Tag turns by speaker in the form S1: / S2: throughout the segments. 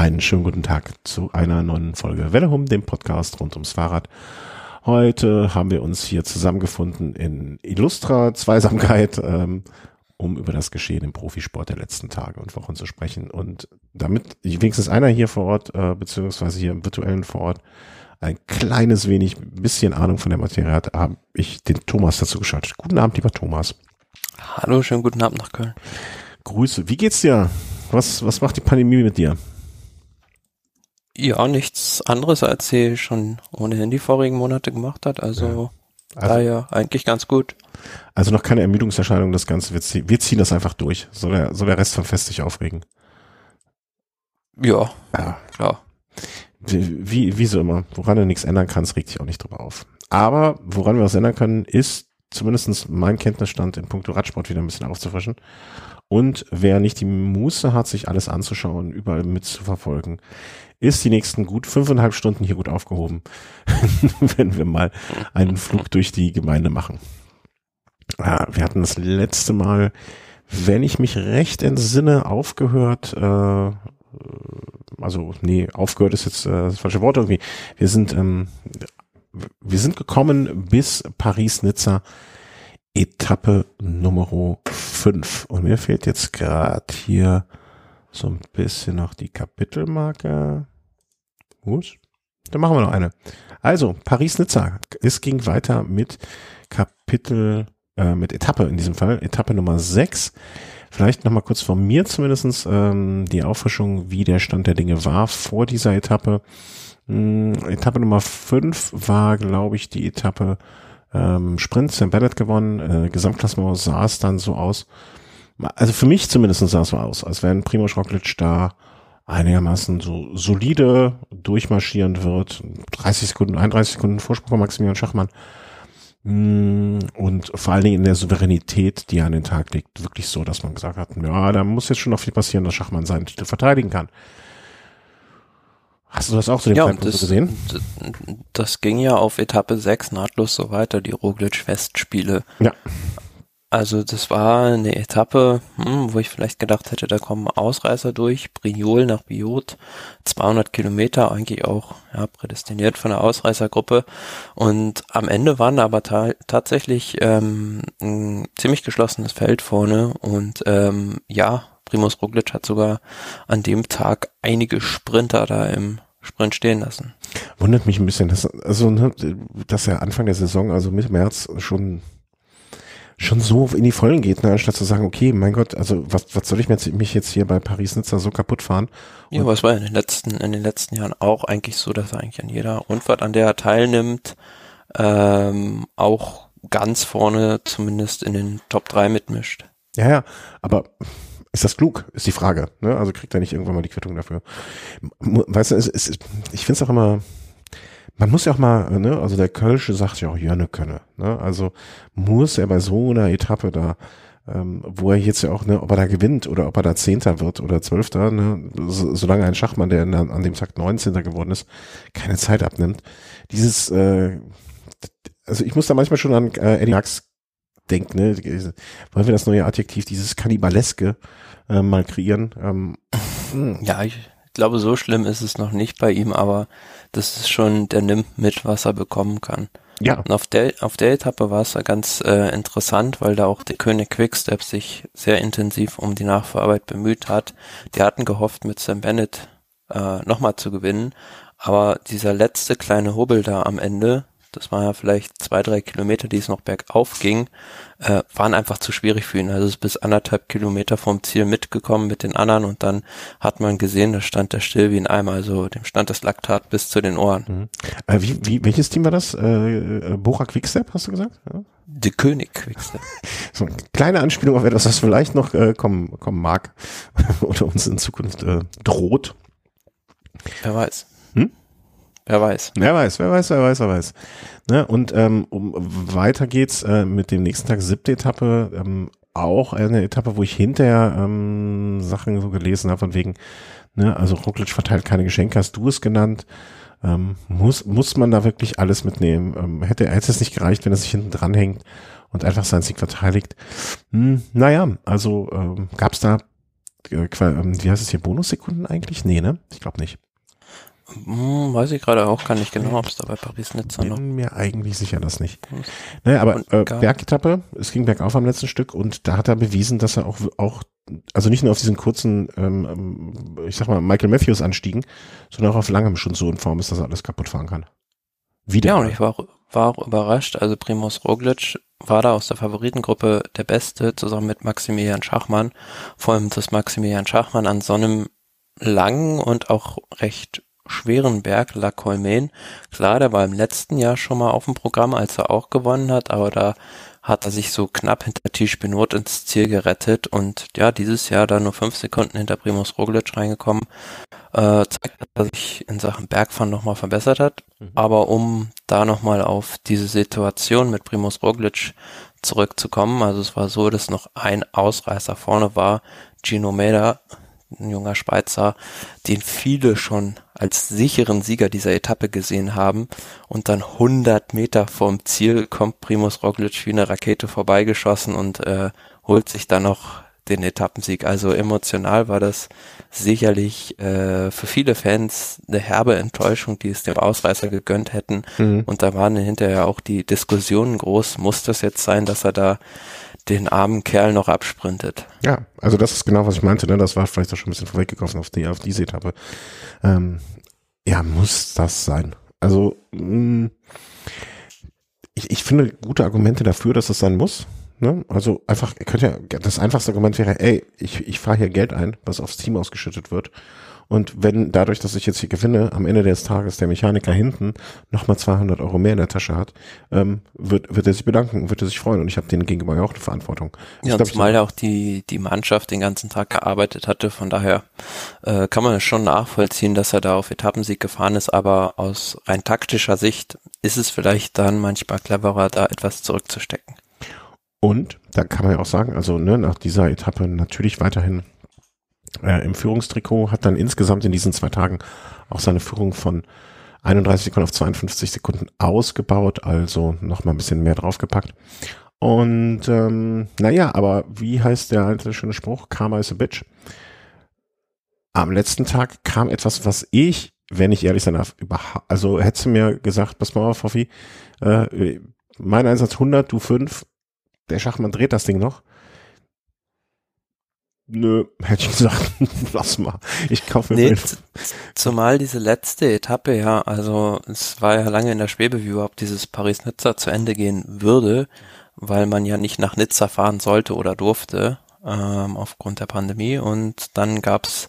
S1: Einen schönen guten Tag zu einer neuen Folge Wellehum, dem Podcast rund ums Fahrrad. Heute haben wir uns hier zusammengefunden in Illustra Zweisamkeit, ähm, um über das Geschehen im Profisport der letzten Tage und Wochen zu sprechen. Und damit wenigstens einer hier vor Ort, äh, beziehungsweise hier im virtuellen vor Ort, ein kleines wenig, bisschen Ahnung von der Materie hat, habe ich den Thomas dazu geschaltet. Guten Abend, lieber Thomas.
S2: Hallo, schönen guten Abend nach Köln.
S1: Grüße. Wie geht's dir? Was, was macht die Pandemie mit dir?
S2: Ja, nichts anderes, als sie schon ohnehin die vorigen Monate gemacht hat. Also, ja. also daher eigentlich ganz gut.
S1: Also noch keine Ermüdungserscheinung, das Ganze. Wir, ziehen, wir ziehen das einfach durch. Soll der, soll der Rest vom Fest sich aufregen?
S2: Ja, ja. klar.
S1: Wie, wie, wie so immer. Woran du nichts ändern kannst, regt dich auch nicht drüber auf. Aber woran wir was ändern können, ist zumindestens mein Kenntnisstand in puncto Radsport wieder ein bisschen aufzufrischen. Und wer nicht die Muße hat, sich alles anzuschauen, überall mitzuverfolgen, ist die nächsten gut fünfeinhalb Stunden hier gut aufgehoben, wenn wir mal einen Flug durch die Gemeinde machen. Ja, wir hatten das letzte Mal, wenn ich mich recht entsinne, aufgehört, äh, also nee, aufgehört ist jetzt äh, das falsche Wort irgendwie. Wir sind ähm, wir sind gekommen bis Paris-Nizza, Etappe Nummer 5. Und mir fehlt jetzt gerade hier so ein bisschen noch die Kapitelmarke. Gut. Dann machen wir noch eine. Also, Paris-Nizza. Es ging weiter mit Kapitel, äh, mit Etappe in diesem Fall, Etappe Nummer 6. Vielleicht nochmal kurz von mir zumindestens ähm, die Auffrischung, wie der Stand der Dinge war vor dieser Etappe. Ähm, Etappe Nummer 5 war, glaube ich, die Etappe ähm, Sprint, Sam Bennett gewonnen. Äh, Gesamtklassement sah es dann so aus. Also für mich zumindest sah es so aus, als wenn Primoz Roglic da einigermaßen so solide durchmarschieren wird. 30 Sekunden, 31 Sekunden Vorsprung von Maximilian Schachmann. Mm, und vor allen Dingen in der Souveränität, die er an den Tag legt, wirklich so, dass man gesagt hat, ja, da muss jetzt schon noch viel passieren, dass Schachmann seinen Titel verteidigen kann. Hast du das auch zu dem
S2: ja,
S1: Zeitpunkt
S2: das,
S1: gesehen?
S2: Das ging ja auf Etappe 6 nahtlos so weiter, die Roglic-Festspiele.
S1: Ja.
S2: Also das war eine Etappe, hm, wo ich vielleicht gedacht hätte, da kommen Ausreißer durch, Brignol nach Biot, 200 Kilometer, eigentlich auch ja, prädestiniert von der Ausreißergruppe. Und am Ende waren aber ta tatsächlich ähm, ein ziemlich geschlossenes Feld vorne und ähm, ja, Primus Roglic hat sogar an dem Tag einige Sprinter da im Sprint stehen lassen.
S1: Wundert mich ein bisschen, dass, also, ne, dass er Anfang der Saison, also Mitte März schon schon so in die Vollen geht, ne, anstatt zu sagen, okay, mein Gott, also was, was soll ich mir jetzt, mich jetzt hier bei Paris-Nizza so kaputt fahren?
S2: Und ja, was war in den letzten, in den letzten Jahren auch eigentlich so, dass eigentlich an jeder Rundfahrt, an der er teilnimmt, ähm, auch ganz vorne zumindest in den Top 3 mitmischt.
S1: Ja, ja, aber ist das klug, ist die Frage. Ne? Also kriegt er nicht irgendwann mal die Quittung dafür. Weißt du, es, es, ich finde es auch immer, man muss ja auch mal, ne, also der Kölsche sagt ja auch Jönne könne. Ne? Also muss er bei so einer Etappe da, ähm, wo er jetzt ja auch, ne, ob er da gewinnt oder ob er da Zehnter wird oder Zwölfter, ne, so, solange ein Schachmann, der in, an dem Tag Neunzehnter geworden ist, keine Zeit abnimmt. Dieses, äh, also ich muss da manchmal schon an äh, Eddie Max denken, ne, wollen wir das neue Adjektiv, dieses Kannibaleske äh, mal kreieren. Ähm,
S2: hm. ja, ich glaube, so schlimm ist es noch nicht bei ihm, aber das ist schon, der nimmt mit, was er bekommen kann. Ja. Und auf der, auf der Etappe war es ja ganz äh, interessant, weil da auch der König Quickstep sich sehr intensiv um die Nachverarbeit bemüht hat. Die hatten gehofft, mit Sam Bennett äh, nochmal zu gewinnen, aber dieser letzte kleine Hubbel da am Ende, das waren ja vielleicht zwei, drei Kilometer, die es noch bergauf ging, äh, waren einfach zu schwierig für ihn. Also es ist bis anderthalb Kilometer vom Ziel mitgekommen mit den anderen und dann hat man gesehen, da stand der still wie ein Eimer, also dem stand das Laktat bis zu den Ohren.
S1: Mhm. Äh, wie, wie, welches Team war das? Äh, äh, Bora Quickstep, hast du gesagt? Ja.
S2: Der König Quickstep.
S1: so eine kleine Anspielung auf etwas, was vielleicht noch äh, kommen, kommen mag oder uns in Zukunft äh, droht.
S2: Wer weiß. Hm? Wer weiß.
S1: Wer weiß, wer weiß, wer weiß, wer weiß. Ne? Und ähm, um, weiter geht's äh, mit dem nächsten Tag, siebte Etappe, ähm, auch eine Etappe, wo ich hinterher ähm, Sachen so gelesen habe, von wegen, ne, also Roglic verteilt keine Geschenke, hast du es genannt. Ähm, muss, muss man da wirklich alles mitnehmen? Ähm, hätte, hätte es nicht gereicht, wenn er sich hinten dranhängt und einfach seinen Sieg verteidigt? Hm, naja, also ähm, gab es da äh, ähm, wie heißt es hier, Bonussekunden eigentlich? Nee, ne? Ich glaube nicht.
S2: Hm, weiß ich gerade auch gar nicht genau, ob es da bei Paris-Nizza
S1: noch. Bin mir eigentlich sicher, dass nicht. Naja, aber äh, Bergetappe, es ging bergauf am letzten Stück und da hat er bewiesen, dass er auch, auch also nicht nur auf diesen kurzen, ähm, ähm, ich sag mal, Michael Matthews Anstiegen, sondern auch auf langem schon so in Form ist, dass er alles kaputt fahren kann.
S2: Wieder. Ja, und ich war auch, war auch überrascht. Also Primus Roglic war da aus der Favoritengruppe der Beste, zusammen mit Maximilian Schachmann. Vor allem, dass Maximilian Schachmann an so einem langen und auch recht schweren Berg La Colmaine. Klar, der war im letzten Jahr schon mal auf dem Programm, als er auch gewonnen hat, aber da hat er sich so knapp hinter Tisch Benot ins Ziel gerettet und ja, dieses Jahr da nur fünf Sekunden hinter Primus Roglic reingekommen. Äh, zeigt, dass er sich in Sachen Bergfahren nochmal verbessert hat. Mhm. Aber um da nochmal auf diese Situation mit Primus Roglic zurückzukommen, also es war so, dass noch ein Ausreißer vorne war, Gino Meda, ein junger Schweizer, den viele schon als sicheren Sieger dieser Etappe gesehen haben. Und dann 100 Meter vom Ziel kommt Primus Roglic wie eine Rakete vorbeigeschossen und äh, holt sich dann noch den Etappensieg. Also emotional war das sicherlich äh, für viele Fans eine herbe Enttäuschung, die es dem Ausreißer gegönnt hätten. Mhm. Und da waren hinterher auch die Diskussionen groß, muss das jetzt sein, dass er da den armen Kerl noch absprintet.
S1: Ja, also das ist genau, was ich meinte. Ne? Das war vielleicht auch schon ein bisschen vorweggegriffen auf, die, auf diese Etappe. Ähm, ja, muss das sein. Also mh, mm, ich, ich finde gute Argumente dafür, dass es sein muss. Ne? Also einfach, ihr könnt ja, das einfachste Argument wäre, ey, ich, ich fahre hier Geld ein, was aufs Team ausgeschüttet wird. Und wenn dadurch, dass ich jetzt hier gewinne, am Ende des Tages der Mechaniker hinten nochmal 200 Euro mehr in der Tasche hat, ähm, wird, wird er sich bedanken, wird er sich freuen. Und ich habe denen gegenüber ja auch eine Verantwortung.
S2: Ja, glaub, zumal ja auch die, die Mannschaft den ganzen Tag gearbeitet hatte. Von daher äh, kann man es schon nachvollziehen, dass er da auf Etappensieg gefahren ist. Aber aus rein taktischer Sicht ist es vielleicht dann manchmal cleverer, da etwas zurückzustecken.
S1: Und da kann man ja auch sagen, also ne, nach dieser Etappe natürlich weiterhin äh, im Führungstrikot, hat dann insgesamt in diesen zwei Tagen auch seine Führung von 31 Sekunden auf 52 Sekunden ausgebaut, also nochmal ein bisschen mehr draufgepackt. Und ähm, naja, aber wie heißt der alte schöne Spruch? Karma is a bitch. Am letzten Tag kam etwas, was ich, wenn ich ehrlich sein darf, überhaupt, also hättest du mir gesagt, pass mal auf, Hoffi, äh, mein Einsatz 100, du 5, der Schachmann dreht das Ding noch. Nö, hätte ich gesagt, lass mal. Ich kaufe mir nee,
S2: Zumal diese letzte Etappe, ja, also es war ja lange in der Schwebe, wie überhaupt dieses Paris-Nizza zu Ende gehen würde, weil man ja nicht nach Nizza fahren sollte oder durfte ähm, aufgrund der Pandemie. Und dann gab's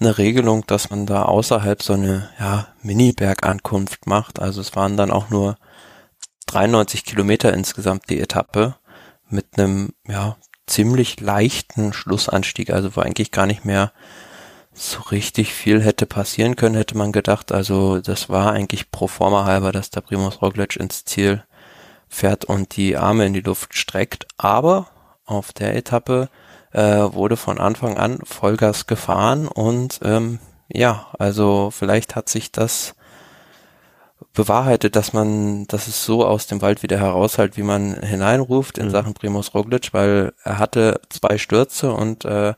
S2: eine Regelung, dass man da außerhalb so eine ja, Mini-Bergankunft macht. Also es waren dann auch nur 93 Kilometer insgesamt die Etappe mit einem ja ziemlich leichten Schlussanstieg, also wo eigentlich gar nicht mehr so richtig viel hätte passieren können, hätte man gedacht. Also das war eigentlich pro forma halber, dass der Primus Roglic ins Ziel fährt und die Arme in die Luft streckt. Aber auf der Etappe äh, wurde von Anfang an Vollgas gefahren und ähm, ja, also vielleicht hat sich das bewahrheitet, dass man, dass es so aus dem Wald wieder heraushält, wie man hineinruft in mhm. Sachen Primus Roglic, weil er hatte zwei Stürze und äh,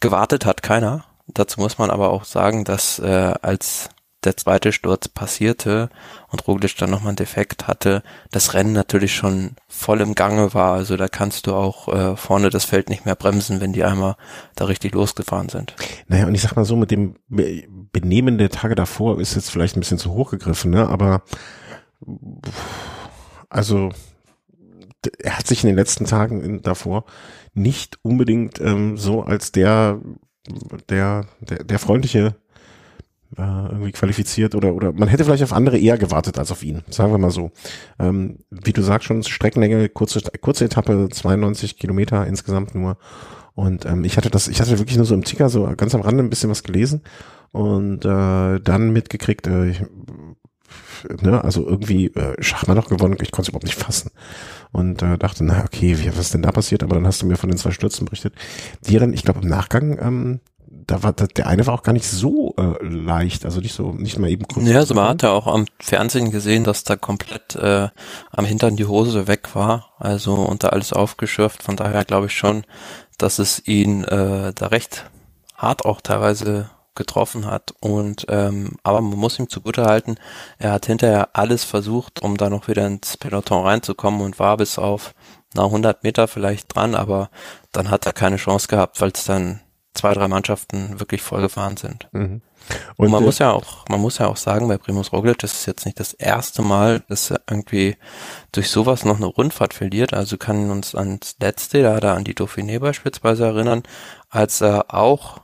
S2: gewartet hat keiner. Dazu muss man aber auch sagen, dass äh, als der zweite Sturz passierte und Roglic dann nochmal einen Defekt hatte, das Rennen natürlich schon voll im Gange war. Also da kannst du auch äh, vorne das Feld nicht mehr bremsen, wenn die einmal da richtig losgefahren sind.
S1: Naja, und ich sag mal so, mit dem Benehmen der Tage davor ist jetzt vielleicht ein bisschen zu hoch gegriffen, ne? Aber also er hat sich in den letzten Tagen davor nicht unbedingt ähm, so als der der der, der freundliche äh, irgendwie qualifiziert oder oder man hätte vielleicht auf andere eher gewartet als auf ihn, sagen wir mal so. Ähm, wie du sagst schon, Streckenlänge, kurze kurze Etappe, 92 Kilometer insgesamt nur. Und ähm, ich hatte das, ich hatte wirklich nur so im Ticker so ganz am Rande ein bisschen was gelesen und äh, dann mitgekriegt, äh, ich, ne, also irgendwie äh, Schachmann noch gewonnen, ich konnte es überhaupt nicht fassen und äh, dachte, na okay, wie, was ist denn da passiert? Aber dann hast du mir von den zwei Stürzen berichtet, dann, ich glaube im Nachgang ähm, da war der eine war auch gar nicht so äh, leicht, also nicht so nicht mal eben
S2: kurz. Ja, also man hat ja auch am Fernsehen gesehen, dass da komplett äh, am Hintern die Hose weg war, also unter alles aufgeschürft. Von daher glaube ich schon, dass es ihn äh, da recht hart auch teilweise getroffen hat. Und ähm, aber man muss ihm zugute halten, er hat hinterher alles versucht, um da noch wieder ins Peloton reinzukommen und war bis auf na 100 Meter vielleicht dran, aber dann hat er keine Chance gehabt, weil es dann zwei, drei Mannschaften wirklich vollgefahren sind. Mhm. Und, und, man äh, muss ja auch, man muss ja auch sagen, bei Primus Roglic, das ist jetzt nicht das erste Mal, dass er irgendwie durch sowas noch eine Rundfahrt verliert. Also kann uns ans letzte, da hat er an die Dauphiné beispielsweise erinnern, als er auch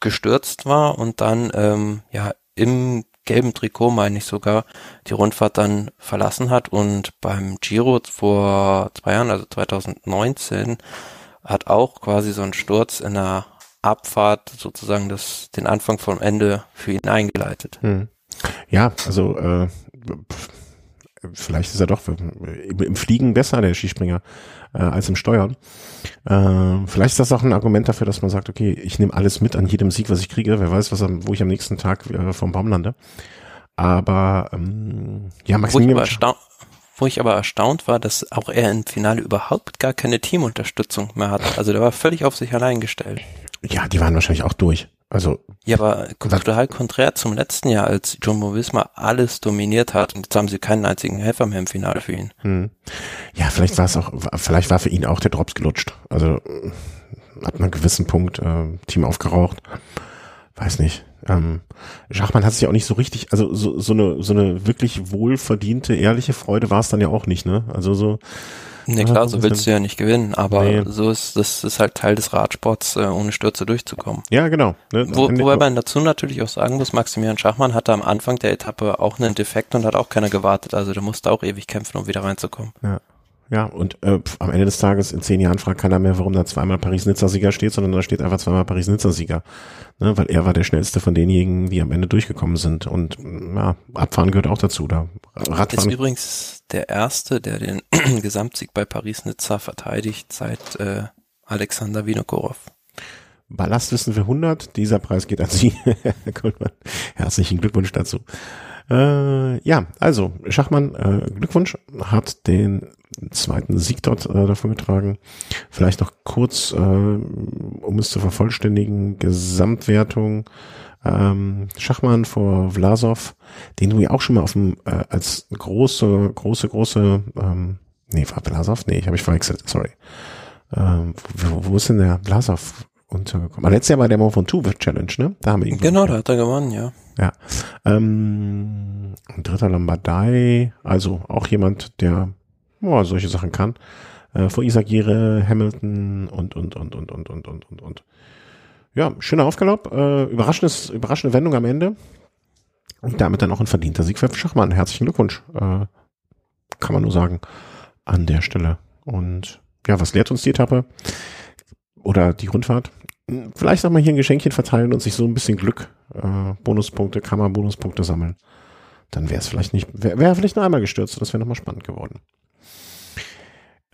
S2: gestürzt war und dann ähm, ja im gelben Trikot, meine ich sogar, die Rundfahrt dann verlassen hat und beim Giro vor zwei Jahren, also 2019, hat auch quasi so ein Sturz in der Abfahrt sozusagen das, den Anfang vom Ende für ihn eingeleitet. Hm.
S1: Ja, also äh, vielleicht ist er doch im Fliegen besser, der Skispringer, äh, als im Steuern. Äh, vielleicht ist das auch ein Argument dafür, dass man sagt, okay, ich nehme alles mit an jedem Sieg, was ich kriege. Wer weiß, was am, wo ich am nächsten Tag äh, vom Baum lande. Aber ähm, ja,
S2: Maximilian wo ich aber erstaunt war, dass auch er im Finale überhaupt gar keine Teamunterstützung mehr hat. Also der war völlig auf sich allein gestellt.
S1: Ja, die waren wahrscheinlich auch durch. Also
S2: ja, aber total konträr zum letzten Jahr, als Jumbo Visma alles dominiert hat und jetzt haben sie keinen einzigen Helfer mehr im Finale für ihn. Hm.
S1: Ja, vielleicht war es auch, vielleicht war für ihn auch der Drops gelutscht. Also ab einem gewissen Punkt äh, Team aufgeraucht. Weiß nicht. Ähm, Schachmann hat sich ja auch nicht so richtig, also so, so eine so eine wirklich wohlverdiente ehrliche Freude war es dann ja auch nicht, ne? Also so
S2: Ne, klar, so willst du ja nicht gewinnen, aber nee. so ist das ist halt Teil des Radsports, äh, ohne Stürze durchzukommen.
S1: Ja, genau.
S2: Ne, Wo, wobei man dazu natürlich auch sagen muss, Maximilian Schachmann hatte am Anfang der Etappe auch einen Defekt und hat auch keiner gewartet, also der musste auch ewig kämpfen, um wieder reinzukommen.
S1: Ja. Ja, und äh, am Ende des Tages in zehn Jahren fragt keiner mehr, warum da zweimal Paris-Nizza-Sieger steht, sondern da steht einfach zweimal Paris-Nizza-Sieger. Ne, weil er war der schnellste von denjenigen, die am Ende durchgekommen sind. Und ja, Abfahren gehört auch dazu. Da
S2: Radfahren. Ist übrigens der erste, der den Gesamtsieg bei Paris-Nizza verteidigt seit äh, Alexander Vinokorov.
S1: Ballastwissen für 100. Dieser Preis geht an Sie, Herr Goldmann. Herzlichen Glückwunsch dazu. Äh, ja, also Schachmann, äh, Glückwunsch, hat den zweiten Sieg dort äh, davon getragen. Vielleicht noch kurz, äh, um es zu vervollständigen, Gesamtwertung. Ähm, Schachmann vor Vlasov, den du ja auch schon mal auf dem, äh, als große, große, große, ähm, nee, war Vlasov? Nee, ich habe mich verwechselt, sorry. Ähm, wo, wo ist denn der Vlasov untergekommen? letztes Jahr war der Mont Ventoux Challenge, ne?
S2: Da haben wir ihn Genau, da hat er gewonnen, ja.
S1: Ja. Ähm, dritter Lombardei, also auch jemand, der oh, solche Sachen kann. Äh, vor Isagire, Hamilton und, und, und, und, und, und, und, und, und. Ja, schöner Aufgalopp, äh, überraschendes, überraschende Wendung am Ende. Und damit dann auch ein verdienter Sieg für Schachmann. Herzlichen Glückwunsch, äh, kann man nur sagen, an der Stelle. Und ja, was lehrt uns die Etappe? Oder die Rundfahrt? Vielleicht auch mal hier ein Geschenkchen verteilen und sich so ein bisschen Glück, äh, Bonuspunkte, Kammer-Bonuspunkte sammeln. Dann wäre es vielleicht nicht, wäre wär vielleicht nur einmal gestürzt, das wäre nochmal spannend geworden.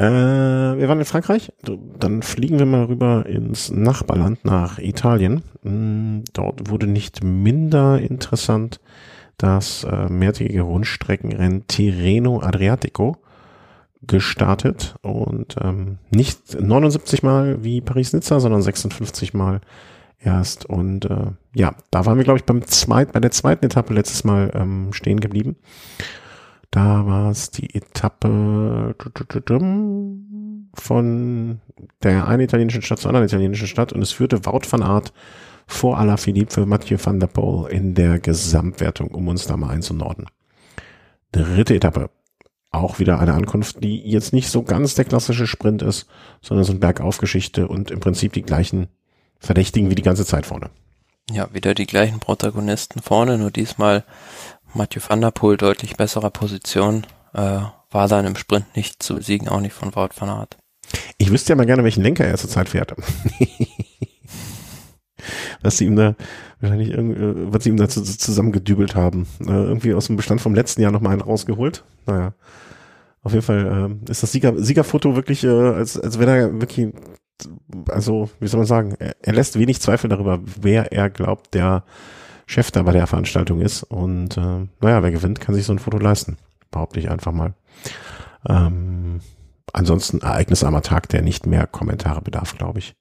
S1: Äh, wir waren in Frankreich. Dann fliegen wir mal rüber ins Nachbarland nach Italien. Mm, dort wurde nicht minder interessant das äh, mehrtägige Rundstreckenrennen Tirreno Adriatico gestartet und ähm, nicht 79 Mal wie Paris-Nizza, sondern 56 Mal erst. Und äh, ja, da waren wir, glaube ich, beim zweit, bei der zweiten Etappe letztes Mal ähm, stehen geblieben. Da war es die Etappe von der einen italienischen Stadt zur anderen italienischen Stadt und es führte Wout van Aert vor Alaphilippe für Mathieu van der Poel in der Gesamtwertung, um uns da mal einzunorden. Dritte Etappe. Auch wieder eine Ankunft, die jetzt nicht so ganz der klassische Sprint ist, sondern so ein Bergaufgeschichte und im Prinzip die gleichen Verdächtigen wie die ganze Zeit vorne.
S2: Ja, wieder die gleichen Protagonisten vorne, nur diesmal Mathieu van der Poel deutlich besserer Position, äh, war dann im Sprint nicht zu besiegen, auch nicht von Wout van Aert.
S1: Ich wüsste ja mal gerne, welchen Lenker er zurzeit fährt. was sie ihm da wahrscheinlich irgendwie, was sie ihm da zusammengedübelt haben. Äh, irgendwie aus dem Bestand vom letzten Jahr nochmal einen rausgeholt. Naja. Auf jeden Fall äh, ist das Sieger, Siegerfoto wirklich, äh, als, als wenn er wirklich, also, wie soll man sagen, er, er lässt wenig Zweifel darüber, wer er glaubt, der Chef da bei der Veranstaltung ist. Und äh, naja, wer gewinnt, kann sich so ein Foto leisten. Behaupte ich einfach mal. Ähm, ansonsten ereignisarmer Tag, der nicht mehr Kommentare bedarf, glaube ich.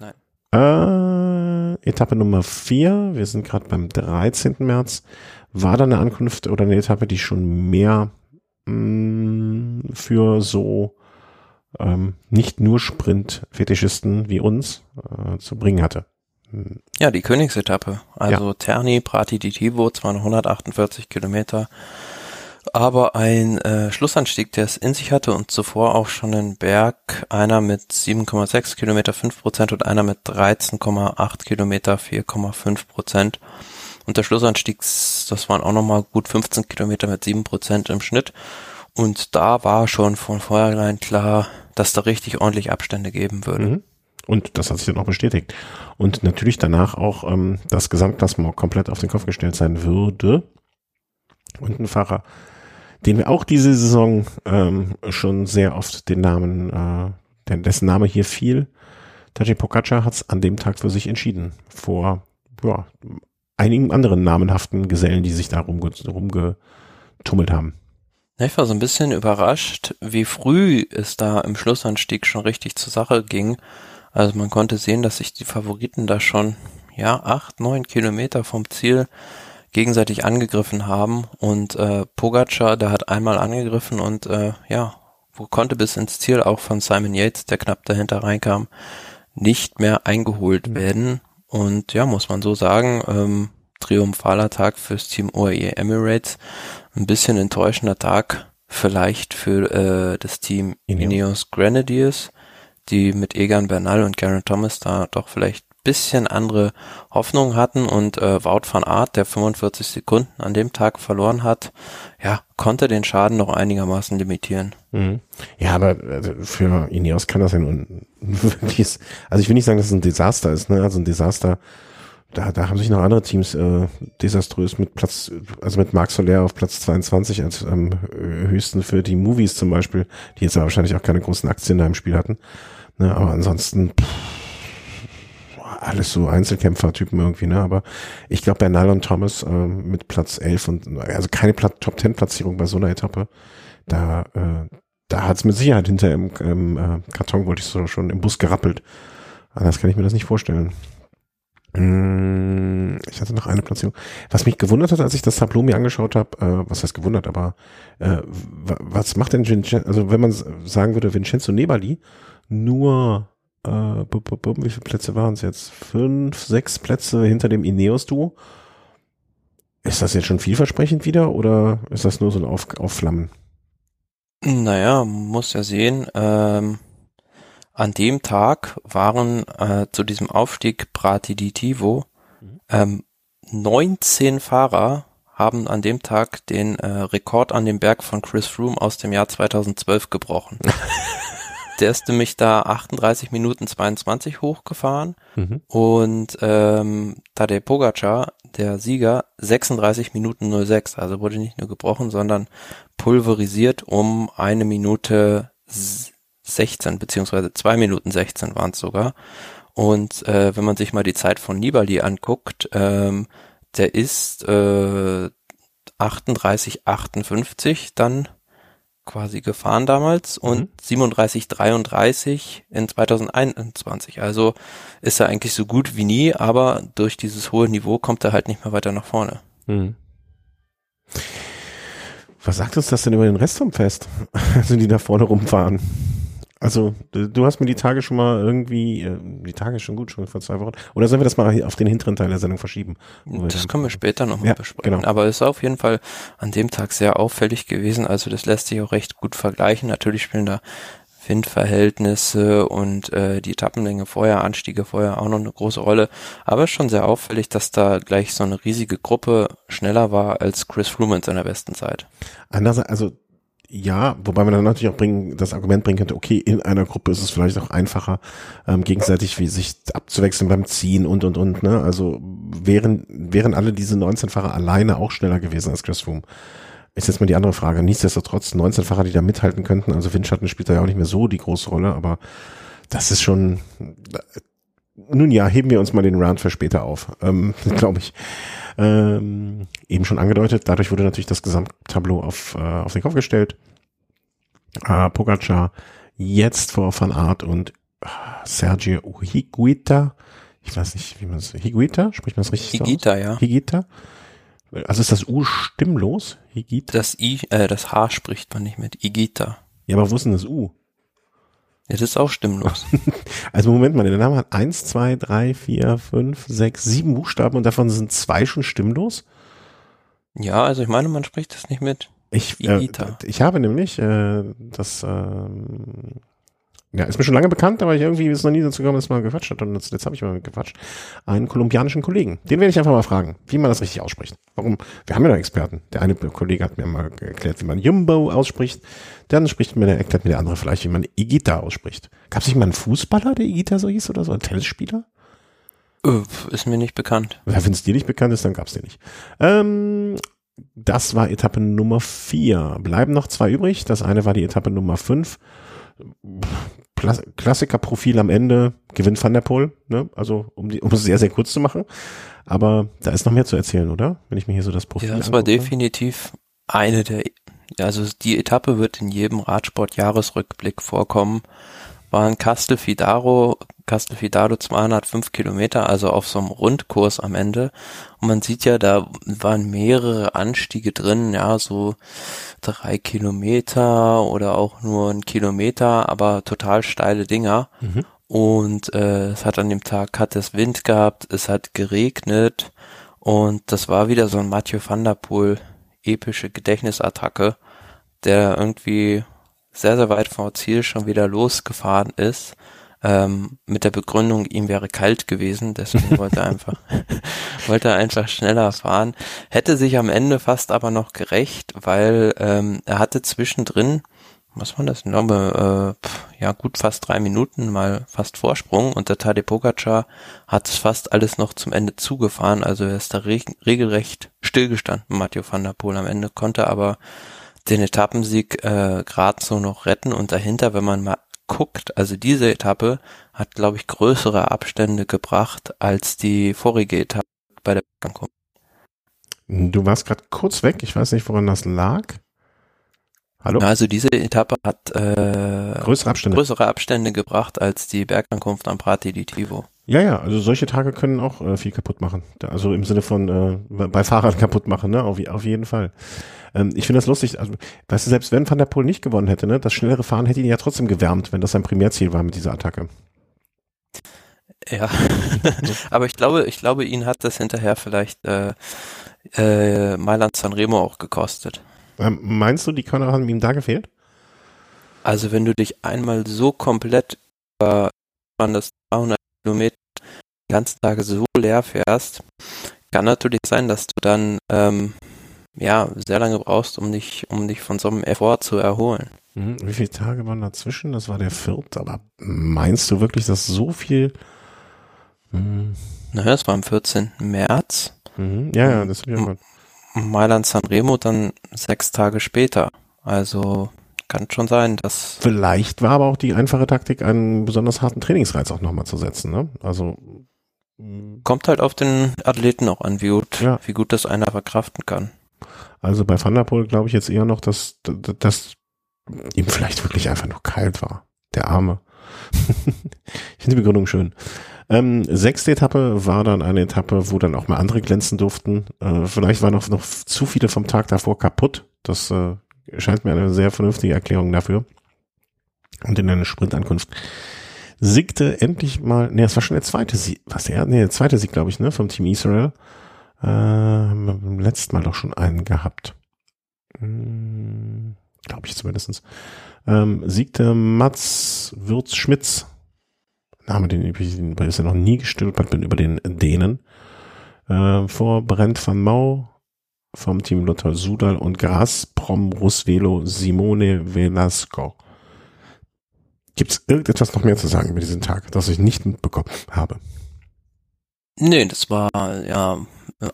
S1: Nein. Äh, Etappe Nummer 4, wir sind gerade beim 13. März, war da eine Ankunft oder eine Etappe, die schon mehr mh, mm, für so ähm, nicht nur Sprint-Fetischisten wie uns äh, zu bringen hatte.
S2: Ja, die Königsetappe. Also ja. Terni, Prati di Tivo, 248 Kilometer. Aber ein äh, Schlussanstieg, der es in sich hatte und zuvor auch schon ein Berg, einer mit 7,6 Kilometer 5 Prozent und einer mit 13,8 Kilometer 4,5 Prozent. Und der Schlussanstieg, das waren auch nochmal gut 15 Kilometer mit 7 Prozent im Schnitt. Und da war schon von vornherein klar, dass da richtig ordentlich Abstände geben würde. Mhm.
S1: Und das hat sich dann auch bestätigt. Und natürlich danach auch ähm, das Gesamtklassement komplett auf den Kopf gestellt sein würde. Und ein Fahrer, den wir auch diese Saison ähm, schon sehr oft den Namen, äh, dessen Name hier fiel, Taji Pogacar hat es an dem Tag für sich entschieden. Vor ja, einigen anderen namenhaften Gesellen, die sich da rumge rumgetummelt haben.
S2: Ich war so ein bisschen überrascht, wie früh es da im Schlussanstieg schon richtig zur Sache ging. Also man konnte sehen, dass sich die Favoriten da schon, ja, acht, neun Kilometer vom Ziel gegenseitig angegriffen haben und äh, Pogacar, der hat einmal angegriffen und äh, ja, wo konnte bis ins Ziel auch von Simon Yates, der knapp dahinter reinkam, nicht mehr eingeholt mhm. werden. Und ja, muss man so sagen, ähm, triumphaler Tag fürs Team OAE Emirates, ein bisschen enttäuschender Tag vielleicht für äh, das Team Ineos Grenadiers die mit Egan Bernal und Garen Thomas da doch vielleicht bisschen andere Hoffnungen hatten und äh, Wout van Aert, der 45 Sekunden an dem Tag verloren hat, ja, konnte den Schaden noch einigermaßen limitieren.
S1: Mhm. Ja, aber also für Ineos kann das ja nun wirklich, also ich will nicht sagen, dass es ein Desaster ist, ne, also ein Desaster, da, da haben sich noch andere Teams äh, desaströs mit Platz, also mit Marc Soler auf Platz 22 als ähm, höchsten für die Movies zum Beispiel, die jetzt aber wahrscheinlich auch keine großen Aktien da im Spiel hatten. Ne, aber ansonsten pff, alles so Einzelkämpfer-Typen irgendwie, ne? Aber ich glaube, Bernal und Thomas äh, mit Platz 11 und also keine Top-10-Platzierung bei so einer Etappe, da, äh, da hat's mit Sicherheit hinter im, im äh, Karton, wollte ich so schon im Bus gerappelt. Anders kann ich mir das nicht vorstellen. Mm, ich hatte noch eine Platzierung. Was mich gewundert hat, als ich das Tableau mir angeschaut habe, äh, was heißt gewundert, aber äh, was macht denn Vincenzo, also wenn man sagen würde, Vincenzo Nebali nur, äh, wie viele Plätze waren es jetzt? Fünf, sechs Plätze hinter dem Ineos-Duo. Ist das jetzt schon vielversprechend wieder oder ist das nur so ein Auf Aufflammen?
S2: Naja, muss ja sehen. Ähm, an dem Tag waren äh, zu diesem Aufstieg Pratiditivo mhm. ähm, 19 Fahrer haben an dem Tag den äh, Rekord an dem Berg von Chris Froome aus dem Jahr 2012 gebrochen. Der ist nämlich da 38 Minuten 22 hochgefahren mhm. und ähm, Tadej Pogacar, der Sieger, 36 Minuten 06. Also wurde nicht nur gebrochen, sondern pulverisiert um eine Minute 16 beziehungsweise zwei Minuten 16 waren es sogar. Und äh, wenn man sich mal die Zeit von Nibali anguckt, ähm, der ist äh, 38, 58 dann quasi gefahren damals und mhm. 37, 33 in 2021. Also ist er eigentlich so gut wie nie, aber durch dieses hohe Niveau kommt er halt nicht mehr weiter nach vorne. Mhm.
S1: Was sagt uns das denn über den Rest vom Fest? Also die da vorne rumfahren? Also, du hast mir die Tage schon mal irgendwie, äh, die Tage schon gut, schon vor zwei Wochen. Oder sollen wir das mal auf den hinteren Teil der Sendung verschieben?
S2: Das können wir später nochmal ja, besprechen. Genau. Aber es ist auf jeden Fall an dem Tag sehr auffällig gewesen. Also das lässt sich auch recht gut vergleichen. Natürlich spielen da Windverhältnisse und äh, die Etappenlänge vorher, Anstiege vorher auch noch eine große Rolle. Aber es ist schon sehr auffällig, dass da gleich so eine riesige Gruppe schneller war als Chris Froome in seiner besten Zeit.
S1: Andererseits, also ja, wobei man dann natürlich auch bringen, das Argument bringen könnte, okay, in einer Gruppe ist es vielleicht auch einfacher, ähm, gegenseitig wie sich abzuwechseln beim Ziehen und und und, ne? Also wären, wären alle diese 19-Fahrer alleine auch schneller gewesen als Chris Froome. Ist jetzt mal die andere Frage. Nichtsdestotrotz, 19-Fahrer, die da mithalten könnten, also Windschatten spielt da ja auch nicht mehr so die große Rolle, aber das ist schon, nun ja, heben wir uns mal den Round für später auf, ähm, glaube ich ähm, eben schon angedeutet. Dadurch wurde natürlich das Gesamttableau auf, äh, auf den Kopf gestellt. Äh, Pogacar jetzt vor Van Art und äh, Sergio Higuita. Ich weiß nicht, wie man es, Higuita, spricht man es richtig
S2: Higita, so ja.
S1: Higita. Also ist das U stimmlos?
S2: Higita? Das I, äh, das H spricht man nicht mit. Igita.
S1: Ja, aber wo ist denn das U?
S2: Ja, das ist auch stimmlos.
S1: also Moment mal, der Name hat eins, zwei, drei, vier, fünf, sechs, sieben Buchstaben und davon sind zwei schon stimmlos?
S2: Ja, also ich meine, man spricht das nicht mit.
S1: Ich, äh, ich habe nämlich äh, das ähm, ja, ist mir schon lange bekannt, aber ich irgendwie ist noch nie dazu gekommen, dass man gequatscht hat. Und jetzt, jetzt habe ich mal gequatscht. Einen kolumbianischen Kollegen. Den werde ich einfach mal fragen, wie man das richtig ausspricht. Warum? Wir haben ja da Experten. Der eine Kollege hat mir mal erklärt, wie man Jumbo ausspricht. Dann spricht mir der, erklärt mir der andere vielleicht, wie man Igita ausspricht. Gab es nicht mal einen Fußballer, der Igita so hieß oder so? Ein Tennisspieler?
S2: Öh, ist mir nicht bekannt.
S1: Wenn es dir nicht bekannt ist, dann gab es den nicht. Ähm, das war Etappe Nummer vier. Bleiben noch zwei übrig. Das eine war die Etappe Nummer fünf. Klassikerprofil am Ende gewinnt Van der Poel, ne? Also um, die, um es sehr, sehr kurz zu machen. Aber da ist noch mehr zu erzählen, oder? Wenn ich mir hier so das Profil
S2: Ja, das war definitiv eine der, also die Etappe wird in jedem Radsport-Jahresrückblick vorkommen waren Castelfidaro, Castelfidaro 205 Kilometer, also auf so einem Rundkurs am Ende. Und man sieht ja, da waren mehrere Anstiege drin, ja, so drei Kilometer oder auch nur ein Kilometer, aber total steile Dinger. Mhm. Und äh, es hat an dem Tag hat es Wind gehabt, es hat geregnet und das war wieder so ein Mathieu van der Poel epische Gedächtnisattacke, der irgendwie sehr, sehr weit vor Ziel schon wieder losgefahren ist. Ähm, mit der Begründung, ihm wäre kalt gewesen, deswegen wollte er einfach, wollte er einfach schneller fahren. Hätte sich am Ende fast aber noch gerecht, weil ähm, er hatte zwischendrin, was war das, glaube, äh, ja gut fast drei Minuten mal fast Vorsprung und der Tadej Pogacar hat es fast alles noch zum Ende zugefahren, also er ist da re regelrecht stillgestanden, Mathieu van der Poel am Ende, konnte aber den Etappensieg äh, gerade so noch retten. Und dahinter, wenn man mal guckt, also diese Etappe hat, glaube ich, größere Abstände gebracht als die vorige Etappe bei der Ankunft.
S1: Du warst gerade kurz weg, ich weiß nicht, woran das lag.
S2: Hallo? Also diese Etappe hat äh,
S1: größere, Abstände.
S2: größere Abstände gebracht als die Bergankunft am Prati di Tivo.
S1: Ja, ja, also solche Tage können auch äh, viel kaputt machen. Also im Sinne von äh, bei Fahrrad kaputt machen, ne? Auf, auf jeden Fall. Ähm, ich finde das lustig. Also, weißt du, selbst wenn Van der Poel nicht gewonnen hätte, ne, das schnellere Fahren hätte ihn ja trotzdem gewärmt, wenn das sein Primärziel war mit dieser Attacke.
S2: Ja, aber ich glaube, ich glaube, ihn hat das hinterher vielleicht äh, äh, Mailand Sanremo auch gekostet.
S1: Ähm, meinst du, die Körner haben ihm da gefehlt?
S2: Also wenn du dich einmal so komplett über das 200 Kilometer die ganzen Tage so leer fährst, kann natürlich sein, dass du dann ähm, ja sehr lange brauchst, um dich, um dich von so einem Effort zu erholen.
S1: Mhm. Wie viele Tage waren dazwischen? Das war der vierte, aber meinst du wirklich, dass so viel?
S2: Hm. Naja, es war am 14. März.
S1: Mhm. Ja, ja, das
S2: ist Mailand Sanremo dann sechs Tage später. Also kann schon sein, dass.
S1: Vielleicht war aber auch die einfache Taktik, einen besonders harten Trainingsreiz auch nochmal zu setzen, ne? Also.
S2: Kommt halt auf den Athleten auch an, wie gut, ja. wie gut das einer verkraften kann.
S1: Also bei Van der Poel glaube ich jetzt eher noch, dass, dass ihm vielleicht wirklich einfach nur kalt war. Der Arme. ich finde die Begründung schön. Ähm, sechste Etappe war dann eine Etappe, wo dann auch mal andere glänzen durften. Äh, vielleicht waren noch, noch zu viele vom Tag davor kaputt. Das äh, scheint mir eine sehr vernünftige Erklärung dafür. Und in einer Sprintankunft siegte endlich mal, ne, das war schon der zweite Sieg, was der, ne, der zweite Sieg, glaube ich, ne, vom Team Israel. Äh, haben wir beim letzten Mal doch schon einen gehabt. Hm, glaube ich zumindestens. Ähm, siegte Mats Würz-Schmitz. Name, den ich ja noch nie gestülpert bin über den Dänen. Äh, vor Brent van Mau, vom Team Lothar Sudal und Gazprom Rusvelo Simone Velasco. Gibt es irgendetwas noch mehr zu sagen über diesen Tag, das ich nicht mitbekommen habe?
S2: Nee, das war ja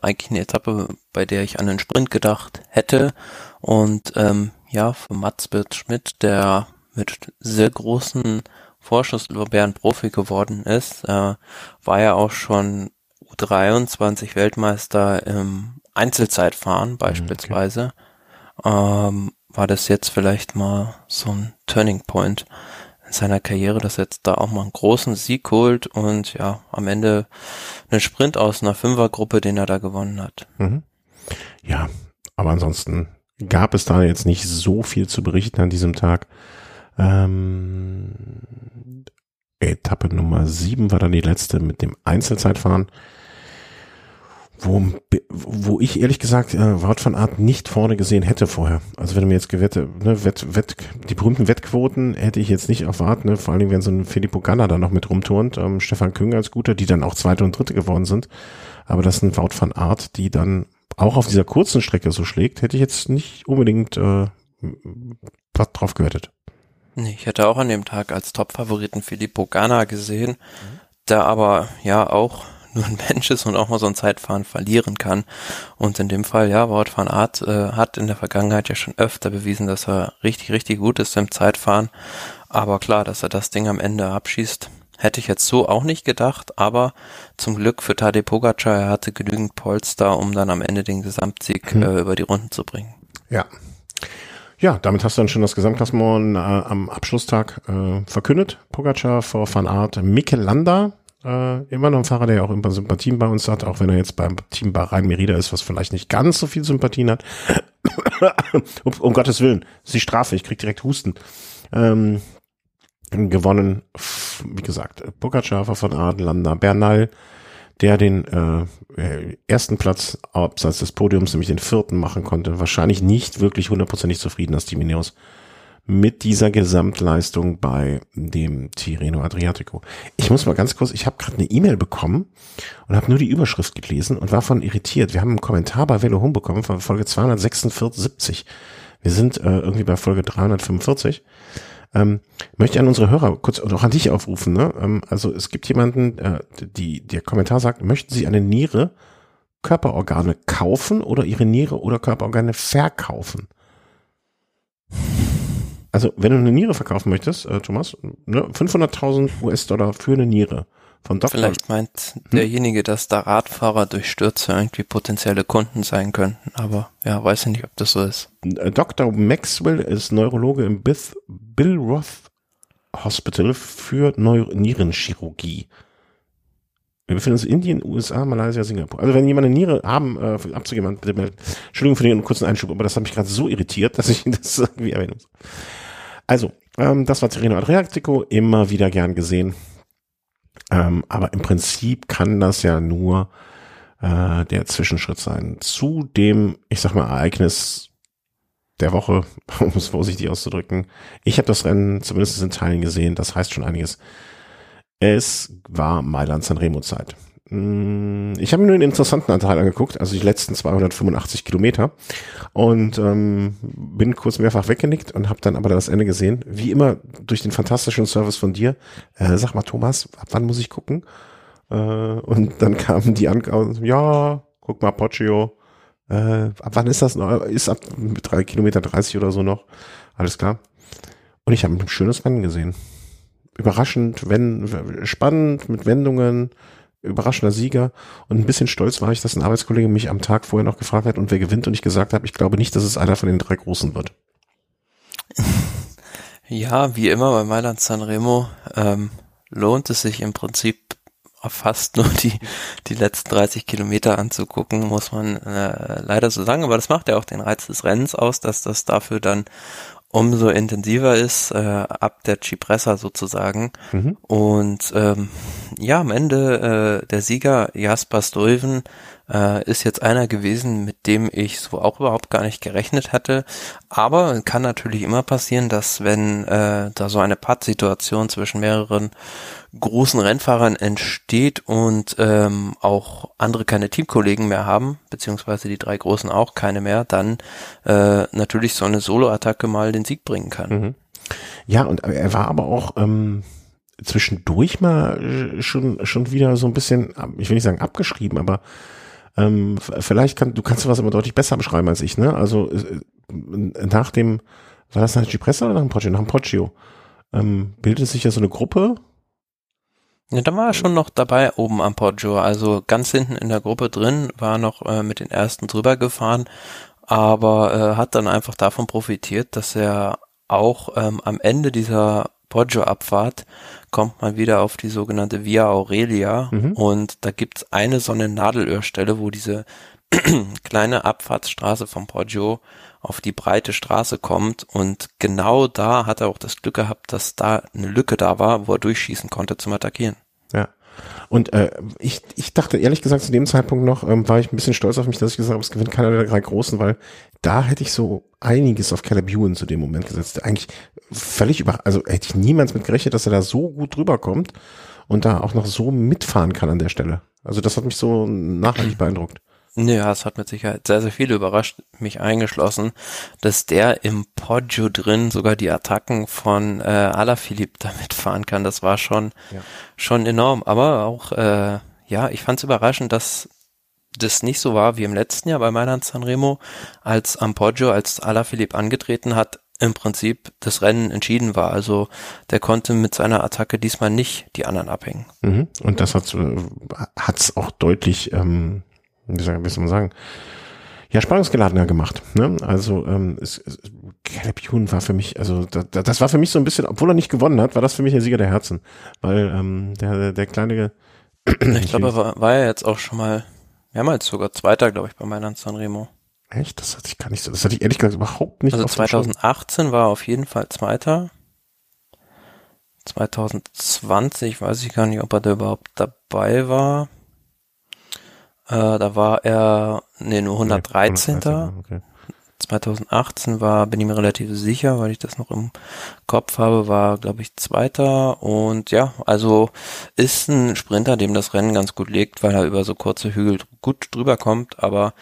S2: eigentlich eine Etappe, bei der ich an den Sprint gedacht hätte. Und ähm, ja, für Mats Birt Schmidt, der mit sehr großen Vorschusslorbeeren Profi geworden ist, äh, war ja auch schon U23 Weltmeister im Einzelzeitfahren mhm, beispielsweise, okay. ähm, war das jetzt vielleicht mal so ein Turning Point in seiner Karriere, dass er jetzt da auch mal einen großen Sieg holt und ja, am Ende einen Sprint aus einer Fünfergruppe, den er da gewonnen hat. Mhm.
S1: Ja, aber ansonsten gab es da jetzt nicht so viel zu berichten an diesem Tag. Ähm, Etappe Nummer 7 war dann die letzte mit dem Einzelzeitfahren wo, wo ich ehrlich gesagt äh, Wout von Art nicht vorne gesehen hätte vorher. Also wenn du mir jetzt gewette, ne, Wett, Wett, die berühmten Wettquoten hätte ich jetzt nicht erwartet, ne, vor allen Dingen, wenn so ein Filippo Ganna da noch mit rumturnt, ähm, Stefan Künger als guter, die dann auch zweite und dritte geworden sind. Aber das ein Wout von Art, die dann auch auf dieser kurzen Strecke so schlägt, hätte ich jetzt nicht unbedingt äh, was drauf gewettet.
S2: Nee, ich hätte auch an dem Tag als Top-Favoriten Filippo Ganna gesehen, mhm. der aber ja auch nur ein Mensch ist und auch mal so ein Zeitfahren verlieren kann. Und in dem Fall, ja, Wout van Art äh, hat in der Vergangenheit ja schon öfter bewiesen, dass er richtig, richtig gut ist im Zeitfahren. Aber klar, dass er das Ding am Ende abschießt, hätte ich jetzt so auch nicht gedacht. Aber zum Glück für Tadej Pogacar, er hatte genügend Polster, um dann am Ende den Gesamtsieg hm. äh, über die Runden zu bringen.
S1: Ja. Ja, damit hast du dann schon das Gesamtklassement äh, am Abschlusstag äh, verkündet. Pogacar vor Van Aert, Landa, äh, immer noch ein Fahrer, der ja auch immer Sympathien bei uns hat, auch wenn er jetzt beim Team Bahrain Merida ist, was vielleicht nicht ganz so viel Sympathien hat. um, um, Gottes Willen, ist die Strafe, ich krieg direkt Husten. Ähm, gewonnen, wie gesagt, Pogacar von Adenlander, Bernal, der den äh, ersten Platz abseits des Podiums, nämlich den vierten machen konnte, wahrscheinlich nicht wirklich hundertprozentig zufrieden als Team Ineos mit dieser Gesamtleistung bei dem Tirreno Adriatico. Ich muss mal ganz kurz, ich habe gerade eine E-Mail bekommen und habe nur die Überschrift gelesen und war von irritiert. Wir haben einen Kommentar bei Velo Home bekommen von Folge 246. Wir sind äh, irgendwie bei Folge 345. Ähm, möchte an unsere Hörer kurz und auch an dich aufrufen. Ne? Ähm, also es gibt jemanden, äh, die der Kommentar sagt, möchten Sie eine Niere Körperorgane kaufen oder Ihre Niere oder Körperorgane verkaufen? Also, wenn du eine Niere verkaufen möchtest, äh, Thomas, ne, 500.000 US-Dollar für eine Niere von
S2: Dr. Vielleicht meint hm? derjenige, dass da Radfahrer durch Stürze irgendwie potenzielle Kunden sein könnten, aber ja, weiß ich nicht, ob das so ist.
S1: Äh, Dr. Maxwell ist Neurologe im Bith Bill Roth Hospital für Neu Nierenchirurgie. Wir befinden uns in Indien, USA, Malaysia, Singapur. Also wenn jemand eine Niere haben, äh, abzugeben, bitte melden. Entschuldigung für den kurzen Einschub, aber das hat mich gerade so irritiert, dass ich das irgendwie erwähnen muss. Also, ähm, das war Terreno Adriatico, immer wieder gern gesehen. Ähm, aber im Prinzip kann das ja nur äh, der Zwischenschritt sein zu dem, ich sag mal, Ereignis der Woche, um es vorsichtig auszudrücken. Ich habe das Rennen zumindest in Teilen gesehen, das heißt schon einiges. Es war Mailand Sanremo Zeit. Mm, ich habe mir nur den interessanten Anteil angeguckt, also die letzten 285 Kilometer und ähm, bin kurz mehrfach weggenickt und habe dann aber das Ende gesehen. Wie immer durch den fantastischen Service von dir. Äh, sag mal, Thomas, ab wann muss ich gucken? Äh, und dann kamen die an, ja, guck mal, Poggio. Äh, ab wann ist das noch? Ist ab drei Kilometer 30 oder so noch. Alles klar. Und ich habe ein schönes Rennen gesehen. Überraschend, wenn spannend mit Wendungen überraschender Sieger. Und ein bisschen stolz war ich, dass ein Arbeitskollege mich am Tag vorher noch gefragt hat, und wer gewinnt, und ich gesagt habe, ich glaube nicht, dass es einer von den drei Großen wird.
S2: Ja, wie immer bei Mailand Sanremo ähm, lohnt es sich im Prinzip fast nur die, die letzten 30 Kilometer anzugucken, muss man äh, leider so sagen. Aber das macht ja auch den Reiz des Rennens aus, dass das dafür dann umso intensiver ist, äh, ab der Cipressa sozusagen. Mhm. Und ähm, ja, am Ende äh, der Sieger Jasper Stuyven äh, ist jetzt einer gewesen, mit dem ich so auch überhaupt gar nicht gerechnet hatte. Aber kann natürlich immer passieren, dass wenn äh, da so eine Pattsituation zwischen mehreren großen Rennfahrern entsteht und ähm, auch andere keine Teamkollegen mehr haben, beziehungsweise die drei großen auch keine mehr, dann äh, natürlich so eine Solo-Attacke mal den Sieg bringen kann. Mhm.
S1: Ja, und er war aber auch ähm, zwischendurch mal schon schon wieder so ein bisschen, ich will nicht sagen abgeschrieben, aber ähm, vielleicht kann, du kannst was immer deutlich besser beschreiben als ich, ne? Also äh, nach dem, war das nach Cipressa oder nach dem Poggio? Nach dem Poggio. Ähm, bildet sich ja so eine Gruppe.
S2: Ja, da war er schon noch dabei oben am Poggio. Also ganz hinten in der Gruppe drin, war noch äh, mit den ersten drüber gefahren, aber äh, hat dann einfach davon profitiert, dass er auch ähm, am Ende dieser Poggio-Abfahrt kommt man wieder auf die sogenannte Via Aurelia mhm. und da gibt's eine so eine Nadelöhrstelle, wo diese kleine Abfahrtsstraße vom Poggio auf die breite Straße kommt und genau da hat er auch das Glück gehabt, dass da eine Lücke da war, wo er durchschießen konnte zum Attackieren.
S1: Ja. Und äh, ich, ich dachte ehrlich gesagt zu dem Zeitpunkt noch, ähm, war ich ein bisschen stolz auf mich, dass ich gesagt habe, es gewinnt keiner der drei Großen, weil da hätte ich so einiges auf Caleb Ewan zu dem Moment gesetzt. Eigentlich völlig über, also hätte ich niemals mit gerechnet, dass er da so gut drüber kommt und da auch noch so mitfahren kann an der Stelle. Also das hat mich so nachhaltig beeindruckt.
S2: Ja, es hat mit Sicherheit sehr, sehr viele überrascht, mich eingeschlossen, dass der im Poggio drin sogar die Attacken von äh, Alaphilippe damit fahren kann. Das war schon, ja. schon enorm. Aber auch, äh, ja, ich fand es überraschend, dass das nicht so war wie im letzten Jahr bei Mailand Sanremo, als am Poggio, als Alaphilippe angetreten hat, im Prinzip das Rennen entschieden war. Also der konnte mit seiner Attacke diesmal nicht die anderen abhängen.
S1: Mhm. Und das hat es auch deutlich ähm, wie soll, man sagen, ja, spannungsgeladener gemacht. Ne? Also ähm, es, es, Caleb war für mich, also da, das war für mich so ein bisschen, obwohl er nicht gewonnen hat, war das für mich ein Sieger der Herzen. Weil ähm, der, der kleine
S2: Ich glaube, er war, war ja jetzt auch schon mal mehrmals sogar Zweiter, glaube ich, bei Mailand Sanremo.
S1: Echt? Das hatte ich gar nicht so, das hatte ich ehrlich gesagt überhaupt nicht.
S2: Also 2018 war er auf jeden Fall Zweiter. 2020 weiß ich gar nicht, ob er da überhaupt dabei war. Äh, da war er, nee, nur 113. Okay. 2018 war, bin ich mir relativ sicher, weil ich das noch im Kopf habe, war, glaube ich, Zweiter. Und ja, also ist ein Sprinter, dem das Rennen ganz gut liegt, weil er über so kurze Hügel gut drüber kommt. Aber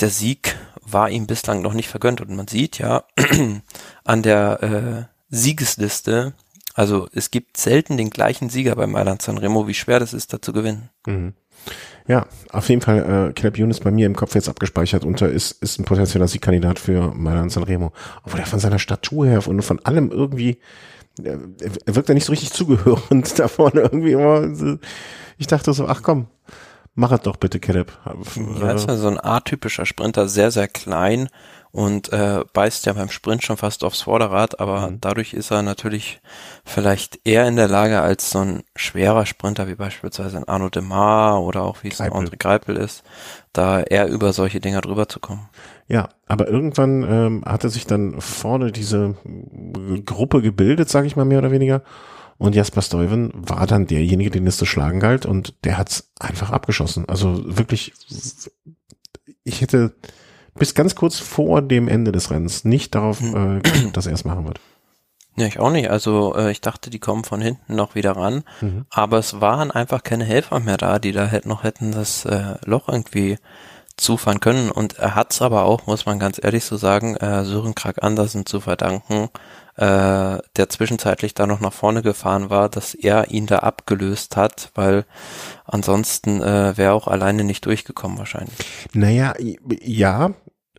S2: der Sieg war ihm bislang noch nicht vergönnt. Und man sieht ja an der äh, Siegesliste, also es gibt selten den gleichen Sieger bei Mailand Sanremo, wie schwer das ist, da zu gewinnen. Mhm.
S1: Ja, auf jeden Fall, äh, Caleb ist bei mir im Kopf jetzt abgespeichert und ist, ist ein potenzieller Siegkandidat für Mailand Sanremo. Obwohl er von seiner Statur her und von allem irgendwie, äh, er wirkt ja nicht so richtig zugehörend da vorne irgendwie immer. Ich dachte so, ach komm, mach es doch bitte, Caleb.
S2: Ja, ist ja so ein atypischer Sprinter, sehr, sehr klein und äh, beißt ja beim Sprint schon fast aufs Vorderrad, aber mhm. dadurch ist er natürlich vielleicht eher in der Lage als so ein schwerer Sprinter wie beispielsweise ein Arno Demar oder auch wie es ein André Greipel ist, da eher über solche Dinger drüber zu kommen.
S1: Ja, aber irgendwann ähm, hatte sich dann vorne diese Gruppe gebildet, sage ich mal mehr oder weniger. Und Jasper Stuyven war dann derjenige, den es zu schlagen galt und der hat's einfach abgeschossen. Also wirklich, ich hätte bis ganz kurz vor dem Ende des Rennens nicht darauf, mhm. äh, dass er es machen wird.
S2: Ja, ich auch nicht. Also äh, ich dachte, die kommen von hinten noch wieder ran, mhm. aber es waren einfach keine Helfer mehr da, die da hätten noch hätten das äh, Loch irgendwie zufahren können. Und er hat's aber auch, muss man ganz ehrlich so sagen, äh, Sören Krag Andersen zu verdanken, äh, der zwischenzeitlich da noch nach vorne gefahren war, dass er ihn da abgelöst hat, weil ansonsten äh, wäre auch alleine nicht durchgekommen wahrscheinlich.
S1: Naja, ja,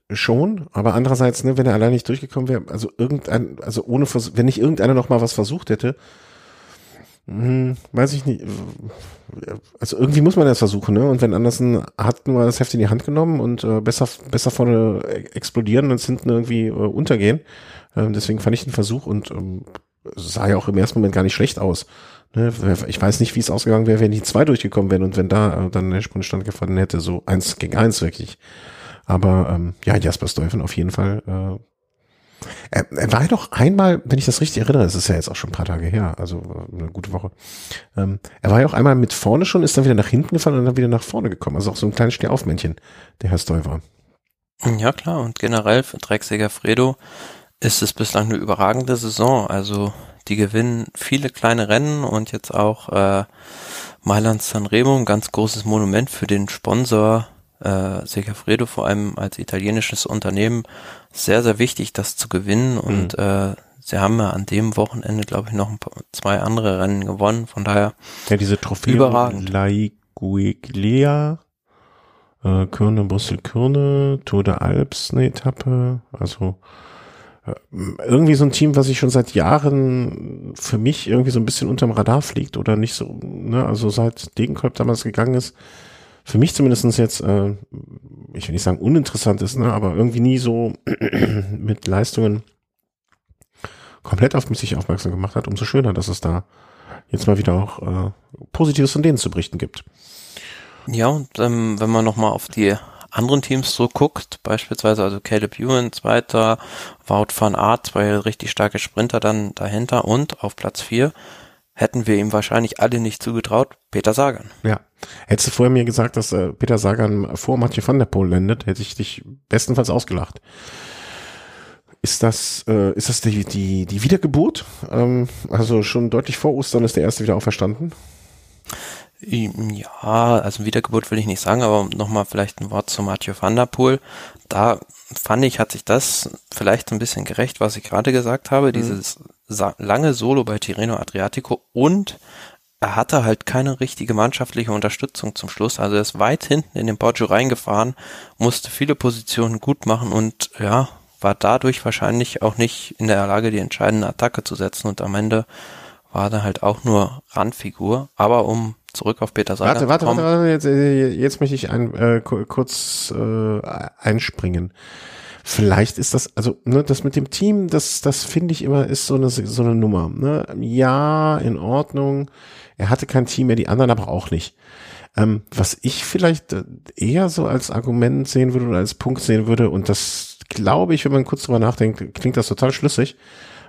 S1: schon, aber andererseits, ne, wenn er allein nicht durchgekommen wäre, also irgendein, also ohne, wenn nicht irgendeiner noch mal was versucht hätte, hm, weiß ich nicht. Also irgendwie muss man das versuchen, ne? Und wenn Andersen hat nur das Heft in die Hand genommen und äh, besser, besser vorne explodieren und hinten irgendwie äh, untergehen. Ähm, deswegen fand ich den Versuch und ähm, sah ja auch im ersten Moment gar nicht schlecht aus. Ne? Ich weiß nicht, wie es ausgegangen wäre, wenn die zwei durchgekommen wären und wenn da äh, dann der Sprintstand gefunden hätte, so eins gegen eins wirklich. Aber ähm, ja, Jasper Stuyven auf jeden Fall. Äh, er, er war ja doch einmal, wenn ich das richtig erinnere, es ist ja jetzt auch schon ein paar Tage her, also äh, eine gute Woche. Ähm, er war ja auch einmal mit vorne schon, ist dann wieder nach hinten gefahren und dann wieder nach vorne gekommen. Also auch so ein kleines Stehaufmännchen, der Herr Stuyver.
S2: Ja klar, und generell für Drecksäger Fredo ist es bislang eine überragende Saison. Also die gewinnen viele kleine Rennen und jetzt auch äh, Mailand Sanremo, ein ganz großes Monument für den Sponsor äh, Segafredo vor allem als italienisches Unternehmen sehr, sehr wichtig, das zu gewinnen. Mhm. Und äh, sie haben ja an dem Wochenende, glaube ich, noch ein paar, zwei andere Rennen gewonnen. Von daher
S1: ja, diese Trophäe überragend. Laiguiglia, äh, Kürne, Brüssel, Kürne, Tour de Alps eine Etappe. Also irgendwie so ein Team, was ich schon seit Jahren für mich irgendwie so ein bisschen unterm Radar fliegt oder nicht so, ne, also seit Degenkolb damals gegangen ist, für mich zumindestens jetzt, äh, ich will nicht sagen uninteressant ist, ne, aber irgendwie nie so mit Leistungen komplett auf sich aufmerksam gemacht hat, umso schöner, dass es da jetzt mal wieder auch äh, Positives von denen zu berichten gibt.
S2: Ja, und ähm, wenn man nochmal auf die anderen Teams so guckt, beispielsweise also Caleb Ewan, zweiter, Wout van Aert, zwei richtig starke Sprinter dann dahinter und auf Platz vier hätten wir ihm wahrscheinlich alle nicht zugetraut, Peter Sagan.
S1: Ja. Hättest du vorher mir gesagt, dass äh, Peter Sagan vor Mathieu van der Poel landet, hätte ich dich bestenfalls ausgelacht. Ist das, äh, ist das die, die, die Wiedergeburt? Ähm, also schon deutlich vor Ostern ist der erste wieder auferstanden?
S2: Ja, also Wiedergeburt will ich nicht sagen, aber nochmal vielleicht ein Wort zu Mathieu van der Poel. Da fand ich, hat sich das vielleicht ein bisschen gerecht, was ich gerade gesagt habe, mhm. dieses lange Solo bei Tirreno Adriatico und er hatte halt keine richtige mannschaftliche Unterstützung zum Schluss. Also er ist weit hinten in den Poggio reingefahren, musste viele Positionen gut machen und ja, war dadurch wahrscheinlich auch nicht in der Lage, die entscheidende Attacke zu setzen und am Ende war er halt auch nur Randfigur. Aber um zurück auf Peter
S1: Sagan. Warte, warte, warte, warte, jetzt, äh, jetzt möchte ich ein, äh, kurz äh, einspringen. Vielleicht ist das, also ne, das mit dem Team, das, das finde ich immer ist so eine so eine Nummer. Ne? Ja, in Ordnung. Er hatte kein Team mehr, die anderen aber auch nicht. Ähm, was ich vielleicht äh, eher so als Argument sehen würde oder als Punkt sehen würde, und das glaube ich, wenn man kurz drüber nachdenkt, klingt das total schlüssig.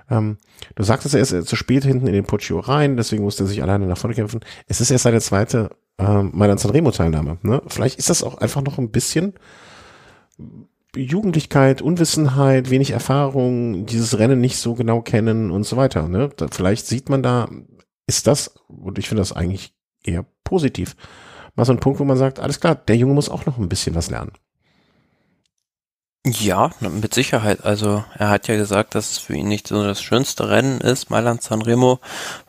S1: Ähm, du sagtest, er ist zu spät hinten in den Puccio rein, deswegen musste er sich alleine nach vorne kämpfen. Es ist erst seine zweite äh, Mailand Sanremo Teilnahme. Ne? Vielleicht ist das auch einfach noch ein bisschen Jugendlichkeit, Unwissenheit, wenig Erfahrung, dieses Rennen nicht so genau kennen und so weiter. Ne? Da, vielleicht sieht man da, ist das, und ich finde das eigentlich eher positiv, mal so ein Punkt, wo man sagt, alles klar, der Junge muss auch noch ein bisschen was lernen.
S2: Ja, mit Sicherheit. Also er hat ja gesagt, dass es für ihn nicht so das schönste Rennen ist, Mailand Sanremo,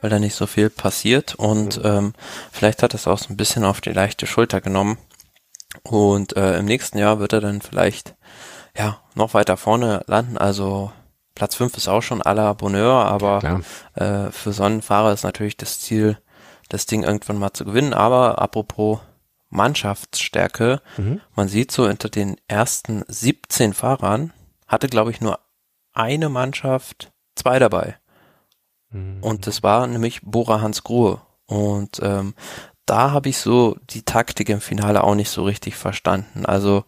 S2: weil da nicht so viel passiert und mhm. ähm, vielleicht hat es auch so ein bisschen auf die leichte Schulter genommen. Und äh, im nächsten Jahr wird er dann vielleicht ja noch weiter vorne landen. Also Platz 5 ist auch schon à la Bonheur, aber äh, für so einen Fahrer ist natürlich das Ziel, das Ding irgendwann mal zu gewinnen. Aber apropos Mannschaftsstärke. Mhm. Man sieht so unter den ersten 17 Fahrern hatte, glaube ich, nur eine Mannschaft zwei dabei. Mhm. Und das war nämlich Bora Hans Grohe. Und ähm, da habe ich so die Taktik im Finale auch nicht so richtig verstanden. Also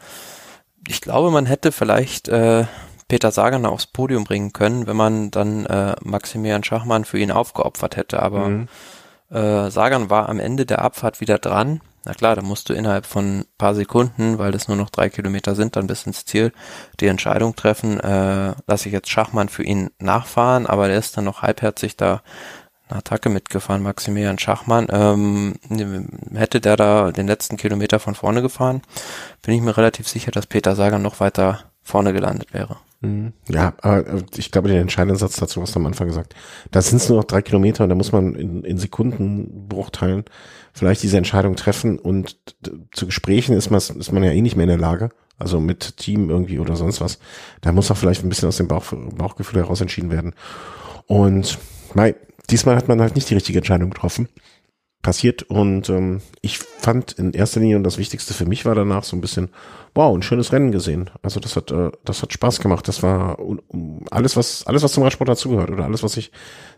S2: ich glaube, man hätte vielleicht äh, Peter Sagan aufs Podium bringen können, wenn man dann äh, Maximilian Schachmann für ihn aufgeopfert hätte. Aber mhm. Äh, Sagan war am Ende der Abfahrt wieder dran na klar, da musst du innerhalb von paar Sekunden, weil das nur noch drei Kilometer sind, dann bis ins Ziel, die Entscheidung treffen, äh, lasse ich jetzt Schachmann für ihn nachfahren, aber der ist dann noch halbherzig da eine Attacke mitgefahren, Maximilian Schachmann. Ähm, hätte der da den letzten Kilometer von vorne gefahren, bin ich mir relativ sicher, dass Peter Sagan noch weiter vorne gelandet wäre.
S1: Mhm. Ja, aber äh, ich glaube, den entscheidenden Satz dazu hast du am Anfang gesagt. Da sind es nur noch drei Kilometer und da muss man in, in Sekundenbruchteilen vielleicht diese Entscheidung treffen und zu Gesprächen ist man, ist man ja eh nicht mehr in der Lage, also mit Team irgendwie oder sonst was. Da muss auch vielleicht ein bisschen aus dem Bauch, Bauchgefühl heraus entschieden werden. Und mei, diesmal hat man halt nicht die richtige Entscheidung getroffen. Passiert und ähm, ich fand in erster Linie und das Wichtigste für mich war danach so ein bisschen, wow, ein schönes Rennen gesehen. Also das hat, äh, das hat Spaß gemacht. Das war alles, was, alles, was zum Radsport dazugehört oder alles, was ich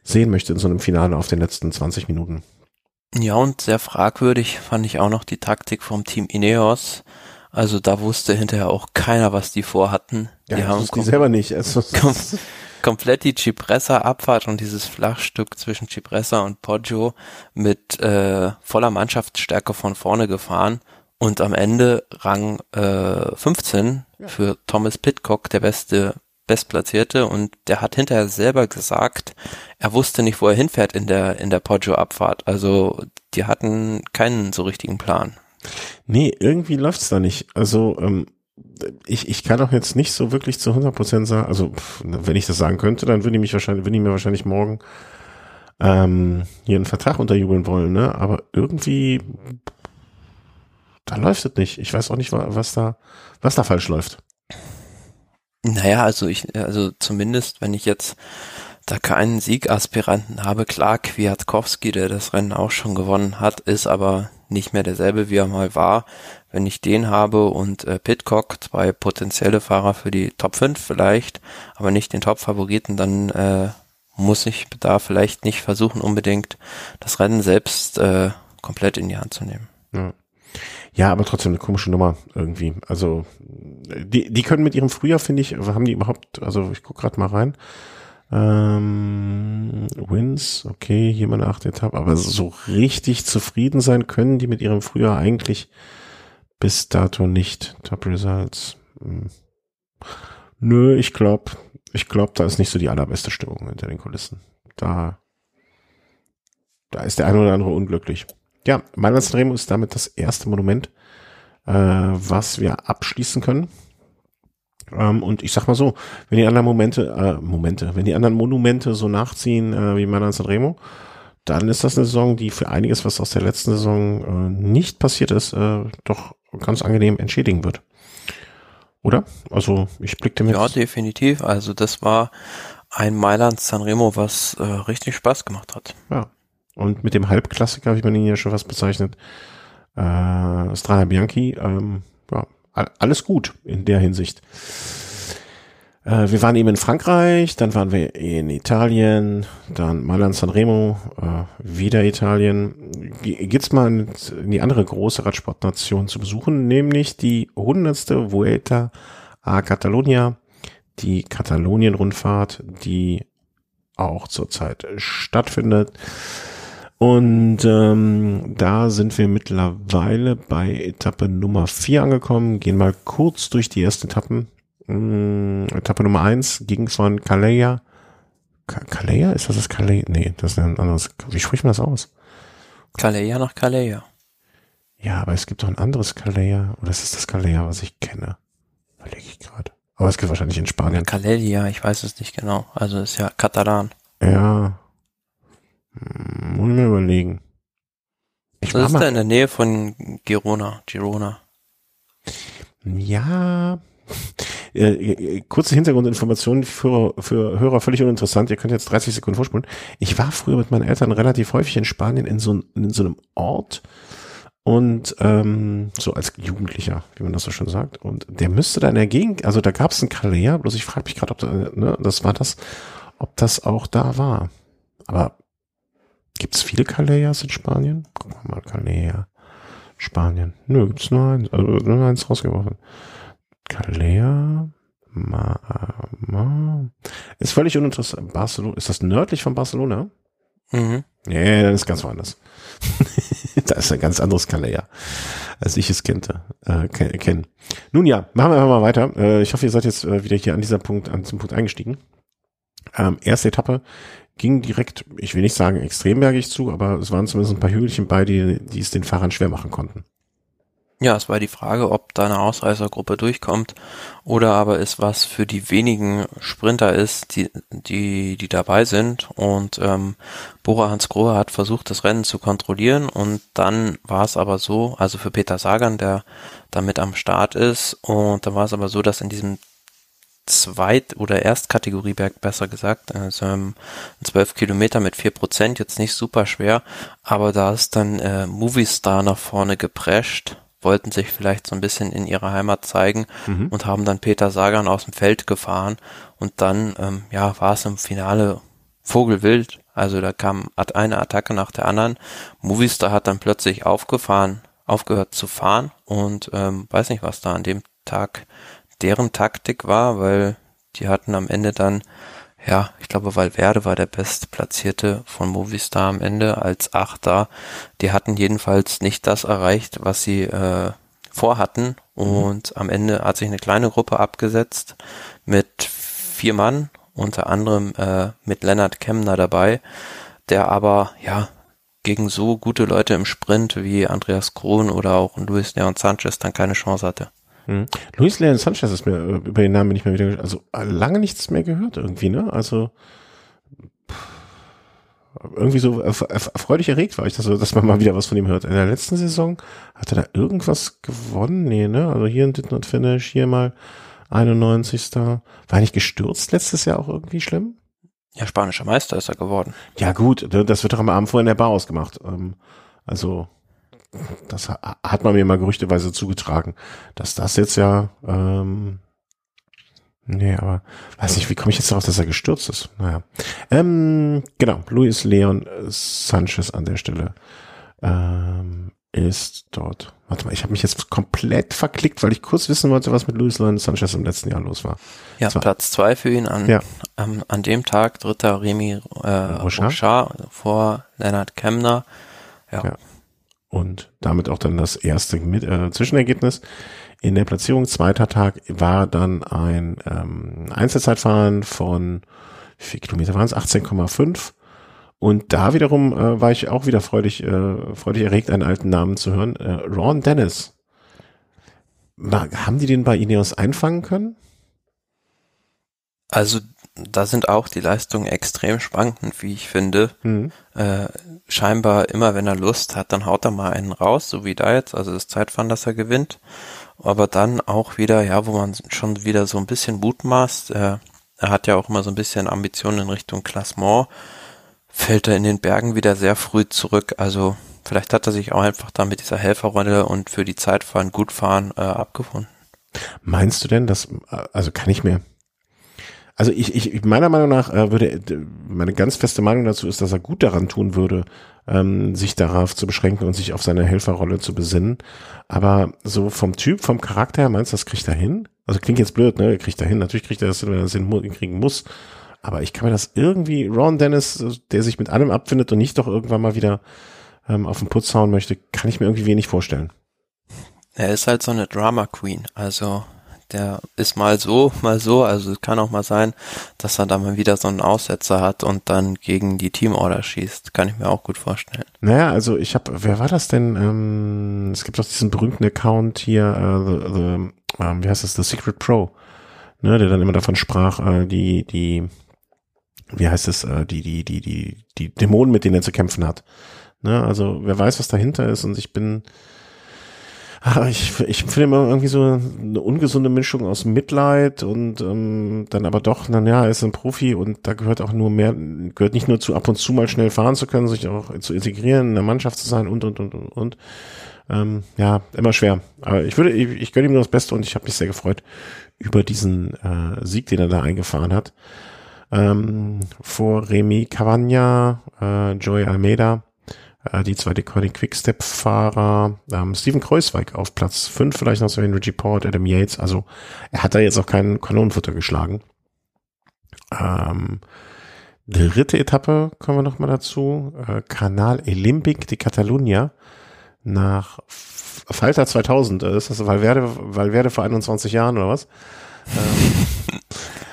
S1: sehen möchte in so einem Finale auf den letzten 20 Minuten.
S2: Ja, und sehr fragwürdig fand ich auch noch die Taktik vom Team Ineos. Also da wusste hinterher auch keiner, was die vorhatten.
S1: Ja, die haben die selber nicht. Also,
S2: komplett die Cipressa-Abfahrt und dieses Flachstück zwischen Cipressa und Poggio mit äh, voller Mannschaftsstärke von vorne gefahren und am Ende Rang äh, 15 ja. für Thomas Pitcock, der beste Bestplatzierte und der hat hinterher selber gesagt, er wusste nicht, wo er hinfährt in der, in der Poggio-Abfahrt. Also, die hatten keinen so richtigen Plan.
S1: Nee, irgendwie läuft's da nicht. Also, ähm, ich, ich kann auch jetzt nicht so wirklich zu 100% sagen, also, wenn ich das sagen könnte, dann würde ich mich wahrscheinlich, würde ich mir wahrscheinlich morgen, ähm, hier einen Vertrag unterjubeln wollen, ne? Aber irgendwie, da läuft es nicht. Ich weiß auch nicht, was da, was da falsch läuft.
S2: Naja, also ich, also zumindest, wenn ich jetzt da keinen Siegaspiranten habe, klar, Kwiatkowski, der das Rennen auch schon gewonnen hat, ist aber nicht mehr derselbe, wie er mal war. Wenn ich den habe und äh, Pitcock, zwei potenzielle Fahrer für die Top 5 vielleicht, aber nicht den Top-Favoriten, dann äh, muss ich da vielleicht nicht versuchen, unbedingt das Rennen selbst äh, komplett in die Hand zu nehmen.
S1: Ja. Ja, aber trotzdem eine komische Nummer irgendwie. Also die, die können mit ihrem Frühjahr, finde ich, haben die überhaupt, also ich guck gerade mal rein. Ähm, Wins, okay, hier meine achte Etappe, aber so richtig zufrieden sein können die mit ihrem Frühjahr eigentlich bis dato nicht. Top Results. Hm. Nö, ich glaube, ich glaube, da ist nicht so die allerbeste Stimmung hinter den Kulissen. Da, da ist der eine oder andere unglücklich. Ja, Mailand Sanremo ist damit das erste Monument, äh, was wir abschließen können. Ähm, und ich sag mal so, wenn die anderen Momente, äh, Momente, wenn die anderen Monumente so nachziehen äh, wie Mailand Sanremo, dann ist das eine Saison, die für einiges, was aus der letzten Saison äh, nicht passiert ist, äh, doch ganz angenehm entschädigen wird. Oder? Also ich blickte mir.
S2: Ja, definitiv. Also das war ein Mailand Sanremo, was äh, richtig Spaß gemacht hat.
S1: Ja. Und mit dem Halbklassiker, wie man ihn ja schon fast bezeichnet, äh, Strana Bianchi, ähm, ja, alles gut in der Hinsicht. Äh, wir waren eben in Frankreich, dann waren wir in Italien, dann Mailand Sanremo, äh, wieder Italien. Geht's mal in, die andere große Radsportnation zu besuchen, nämlich die hundertste Vuelta a Catalunya, die Katalonien-Rundfahrt, die auch zurzeit stattfindet. Und ähm, da sind wir mittlerweile bei Etappe Nummer 4 angekommen. Gehen mal kurz durch die ersten Etappen. Ähm, Etappe Nummer 1 ging von Calais. Calais? Ist das das Calais? Nee, das ist ein anderes. Wie spricht man das aus?
S2: Calais nach Calais.
S1: Ja, aber es gibt doch ein anderes Calais. Oder ist es das Calais, was ich kenne? Überlege ich gerade. Aber es gibt wahrscheinlich in Spanien.
S2: Ja, ich weiß es nicht genau. Also ist ja Katalan.
S1: Ja, hm, muss ich mir überlegen.
S2: Ich das ist da in der Nähe von Girona, Girona.
S1: Ja. Äh, äh, kurze Hintergrundinformationen für, für Hörer völlig uninteressant. Ihr könnt jetzt 30 Sekunden vorspulen. Ich war früher mit meinen Eltern relativ häufig in Spanien in so, in so einem Ort und ähm, so als Jugendlicher, wie man das so schon sagt. Und der müsste da in der Gegend, also da gab es einen Calea, bloß ich frage mich gerade, ob da, ne, das war das, ob das auch da war. Aber Gibt es viele Callejas in Spanien? Guck mal, Calleja. Spanien. Nö, gibt's nur eins. Also nur eins rausgeworfen. Calleja. Ma, ma. Ist völlig uninteressant. Barcelona. Ist das nördlich von Barcelona? Mhm. Nee, dann ist ganz woanders. da ist ein ganz anderes Calleja, als ich es kennte, äh, kenne. Nun ja, machen wir einfach mal weiter. Äh, ich hoffe, ihr seid jetzt äh, wieder hier an dieser Punkt, an diesem Punkt eingestiegen. Ähm, erste Etappe ging direkt, ich will nicht sagen extrembergig zu, aber es waren zumindest ein paar Hügelchen bei, die, die es den Fahrern schwer machen konnten.
S2: Ja, es war die Frage, ob da eine Ausreißergruppe durchkommt oder aber es was für die wenigen Sprinter ist, die, die, die dabei sind. Und ähm, Bora Hans Grohe hat versucht, das Rennen zu kontrollieren und dann war es aber so, also für Peter Sagan, der damit am Start ist, und dann war es aber so, dass in diesem Zweit- oder Erstkategorieberg besser gesagt. Also ähm, 12 Kilometer mit 4 Prozent, jetzt nicht super schwer, aber da ist dann äh, Movistar nach vorne geprescht, wollten sich vielleicht so ein bisschen in ihrer Heimat zeigen mhm. und haben dann Peter Sagan aus dem Feld gefahren und dann, ähm, ja, war es im Finale Vogelwild. Also da kam eine Attacke nach der anderen. Movistar hat dann plötzlich aufgefahren, aufgehört zu fahren und ähm, weiß nicht, was da an dem Tag deren Taktik war, weil die hatten am Ende dann, ja, ich glaube, Valverde war der bestplatzierte von Movistar am Ende als Achter. Die hatten jedenfalls nicht das erreicht, was sie äh, vorhatten. Mhm. Und mhm. am Ende hat sich eine kleine Gruppe abgesetzt mit vier Mann, unter anderem äh, mit Lennart Kemner dabei, der aber, ja, gegen so gute Leute im Sprint wie Andreas Krohn oder auch Luis Leon Sanchez dann keine Chance hatte.
S1: Hm. Luis Leon Sanchez ist mir äh, über den Namen nicht mehr wieder, also äh, lange nichts mehr gehört irgendwie, ne? Also irgendwie so erfreulich erregt war ich, dass, dass man mal wieder was von ihm hört. In der letzten Saison hat er da irgendwas gewonnen? Nee, ne? Also hier ein Did Not Finish, hier mal 91. War er nicht gestürzt letztes Jahr auch irgendwie schlimm?
S2: Ja, spanischer Meister ist er geworden.
S1: Ja gut, das wird doch am Abend vorher in der Bar ausgemacht. Ähm, also das hat man mir mal gerüchteweise zugetragen, dass das jetzt ja, ähm, Nee, aber weiß nicht, wie komme ich jetzt darauf, dass er gestürzt ist? Naja. Ähm, genau, Luis Leon Sanchez an der Stelle ähm, ist dort. Warte mal, ich habe mich jetzt komplett verklickt, weil ich kurz wissen wollte, was mit Luis Leon Sanchez im letzten Jahr los war.
S2: Ja, war, Platz zwei für ihn an, ja. ähm, an dem Tag, dritter Remy äh, Rochard vor Leonard Kemner. Ja. ja.
S1: Und damit auch dann das erste mit, äh, Zwischenergebnis. In der Platzierung zweiter Tag war dann ein ähm, Einzelzeitfahren von wie viel Kilometer waren es? 18,5. Und da wiederum äh, war ich auch wieder freudig, äh, freudig erregt, einen alten Namen zu hören. Äh, Ron Dennis. War, haben die den bei Ineos einfangen können?
S2: Also da sind auch die Leistungen extrem schwankend, wie ich finde. Mhm. Äh, scheinbar immer, wenn er Lust hat, dann haut er mal einen raus, so wie da jetzt, also das Zeitfahren, dass er gewinnt aber dann auch wieder, ja, wo man schon wieder so ein bisschen mutmaßt, äh, er hat ja auch immer so ein bisschen Ambitionen in Richtung Klassement, fällt er in den Bergen wieder sehr früh zurück. Also vielleicht hat er sich auch einfach da mit dieser Helferrolle und für die Zeitfahren gut fahren äh, abgefunden.
S1: Meinst du denn, dass, also kann ich mir, also ich, ich meiner Meinung nach äh, würde, meine ganz feste Meinung dazu ist, dass er gut daran tun würde, ähm, sich darauf zu beschränken und sich auf seine Helferrolle zu besinnen. Aber so vom Typ, vom Charakter her, meinst du, das kriegt er hin? Also klingt jetzt blöd, ne? Kriegt er hin. Natürlich kriegt er das wenn er das hinkriegen muss. Aber ich kann mir das irgendwie, Ron Dennis, der sich mit allem abfindet und nicht doch irgendwann mal wieder ähm, auf den Putz hauen möchte, kann ich mir irgendwie wenig vorstellen.
S2: Er ist halt so eine Drama Queen. Also der ist mal so, mal so. Also es kann auch mal sein, dass er da mal wieder so einen Aussetzer hat und dann gegen die Teamorder schießt. Kann ich mir auch gut vorstellen.
S1: Naja, also ich habe, wer war das denn? Ähm, es gibt doch diesen berühmten Account hier, äh, the, the, ähm, wie heißt das, The Secret Pro, ne, der dann immer davon sprach, äh, die, die, wie heißt es, äh, die, die, die, die, die Dämonen, mit denen er zu kämpfen hat. Ne, also wer weiß, was dahinter ist und ich bin ich, ich finde immer irgendwie so eine ungesunde Mischung aus Mitleid und ähm, dann aber doch, na ja, er ist ein Profi und da gehört auch nur mehr, gehört nicht nur zu ab und zu mal schnell fahren zu können, sich auch zu integrieren, in der Mannschaft zu sein und und und und und. Ähm, ja, immer schwer. Aber ich würde, ich, ich gönne ihm nur das Beste und ich habe mich sehr gefreut über diesen äh, Sieg, den er da eingefahren hat. Ähm, vor Remy Cavagna, äh, Joey Almeida die zwei Decoding Quickstep-Fahrer, ähm, Steven Kreuzweig auf Platz 5, vielleicht noch so Henry G. Port, Adam Yates, also er hat da jetzt auch keinen Kanonenfutter geschlagen. Ähm, dritte Etappe kommen wir noch mal dazu, äh, Kanal Olympic de Catalunya nach Falter 2000, äh, ist das Valverde, Valverde vor 21 Jahren oder was? ähm,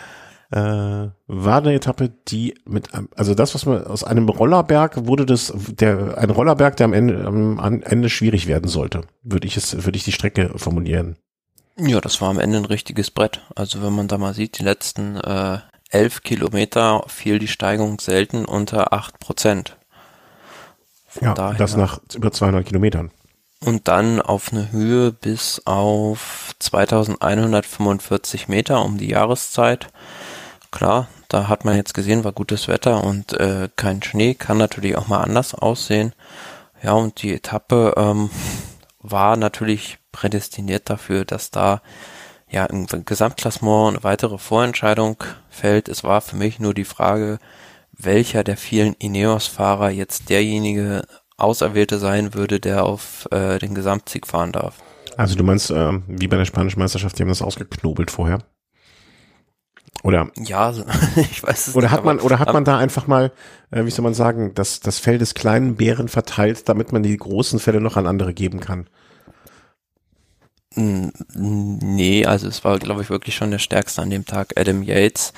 S1: äh, war eine Etappe, die mit, also das, was man aus einem Rollerberg wurde das, der, ein Rollerberg, der am Ende, am Ende schwierig werden sollte, würde ich es, würde ich die Strecke formulieren.
S2: Ja, das war am Ende ein richtiges Brett. Also wenn man da mal sieht, die letzten äh, elf Kilometer fiel die Steigung selten unter acht Prozent.
S1: ja, daher, das nach über 200 Kilometern.
S2: Und dann auf eine Höhe bis auf 2145 Meter um die Jahreszeit. Klar, da hat man jetzt gesehen, war gutes Wetter und äh, kein Schnee, kann natürlich auch mal anders aussehen. Ja, und die Etappe ähm, war natürlich prädestiniert dafür, dass da ja im Gesamtklassement eine weitere Vorentscheidung fällt. Es war für mich nur die Frage, welcher der vielen Ineos-Fahrer jetzt derjenige Auserwählte sein würde, der auf äh, den Gesamtsieg fahren darf.
S1: Also du meinst, äh, wie bei der spanischen Meisterschaft, die haben das ausgeknobelt vorher? Oder
S2: ja, ich weiß
S1: es Oder nicht, hat man oder hat man da einfach mal, äh, wie soll man sagen, das das Fell des kleinen Bären verteilt, damit man die großen Fälle noch an andere geben kann?
S2: Nee, also es war, glaube ich, wirklich schon der stärkste an dem Tag, Adam Yates.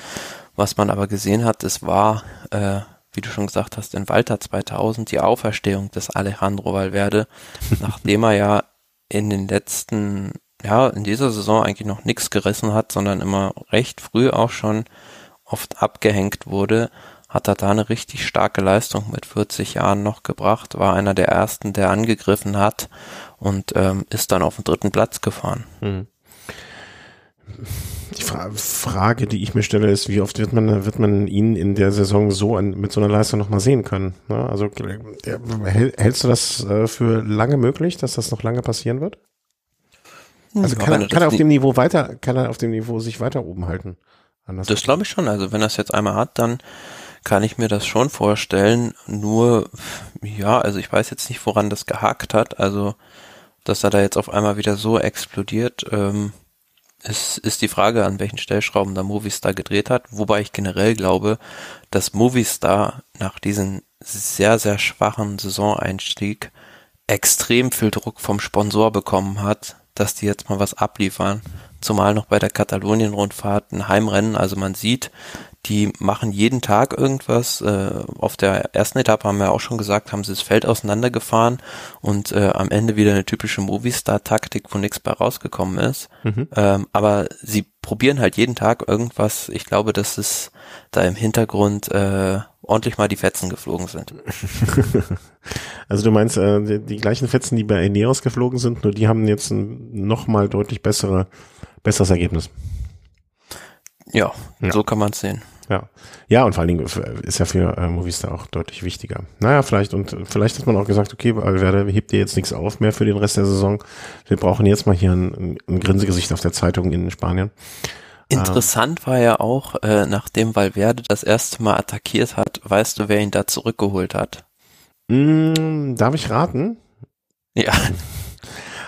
S2: Was man aber gesehen hat, es war, äh, wie du schon gesagt hast, in Walter 2000 die Auferstehung des Alejandro Valverde, nachdem er ja in den letzten ja, in dieser Saison eigentlich noch nichts gerissen hat, sondern immer recht früh auch schon oft abgehängt wurde, hat er da eine richtig starke Leistung mit 40 Jahren noch gebracht, war einer der ersten, der angegriffen hat und ähm, ist dann auf den dritten Platz gefahren. Hm.
S1: Die Fra Frage, die ich mir stelle, ist, wie oft wird man, wird man ihn in der Saison so an, mit so einer Leistung nochmal sehen können? Ne? Also hältst du das äh, für lange möglich, dass das noch lange passieren wird? Also kann er, kann er auf dem Niveau weiter, kann er auf dem Niveau sich weiter oben halten?
S2: Anders das glaube ich schon. Also wenn er es jetzt einmal hat, dann kann ich mir das schon vorstellen. Nur, ja, also ich weiß jetzt nicht, woran das gehakt hat. Also, dass er da jetzt auf einmal wieder so explodiert, ähm, ist, ist die Frage, an welchen Stellschrauben da Movistar gedreht hat. Wobei ich generell glaube, dass Movistar nach diesem sehr, sehr schwachen Saisoneinstieg extrem viel Druck vom Sponsor bekommen hat, dass die jetzt mal was abliefern. Zumal noch bei der Katalonien-Rundfahrt ein Heimrennen. Also man sieht, die machen jeden Tag irgendwas. Äh, auf der ersten Etappe haben wir auch schon gesagt, haben sie das Feld auseinandergefahren und äh, am Ende wieder eine typische Movistar-Taktik, wo nichts bei rausgekommen ist. Mhm. Ähm, aber sie probieren halt jeden Tag irgendwas. Ich glaube, dass es da im Hintergrund äh, ordentlich mal die Fetzen geflogen sind.
S1: also du meinst äh, die, die, gleichen Fetzen, die bei Ineos geflogen sind, nur die haben jetzt ein noch mal deutlich bessere, besseres Ergebnis.
S2: Ja, ja. so kann man es sehen.
S1: Ja. Ja, und vor allen Dingen ist ja für äh, Movistar auch deutlich wichtiger. Naja, vielleicht, und vielleicht hat man auch gesagt, okay, Alverde hebt dir jetzt nichts auf mehr für den Rest der Saison. Wir brauchen jetzt mal hier ein, ein Grinsegesicht auf der Zeitung in Spanien.
S2: Interessant ähm, war ja auch, äh, nachdem Valverde das erste Mal attackiert hat, weißt du, wer ihn da zurückgeholt hat?
S1: Mm, darf ich raten?
S2: Ja.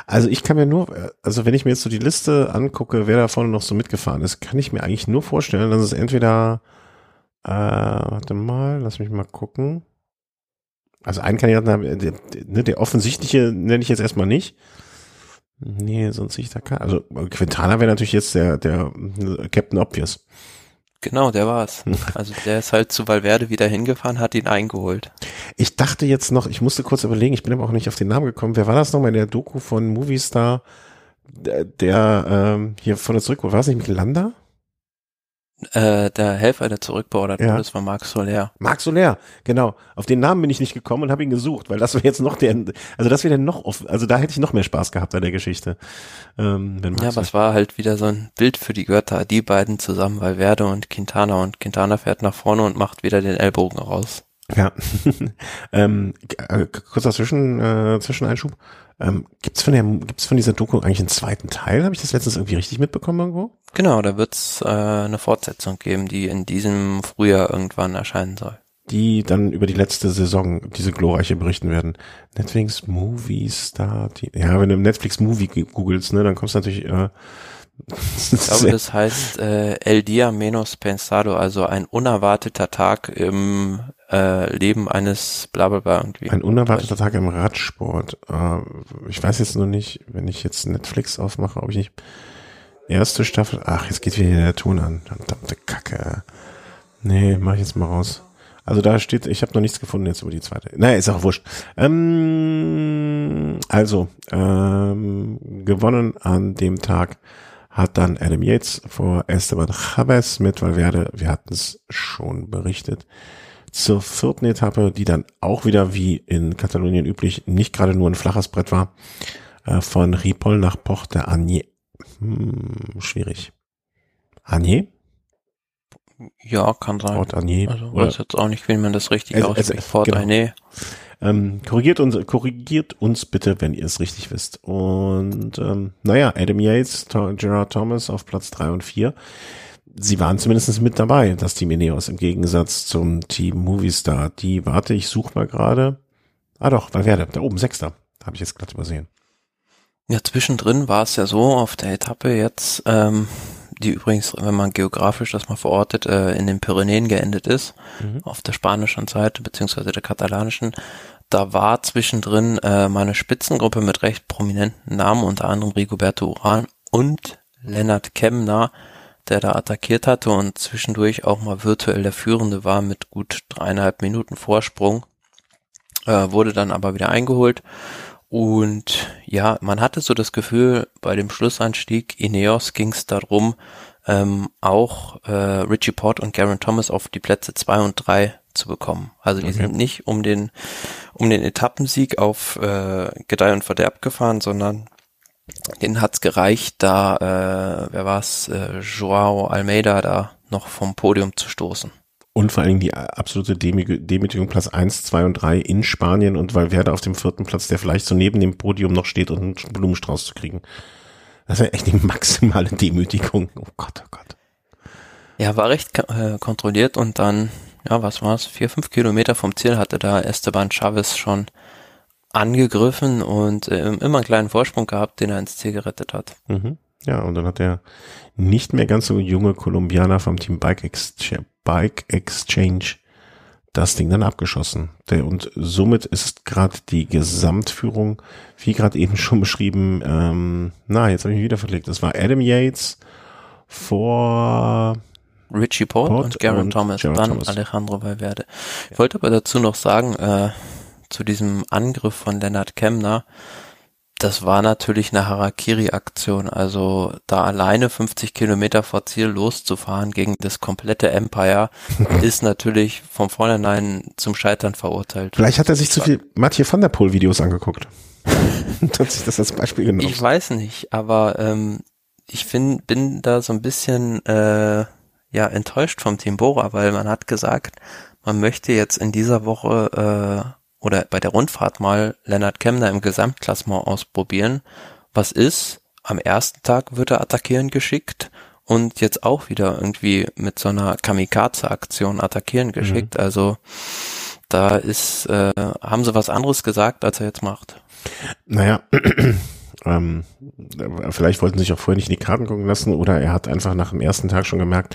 S1: Also ich kann mir nur, also wenn ich mir jetzt so die Liste angucke, wer da vorne noch so mitgefahren ist, kann ich mir eigentlich nur vorstellen, dass es entweder, äh, warte mal, lass mich mal gucken. Also einen Kandidaten haben, der, der, der offensichtliche nenne ich jetzt erstmal nicht. Nee, sonst sehe ich da keinen. Also Quintana wäre natürlich jetzt der, der Captain Obvious.
S2: Genau, der war's. Also der ist halt zu Valverde wieder hingefahren, hat ihn eingeholt.
S1: Ich dachte jetzt noch, ich musste kurz überlegen, ich bin aber auch nicht auf den Namen gekommen. Wer war das nochmal in der Doku von Movistar, der, der ähm, hier von der zurück, war es nicht Landa?
S2: Äh, der Helfer, der zurückbeordert ja. wurde, das war Marc Soler.
S1: Marc Soler, genau. Auf den Namen bin ich nicht gekommen und habe ihn gesucht, weil das wäre jetzt noch der, also das wäre noch, offen, also da hätte ich noch mehr Spaß gehabt an der Geschichte.
S2: Ähm, wenn ja, aber es war halt wieder so ein Bild für die Götter, die beiden zusammen, weil Verde und Quintana und Quintana fährt nach vorne und macht wieder den Ellbogen raus.
S1: Ja, ähm, äh, kurzer Zwischen, äh, Zwischeneinschub. Ähm, gibt's von der, gibt's von dieser Doku eigentlich einen zweiten Teil? Habe ich das letztens irgendwie richtig mitbekommen irgendwo?
S2: Genau, da wird's äh, eine Fortsetzung geben, die in diesem Frühjahr irgendwann erscheinen soll.
S1: Die dann über die letzte Saison, diese glorreiche berichten werden. Netflix Movie Star, ja, wenn du Netflix Movie googelst, ne, dann kommst du natürlich, äh,
S2: ich glaube, das heißt äh, El Dia Menos Pensado, also ein unerwarteter Tag im äh, Leben eines Blablabla irgendwie.
S1: Ein unerwarteter Tag im Radsport. Äh, ich weiß jetzt nur nicht, wenn ich jetzt Netflix aufmache, ob ich nicht erste Staffel. Ach, jetzt geht wieder der Ton an. Verdammte Kacke. Nee, mach ich jetzt mal raus. Also da steht, ich habe noch nichts gefunden jetzt über die zweite. Naja, ist auch wurscht. Ähm, also, ähm, gewonnen an dem Tag hat dann Adam Yates vor Esteban Chavez mit Valverde, wir hatten es schon berichtet, zur vierten Etappe, die dann auch wieder wie in Katalonien üblich nicht gerade nur ein flaches Brett war, äh, von Ripoll nach Porte Agné. Hm, schwierig. Agné?
S2: Ja, kann sein. Port Agné. Also weiß jetzt auch nicht, wie man das richtig also, ausspricht. Also, Port genau. Agné.
S1: Ähm, korrigiert uns, korrigiert uns bitte, wenn ihr es richtig wisst. Und ähm, naja, Adam Yates, Gerard Thomas auf Platz drei und vier sie waren zumindest mit dabei, das Team Ineos, im Gegensatz zum Team Movistar. Die, warte, ich suche mal gerade. Ah doch, Valverde, da oben, Sechster. Habe ich jetzt gerade übersehen.
S2: Ja, zwischendrin war es ja so auf der Etappe jetzt, ähm, die übrigens, wenn man geografisch das mal verortet, äh, in den Pyrenäen geendet ist, mhm. auf der spanischen Seite, beziehungsweise der katalanischen. Da war zwischendrin äh, meine Spitzengruppe mit recht prominenten Namen, unter anderem Rigoberto Uran und Lennart Kemner, der da attackiert hatte und zwischendurch auch mal virtuell der Führende war mit gut dreieinhalb Minuten Vorsprung, äh, wurde dann aber wieder eingeholt. Und ja, man hatte so das Gefühl, bei dem Schlussanstieg Ineos ging es darum, ähm, auch äh, Richie Port und Garen Thomas auf die Plätze zwei und drei zu bekommen. Also die okay. sind nicht um den um den Etappensieg auf äh, Gedeih und Verderb gefahren, sondern den hat's gereicht, da, äh, wer war's, äh, Joao Almeida da noch vom Podium zu stoßen.
S1: Und vor allen Dingen die absolute Demütigung Platz eins, zwei und drei in Spanien und Valverde auf dem vierten Platz, der vielleicht so neben dem Podium noch steht und einen Blumenstrauß zu kriegen. Das ist ja echt die maximale Demütigung. Oh Gott, oh Gott.
S2: Ja, war recht äh, kontrolliert und dann, ja, was war's? Vier, fünf Kilometer vom Ziel hatte da Esteban Chavez schon angegriffen und äh, immer einen kleinen Vorsprung gehabt, den er ins Ziel gerettet hat.
S1: Mhm. Ja, und dann hat der nicht mehr ganz so junge Kolumbianer vom Team Bike, Exchange, Bike Exchange das Ding dann abgeschossen. Der, und somit ist gerade die Gesamtführung, wie gerade eben schon beschrieben, ähm, na, jetzt habe ich mich wieder verlegt. Das war Adam Yates vor
S2: Richie Port, Port und Garen Thomas, Jared dann Thomas. Alejandro Valverde. Ich wollte aber dazu noch sagen, äh, zu diesem Angriff von Lennart Kemner, das war natürlich eine Harakiri-Aktion. Also da alleine 50 Kilometer vor Ziel loszufahren gegen das komplette Empire ist natürlich von vornherein zum Scheitern verurteilt.
S1: Vielleicht hat er sich zu viel Mathieu van der Poel Videos angeguckt. und hat sich das als Beispiel genommen.
S2: Ich weiß nicht, aber ähm, ich find, bin da so ein bisschen äh, ja enttäuscht vom Team Bora, weil man hat gesagt, man möchte jetzt in dieser Woche äh, oder bei der Rundfahrt mal Lennart Kemner im Gesamtklassement ausprobieren. Was ist? Am ersten Tag wird er attackieren geschickt und jetzt auch wieder irgendwie mit so einer Kamikaze-Aktion attackieren geschickt. Mhm. Also da ist, äh, haben sie was anderes gesagt, als er jetzt macht.
S1: Naja, ähm, vielleicht wollten sie sich auch vorher nicht in die Karten gucken lassen oder er hat einfach nach dem ersten Tag schon gemerkt,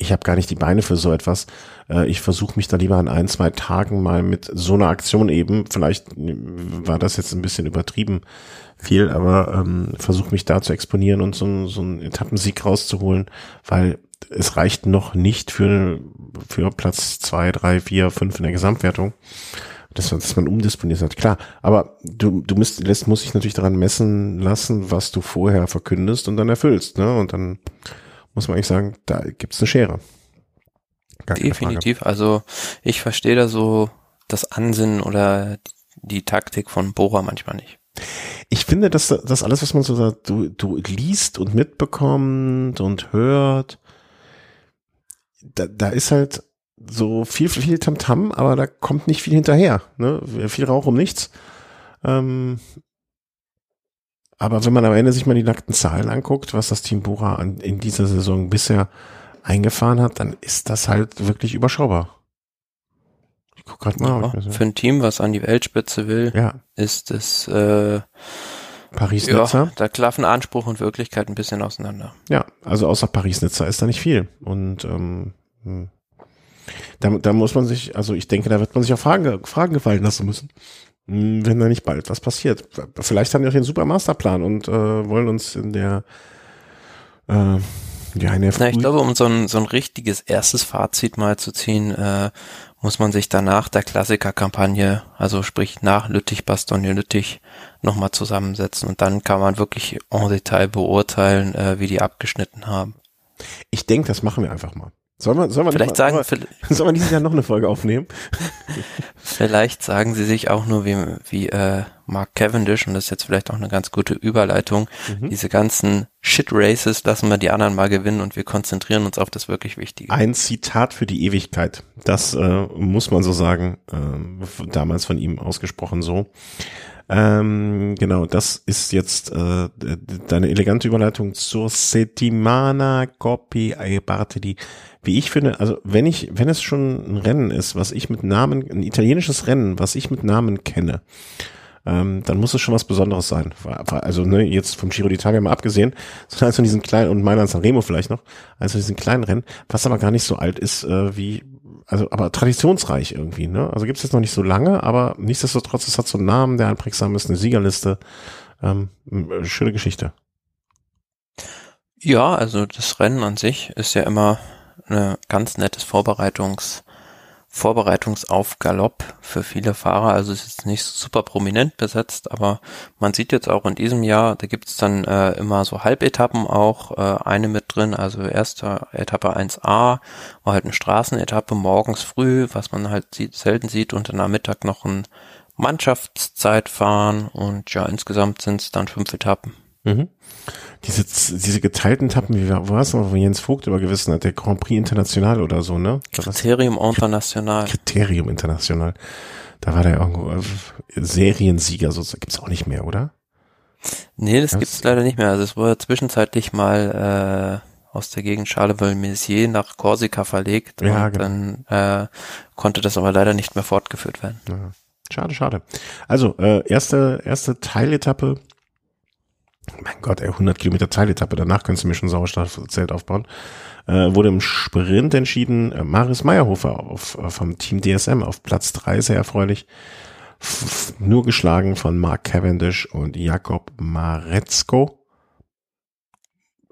S1: ich habe gar nicht die Beine für so etwas. Äh, ich versuche mich da lieber an ein, zwei Tagen mal mit so einer Aktion eben, vielleicht war das jetzt ein bisschen übertrieben viel, aber ähm, versuche mich da zu exponieren und so, so einen Etappensieg rauszuholen, weil es reicht noch nicht für, für Platz zwei, drei, vier, fünf in der Gesamtwertung dass, dass man umdisponiert hat. Klar, aber du, du musst, lässt, muss ich natürlich daran messen lassen, was du vorher verkündest und dann erfüllst. Ne? Und dann muss man eigentlich sagen, da gibt's eine Schere.
S2: Definitiv. Also ich verstehe da so das Ansinnen oder die, die Taktik von Bora manchmal nicht.
S1: Ich finde, dass das alles, was man so sagt, du, du liest und mitbekommt und hört, da, da ist halt so viel, viel Tamtam, -Tam, aber da kommt nicht viel hinterher. Ne? Viel Rauch um nichts. Ähm, aber wenn man am Ende sich mal die nackten Zahlen anguckt, was das Team Bora an, in dieser Saison bisher eingefahren hat, dann ist das halt wirklich überschaubar.
S2: Ich guck grad mal. Ja, für ein Team, was an die Weltspitze will, ja. ist es äh,
S1: Paris-Nizza. Ja,
S2: da klaffen Anspruch und Wirklichkeit ein bisschen auseinander.
S1: Ja, also außer Paris-Nizza ist da nicht viel. Und ähm, hm. da, da muss man sich, also ich denke, da wird man sich auch Fragen, Fragen gefallen lassen müssen. Hm, wenn da nicht bald was passiert. Vielleicht haben wir auch den super Masterplan und äh, wollen uns in der
S2: äh, ja, in der Na, ich glaube, um so ein, so ein richtiges erstes Fazit mal zu ziehen, äh, muss man sich danach der Klassikerkampagne, also sprich nach Lüttich, Bastogne, Lüttich, nochmal zusammensetzen und dann kann man wirklich en Detail beurteilen, äh, wie die abgeschnitten haben.
S1: Ich denke, das machen wir einfach mal. Sollen wir, sollen wir
S2: vielleicht sagen,
S1: mal, sollen wir dieses Jahr noch eine Folge aufnehmen?
S2: vielleicht sagen sie sich auch nur wie, wie äh, Mark Cavendish, und das ist jetzt vielleicht auch eine ganz gute Überleitung, mhm. diese ganzen Shit Races lassen wir die anderen mal gewinnen und wir konzentrieren uns auf das wirklich Wichtige.
S1: Ein Zitat für die Ewigkeit. Das äh, muss man so sagen, äh, damals von ihm ausgesprochen so. Ähm, genau, das ist jetzt äh, deine elegante Überleitung zur Settimana Coppi Bartoli. Wie ich finde, also wenn ich, wenn es schon ein Rennen ist, was ich mit Namen, ein italienisches Rennen, was ich mit Namen kenne, ähm, dann muss es schon was Besonderes sein. Also ne, jetzt vom Giro d'Italia mal abgesehen, sondern eins von diesen kleinen, und meiner San Remo vielleicht noch, eins von diesen kleinen Rennen, was aber gar nicht so alt ist äh, wie also aber traditionsreich irgendwie, ne? Also gibt es jetzt noch nicht so lange, aber nichtsdestotrotz, es hat so einen Namen, der einprägsam ist, eine Siegerliste. Ähm, schöne Geschichte.
S2: Ja, also das Rennen an sich ist ja immer ein ganz nettes Vorbereitungs- Vorbereitungsauf Galopp für viele Fahrer. Also es ist nicht super prominent besetzt, aber man sieht jetzt auch in diesem Jahr, da gibt's dann äh, immer so Halbetappen auch, äh, eine mit drin, also erste Etappe 1a war halt eine Straßenetappe morgens früh, was man halt sieht, selten sieht und dann am Mittag noch ein Mannschaftszeitfahren und ja, insgesamt sind es dann fünf Etappen.
S1: Mhm. Diese, diese geteilten Tappen, wie war es noch, wo Jens Vogt über gewissen hat, der Grand Prix International oder so, ne?
S2: Kriterium International.
S1: Kriterium International. Da war der irgendwo äh, Seriensieger, so gibt's auch nicht mehr, oder?
S2: Nee, das, das gibt's leider nicht mehr. Also es wurde zwischenzeitlich mal äh, aus der Gegend Charleville-Mézières nach Korsika verlegt ja, und genau. dann äh, konnte das aber leider nicht mehr fortgeführt werden.
S1: Ja. Schade, schade. Also, äh, erste, erste Teiletappe. Mein Gott, ey, 100 Kilometer Teiletappe. Danach kannst du mir schon Sauerstoffzelt aufbauen. Äh, wurde im Sprint entschieden. Äh, Maris Meyerhofer auf, äh, vom Team DSM auf Platz drei sehr erfreulich. F nur geschlagen von Mark Cavendish und Jakob Marezko.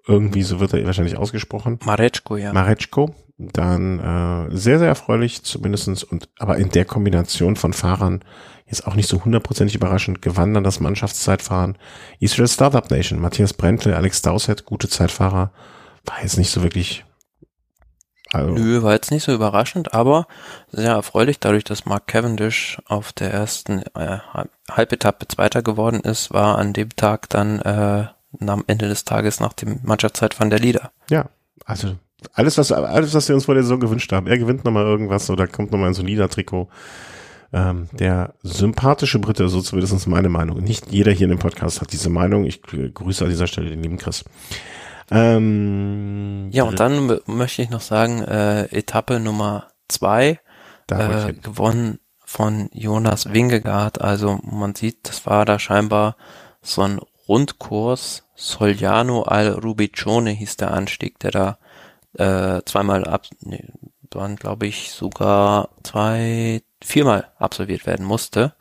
S1: Irgendwie so wird er wahrscheinlich ausgesprochen.
S2: Mareczko, ja.
S1: Mareczko. Dann äh, sehr, sehr erfreulich, zumindestens und aber in der Kombination von Fahrern jetzt auch nicht so hundertprozentig überraschend, gewann dann das Mannschaftszeitfahren. Israel Startup Nation, Matthias Brentle, Alex Dowsett, gute Zeitfahrer, war jetzt nicht so wirklich.
S2: Also Nö, war jetzt nicht so überraschend, aber sehr erfreulich, dadurch, dass Mark Cavendish auf der ersten äh, Halbetappe Zweiter geworden ist, war an dem Tag dann äh, am Ende des Tages nach dem Mannschaftszeitfahren der Leader.
S1: Ja, also alles, was, alles, was wir uns vor der Saison gewünscht haben. Er gewinnt nochmal irgendwas oder kommt nochmal ein solider Trikot. Ähm, der sympathische Brite, so zumindest meine Meinung. Nicht jeder hier in dem Podcast hat diese Meinung. Ich grüße an dieser Stelle den lieben Chris.
S2: Ähm, ja, und dann möchte ich noch sagen, äh, Etappe Nummer zwei, äh, gewonnen von Jonas Wingegaard. Also man sieht, das war da scheinbar so ein Rundkurs. Soliano al Rubicone hieß der Anstieg, der da äh, zweimal ab, nee, waren glaube ich sogar zwei, viermal absolviert werden musste.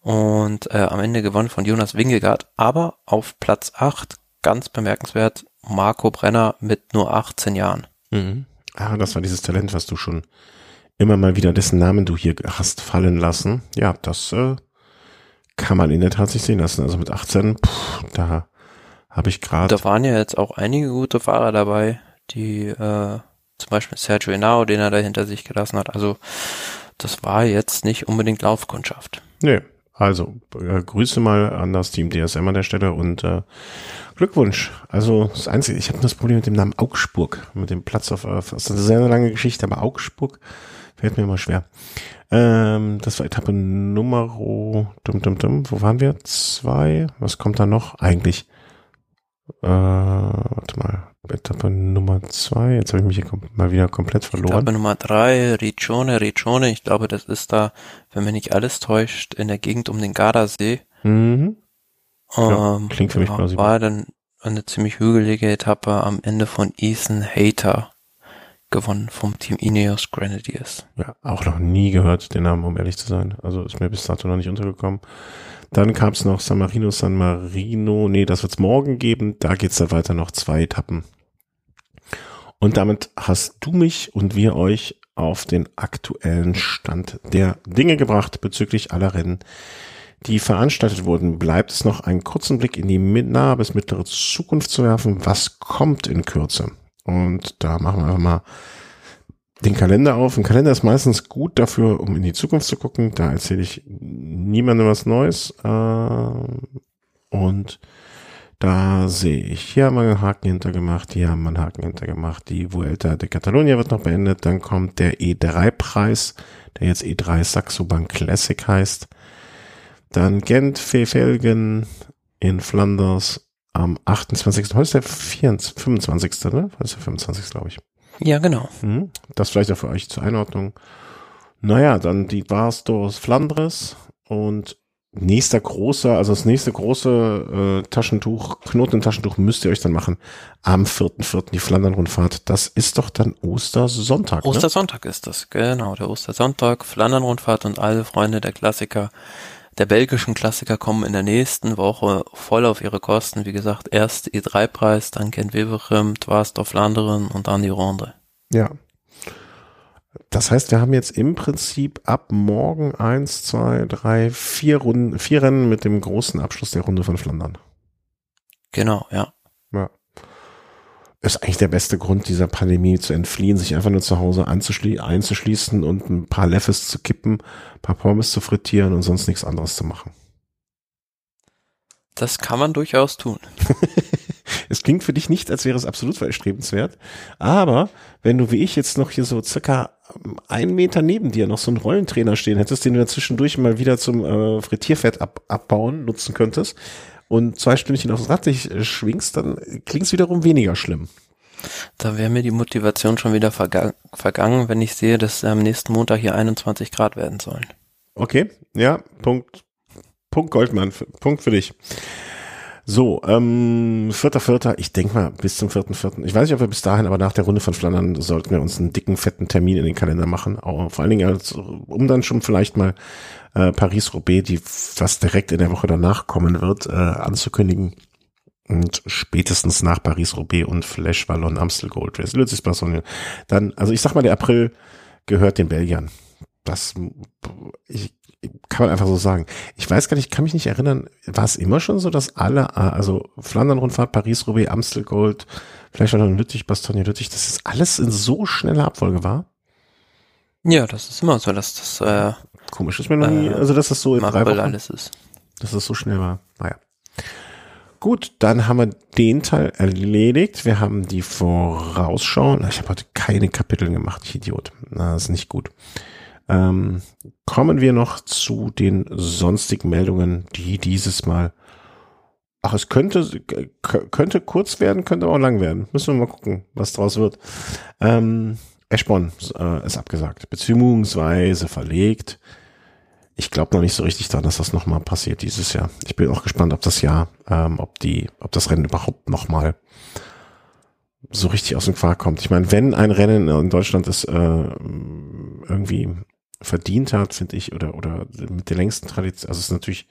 S2: Und äh, am Ende gewonnen von Jonas Wingegaard, aber auf Platz 8, ganz bemerkenswert, Marco Brenner mit nur 18 Jahren.
S1: Mhm. Ah, das war dieses Talent, was du schon immer mal wieder, dessen Namen du hier hast fallen lassen. Ja, das äh, kann man in der Tat sich sehen lassen. Also mit 18, pff, da habe ich gerade.
S2: Da waren ja jetzt auch einige gute Fahrer dabei die äh, zum Beispiel Sergio Henao, den er da hinter sich gelassen hat. Also das war jetzt nicht unbedingt Laufkundschaft.
S1: Nee, also äh, Grüße mal an das Team DSM an der Stelle und äh, Glückwunsch. Also das Einzige, ich habe das Problem mit dem Namen Augsburg, mit dem Platz auf, auf das ist eine sehr lange Geschichte, aber Augsburg fällt mir immer schwer. Ähm, das war Etappe Nummer, dum, dum, dum, wo waren wir? Zwei. Was kommt da noch? Eigentlich äh, warte mal, Etappe Nummer zwei. Jetzt habe ich mich hier mal wieder komplett verloren.
S2: Etappe Nummer drei, Riccione, Riccione. Ich glaube, das ist da, wenn mich nicht alles täuscht, in der Gegend um den Gardasee. Mhm.
S1: Ja, ähm, klingt für mich
S2: genau, War dann eine ziemlich hügelige Etappe am Ende von Ethan Hater gewonnen vom Team Ineos Grenadiers.
S1: Ja, auch noch nie gehört, den Namen, um ehrlich zu sein. Also ist mir bis dato noch nicht untergekommen. Dann gab es noch San Marino, San Marino. Nee, das wird's morgen geben. Da geht's dann weiter noch zwei Etappen. Und damit hast du mich und wir euch auf den aktuellen Stand der Dinge gebracht bezüglich aller Rennen, die veranstaltet wurden. Bleibt es noch einen kurzen Blick in die nahe bis mittlere Zukunft zu werfen. Was kommt in Kürze? Und da machen wir einfach mal den Kalender auf. Ein Kalender ist meistens gut dafür, um in die Zukunft zu gucken. Da erzähle ich niemandem was Neues. Äh, und da sehe ich, hier haben wir einen Haken hintergemacht, hier haben wir einen Haken hintergemacht. Die Vuelta de Catalunya wird noch beendet. Dann kommt der E3-Preis, der jetzt E3 Saxo Bank Classic heißt. Dann Gent, Fefelgen in Flanders am 28. Heute ist der 24, 25. Ne? Heute ist der 25. glaube ich.
S2: Ja, genau.
S1: Hm, das vielleicht auch für euch zur Einordnung. Naja, dann die Bars Flandres und nächster großer, also das nächste große äh, Taschentuch, Knoten Taschentuch müsst ihr euch dann machen am 4.4. die Flandern-Rundfahrt. Das ist doch dann Ostersonntag.
S2: Ne? Ostersonntag ne? ist das, genau, der Ostersonntag, Flandern-Rundfahrt und alle Freunde der Klassiker der belgischen Klassiker kommen in der nächsten Woche voll auf ihre Kosten. Wie gesagt, erst E3-Preis, dann Kent Weverem, Dwarsdorf Landeren und dann die Ronde.
S1: Ja. Das heißt, wir haben jetzt im Prinzip ab morgen eins, zwei, drei, vier Runden, vier Rennen mit dem großen Abschluss der Runde von Flandern.
S2: Genau, ja.
S1: Ja ist eigentlich der beste Grund dieser Pandemie zu entfliehen, sich einfach nur zu Hause einzuschließen und ein paar Leffes zu kippen, ein paar Pommes zu frittieren und sonst nichts anderes zu machen.
S2: Das kann man durchaus tun.
S1: es klingt für dich nicht, als wäre es absolut erstrebenswert. Aber wenn du wie ich jetzt noch hier so circa einen Meter neben dir noch so einen Rollentrainer stehen hättest, den du zwischendurch mal wieder zum äh, Frittierfett ab abbauen nutzen könntest, und zwei Stündchen aufs Rad dich schwingst, dann klingt es wiederum weniger schlimm.
S2: Da wäre mir die Motivation schon wieder verga vergangen, wenn ich sehe, dass am nächsten Montag hier 21 Grad werden sollen.
S1: Okay, ja, Punkt, Punkt Goldmann, Punkt für dich. So, ähm, vierter, vierter, ich denke mal bis zum vierten, vierten. Ich weiß nicht, ob wir bis dahin, aber nach der Runde von Flandern sollten wir uns einen dicken, fetten Termin in den Kalender machen. Auch, vor allen Dingen, als, um dann schon vielleicht mal äh, Paris-Roubaix, die fast direkt in der Woche danach kommen wird, äh, anzukündigen. Und spätestens nach Paris-Roubaix und Flash Wallon Amstel Gold Race, Lützis. Dann, also ich sag mal, der April gehört den Belgiern. Das, ich, kann man einfach so sagen. Ich weiß gar nicht, kann mich nicht erinnern, war es immer schon so, dass alle, also Flandern-Rundfahrt, Paris-Roubaix, Amstel Gold, vielleicht auch noch Lüttich, Bastogne, Lüttich, dass es alles in so schneller Abfolge war?
S2: Ja, das ist immer so, dass das, äh,
S1: Komisch ist mir noch nie, äh, also dass das so in Wochen,
S2: alles ist.
S1: Dass das so schnell war. Naja. Gut, dann haben wir den Teil erledigt. Wir haben die Vorausschau. Ich habe heute keine Kapitel gemacht, ich Idiot. Na, ist nicht gut. Ähm, kommen wir noch zu den sonstigen Meldungen, die dieses Mal. Ach, es könnte, könnte kurz werden, könnte aber auch lang werden. Müssen wir mal gucken, was draus wird. Ähm, Eschborn äh, ist abgesagt, beziehungsweise verlegt ich glaube noch nicht so richtig daran, dass das nochmal passiert dieses Jahr. Ich bin auch gespannt, ob das Jahr, ähm, ob die, ob das Rennen überhaupt nochmal so richtig aus dem Quark kommt. Ich meine, wenn ein Rennen in Deutschland es äh, irgendwie verdient hat, finde ich, oder oder mit der längsten Tradition, also es ist natürlich,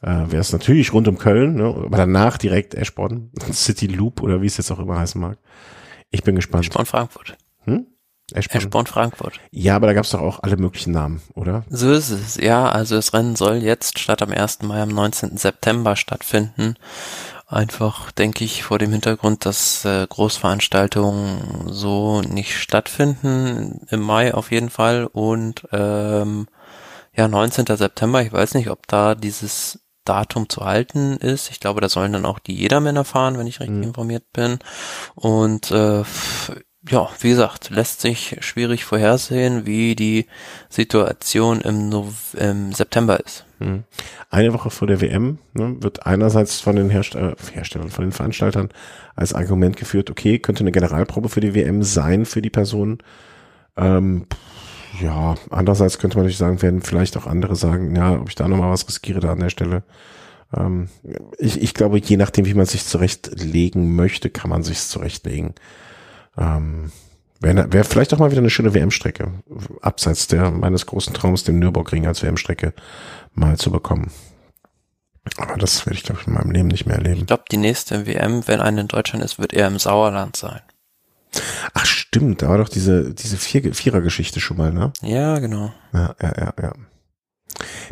S1: äh, wäre es natürlich rund um Köln, ne, aber danach direkt Eschborn, City Loop oder wie es jetzt auch immer heißen mag. Ich bin gespannt.
S2: Eschborn Frankfurt. Hm? Eschborn. Eschborn Frankfurt.
S1: Ja, aber da gab es doch auch alle möglichen Namen, oder?
S2: So ist es, ja. Also das Rennen soll jetzt statt am 1. Mai am 19. September stattfinden. Einfach, denke ich, vor dem Hintergrund, dass äh, Großveranstaltungen so nicht stattfinden, im Mai auf jeden Fall. Und ähm, ja, 19. September, ich weiß nicht, ob da dieses Datum zu halten ist. Ich glaube, da sollen dann auch die Jedermänner fahren, wenn ich richtig mhm. informiert bin. Und äh, ja, wie gesagt, lässt sich schwierig vorhersehen, wie die Situation im, no im September ist.
S1: Hm. Eine Woche vor der WM ne, wird einerseits von den Herstell Herstellern, von den Veranstaltern als Argument geführt, okay, könnte eine Generalprobe für die WM sein für die Personen. Ähm, ja, andererseits könnte man natürlich sagen, werden vielleicht auch andere sagen, ja, ob ich da nochmal was riskiere da an der Stelle. Ähm, ich, ich glaube, je nachdem, wie man sich zurechtlegen möchte, kann man sich zurechtlegen. Ähm, Wäre wär vielleicht auch mal wieder eine schöne WM-Strecke, abseits der meines großen Traums, den Nürburgring als WM-Strecke mal zu bekommen. Aber das werde ich, glaube ich, in meinem Leben nicht mehr erleben.
S2: Ich glaube, die nächste WM, wenn eine in Deutschland ist, wird eher im Sauerland sein.
S1: Ach stimmt, da war doch diese, diese Vier Vierer-Geschichte schon mal, ne?
S2: Ja, genau.
S1: Ja, ja, ja, ja.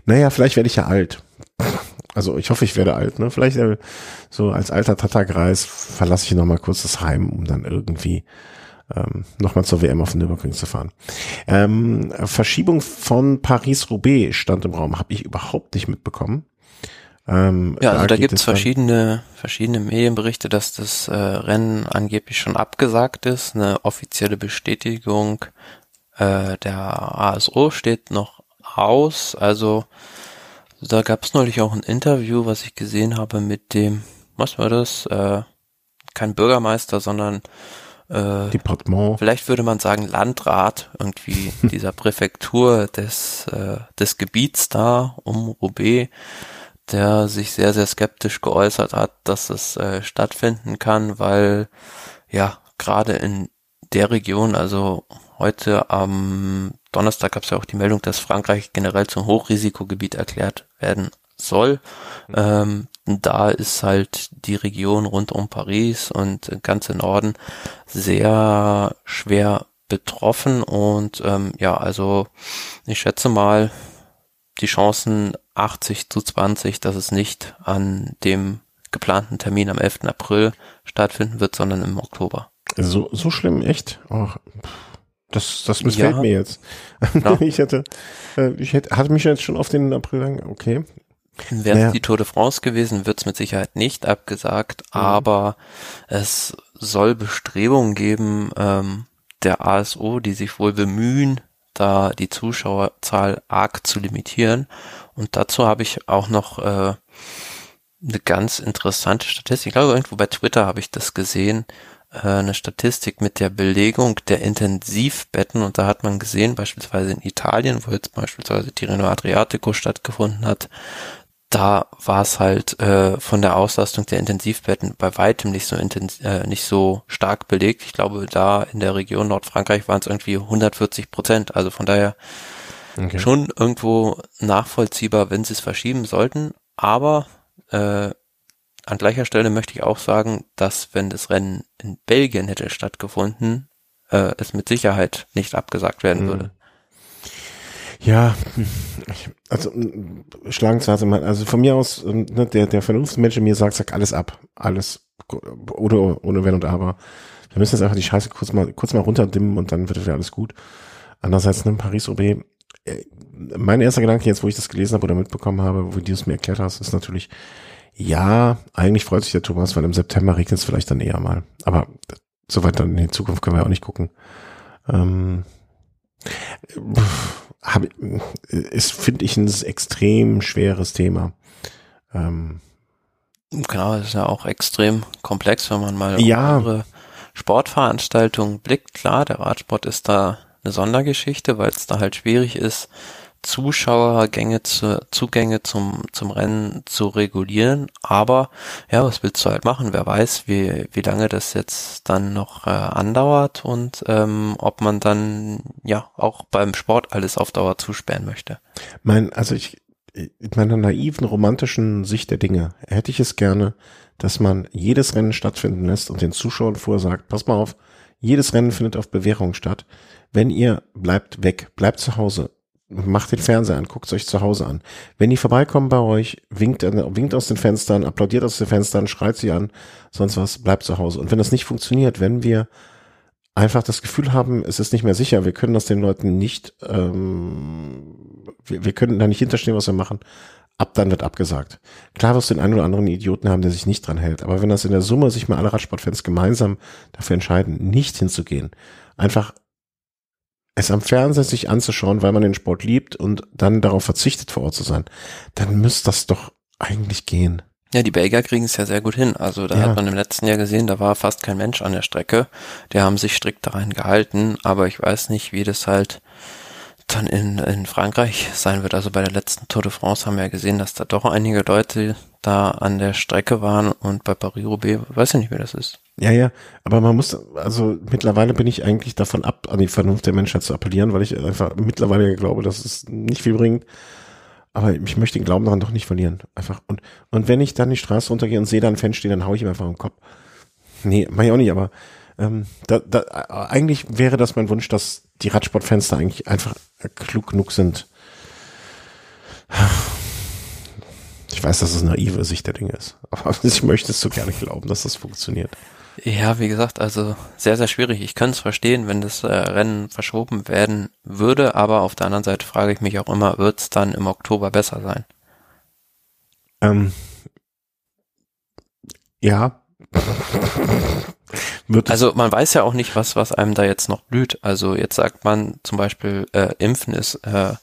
S1: Naja, vielleicht werde ich ja alt. Also ich hoffe, ich werde alt, ne? Vielleicht äh, so als alter Tatterkreis verlasse ich nochmal kurz das Heim, um dann irgendwie ähm, nochmal zur WM auf den Nürburgring zu fahren. Ähm, Verschiebung von Paris-Roubaix stand im Raum, habe ich überhaupt nicht mitbekommen.
S2: Ähm, ja, also da, da gibt es verschiedene, verschiedene Medienberichte, dass das äh, Rennen angeblich schon abgesagt ist. Eine offizielle Bestätigung äh, der ASO steht noch aus. Also da gab es neulich auch ein Interview, was ich gesehen habe mit dem, was war das? Äh, kein Bürgermeister, sondern
S1: äh, Departement.
S2: Vielleicht würde man sagen Landrat irgendwie dieser Präfektur des, äh, des Gebiets da um Roubaix, der sich sehr, sehr skeptisch geäußert hat, dass es äh, stattfinden kann, weil ja gerade in der Region, also heute am Donnerstag gab es ja auch die Meldung, dass Frankreich generell zum Hochrisikogebiet erklärt werden soll. Mhm. Ähm, da ist halt die Region rund um Paris und ganz im Norden sehr schwer betroffen und ähm, ja, also ich schätze mal die Chancen 80 zu 20, dass es nicht an dem geplanten Termin am 11. April stattfinden wird, sondern im Oktober.
S1: So, so schlimm, echt? Oh, das, das missfällt ja. mir jetzt. Ja. ich hätte, äh, ich hätte, hatte mich jetzt schon auf den April lang, okay.
S2: Wäre es naja. die Tour de France gewesen, wird es mit Sicherheit nicht abgesagt, mhm. aber es soll Bestrebungen geben, ähm, der ASO, die sich wohl bemühen, da die Zuschauerzahl arg zu limitieren. Und dazu habe ich auch noch äh, eine ganz interessante Statistik. Ich glaube, irgendwo bei Twitter habe ich das gesehen. Äh, eine Statistik mit der Belegung der Intensivbetten und da hat man gesehen, beispielsweise in Italien, wo jetzt beispielsweise Tirreno Adriatico stattgefunden hat, da war es halt äh, von der Auslastung der Intensivbetten bei weitem nicht so intens äh, nicht so stark belegt. Ich glaube, da in der Region Nordfrankreich waren es irgendwie 140 Prozent. Also von daher okay. schon irgendwo nachvollziehbar, wenn sie es verschieben sollten. Aber äh, an gleicher Stelle möchte ich auch sagen, dass wenn das Rennen in Belgien hätte stattgefunden, äh, es mit Sicherheit nicht abgesagt werden mhm. würde.
S1: Ja, also Schlagenzeit, also von mir aus, ähm, ne, der, der Vernunftsmensch in mir sagt, sag alles ab. Alles ohne, ohne Wenn und Aber. Wir müssen jetzt einfach die Scheiße kurz mal, kurz mal runterdimmen und dann wird wieder alles gut. Andererseits, ne, Paris-Roubaix, äh, mein erster Gedanke jetzt, wo ich das gelesen habe oder mitbekommen habe, wo du es mir erklärt hast, ist natürlich, ja, eigentlich freut sich der Thomas, weil im September regnet es vielleicht dann eher mal. Aber soweit dann in die Zukunft können wir auch nicht gucken. Ähm, hab, ist, finde ich, ein extrem schweres Thema. Ähm,
S2: genau, ist ja auch extrem komplex, wenn man mal ja. andere Sportveranstaltungen blickt. Klar, der Radsport ist da eine Sondergeschichte, weil es da halt schwierig ist, Zuschauergänge zu, Zugänge zum, zum Rennen zu regulieren. Aber ja, was willst du halt machen? Wer weiß, wie, wie lange das jetzt dann noch äh, andauert und ähm, ob man dann ja auch beim Sport alles auf Dauer zusperren möchte.
S1: Mein, also ich, in meiner naiven, romantischen Sicht der Dinge hätte ich es gerne, dass man jedes Rennen stattfinden lässt und den Zuschauern vorsagt, pass mal auf, jedes Rennen findet auf Bewährung statt. Wenn ihr bleibt weg, bleibt zu Hause, macht den Fernseher an, guckt euch zu Hause an. Wenn die vorbeikommen bei euch, winkt, winkt aus den Fenstern, applaudiert aus den Fenstern, schreit sie an, sonst was, bleibt zu Hause. Und wenn das nicht funktioniert, wenn wir einfach das Gefühl haben, es ist nicht mehr sicher, wir können das den Leuten nicht, ähm, wir, wir können da nicht hinterstehen, was wir machen, ab dann wird abgesagt. Klar wirst du den einen oder anderen Idioten haben, der sich nicht dran hält, aber wenn das in der Summe sich mal alle Radsportfans gemeinsam dafür entscheiden, nicht hinzugehen, einfach es am Fernseher sich anzuschauen, weil man den Sport liebt und dann darauf verzichtet, vor Ort zu sein, dann müsste das doch eigentlich gehen.
S2: Ja, die Belgier kriegen es ja sehr gut hin. Also da ja. hat man im letzten Jahr gesehen, da war fast kein Mensch an der Strecke. Die haben sich strikt daran gehalten, aber ich weiß nicht, wie das halt dann in, in Frankreich sein wird. Also bei der letzten Tour de France haben wir ja gesehen, dass da doch einige Leute da an der Strecke waren und bei Paris-Roubaix, weiß ich nicht, wie das ist.
S1: Ja, ja, aber man muss, also mittlerweile bin ich eigentlich davon ab, an die Vernunft der Menschheit zu appellieren, weil ich einfach mittlerweile glaube, dass es nicht viel bringt. Aber ich möchte den Glauben daran doch nicht verlieren. Einfach. Und, und wenn ich dann die Straße runtergehe und sehe da ein Fan stehen, dann hau ich ihm einfach im Kopf. Nee, mach ich auch nicht, aber ähm, da, da, eigentlich wäre das mein Wunsch, dass die Radsportfans da eigentlich einfach klug genug sind. Ich weiß, dass es naive Sicht der Dinge ist, aber ich möchte es so gerne glauben, dass das funktioniert.
S2: Ja, wie gesagt, also sehr, sehr schwierig. Ich könnte es verstehen, wenn das äh, Rennen verschoben werden würde, aber auf der anderen Seite frage ich mich auch immer, wird es dann im Oktober besser sein?
S1: Ähm, ja.
S2: Also man weiß ja auch nicht, was, was einem da jetzt noch blüht. Also jetzt sagt man zum Beispiel, äh, Impfen ist äh,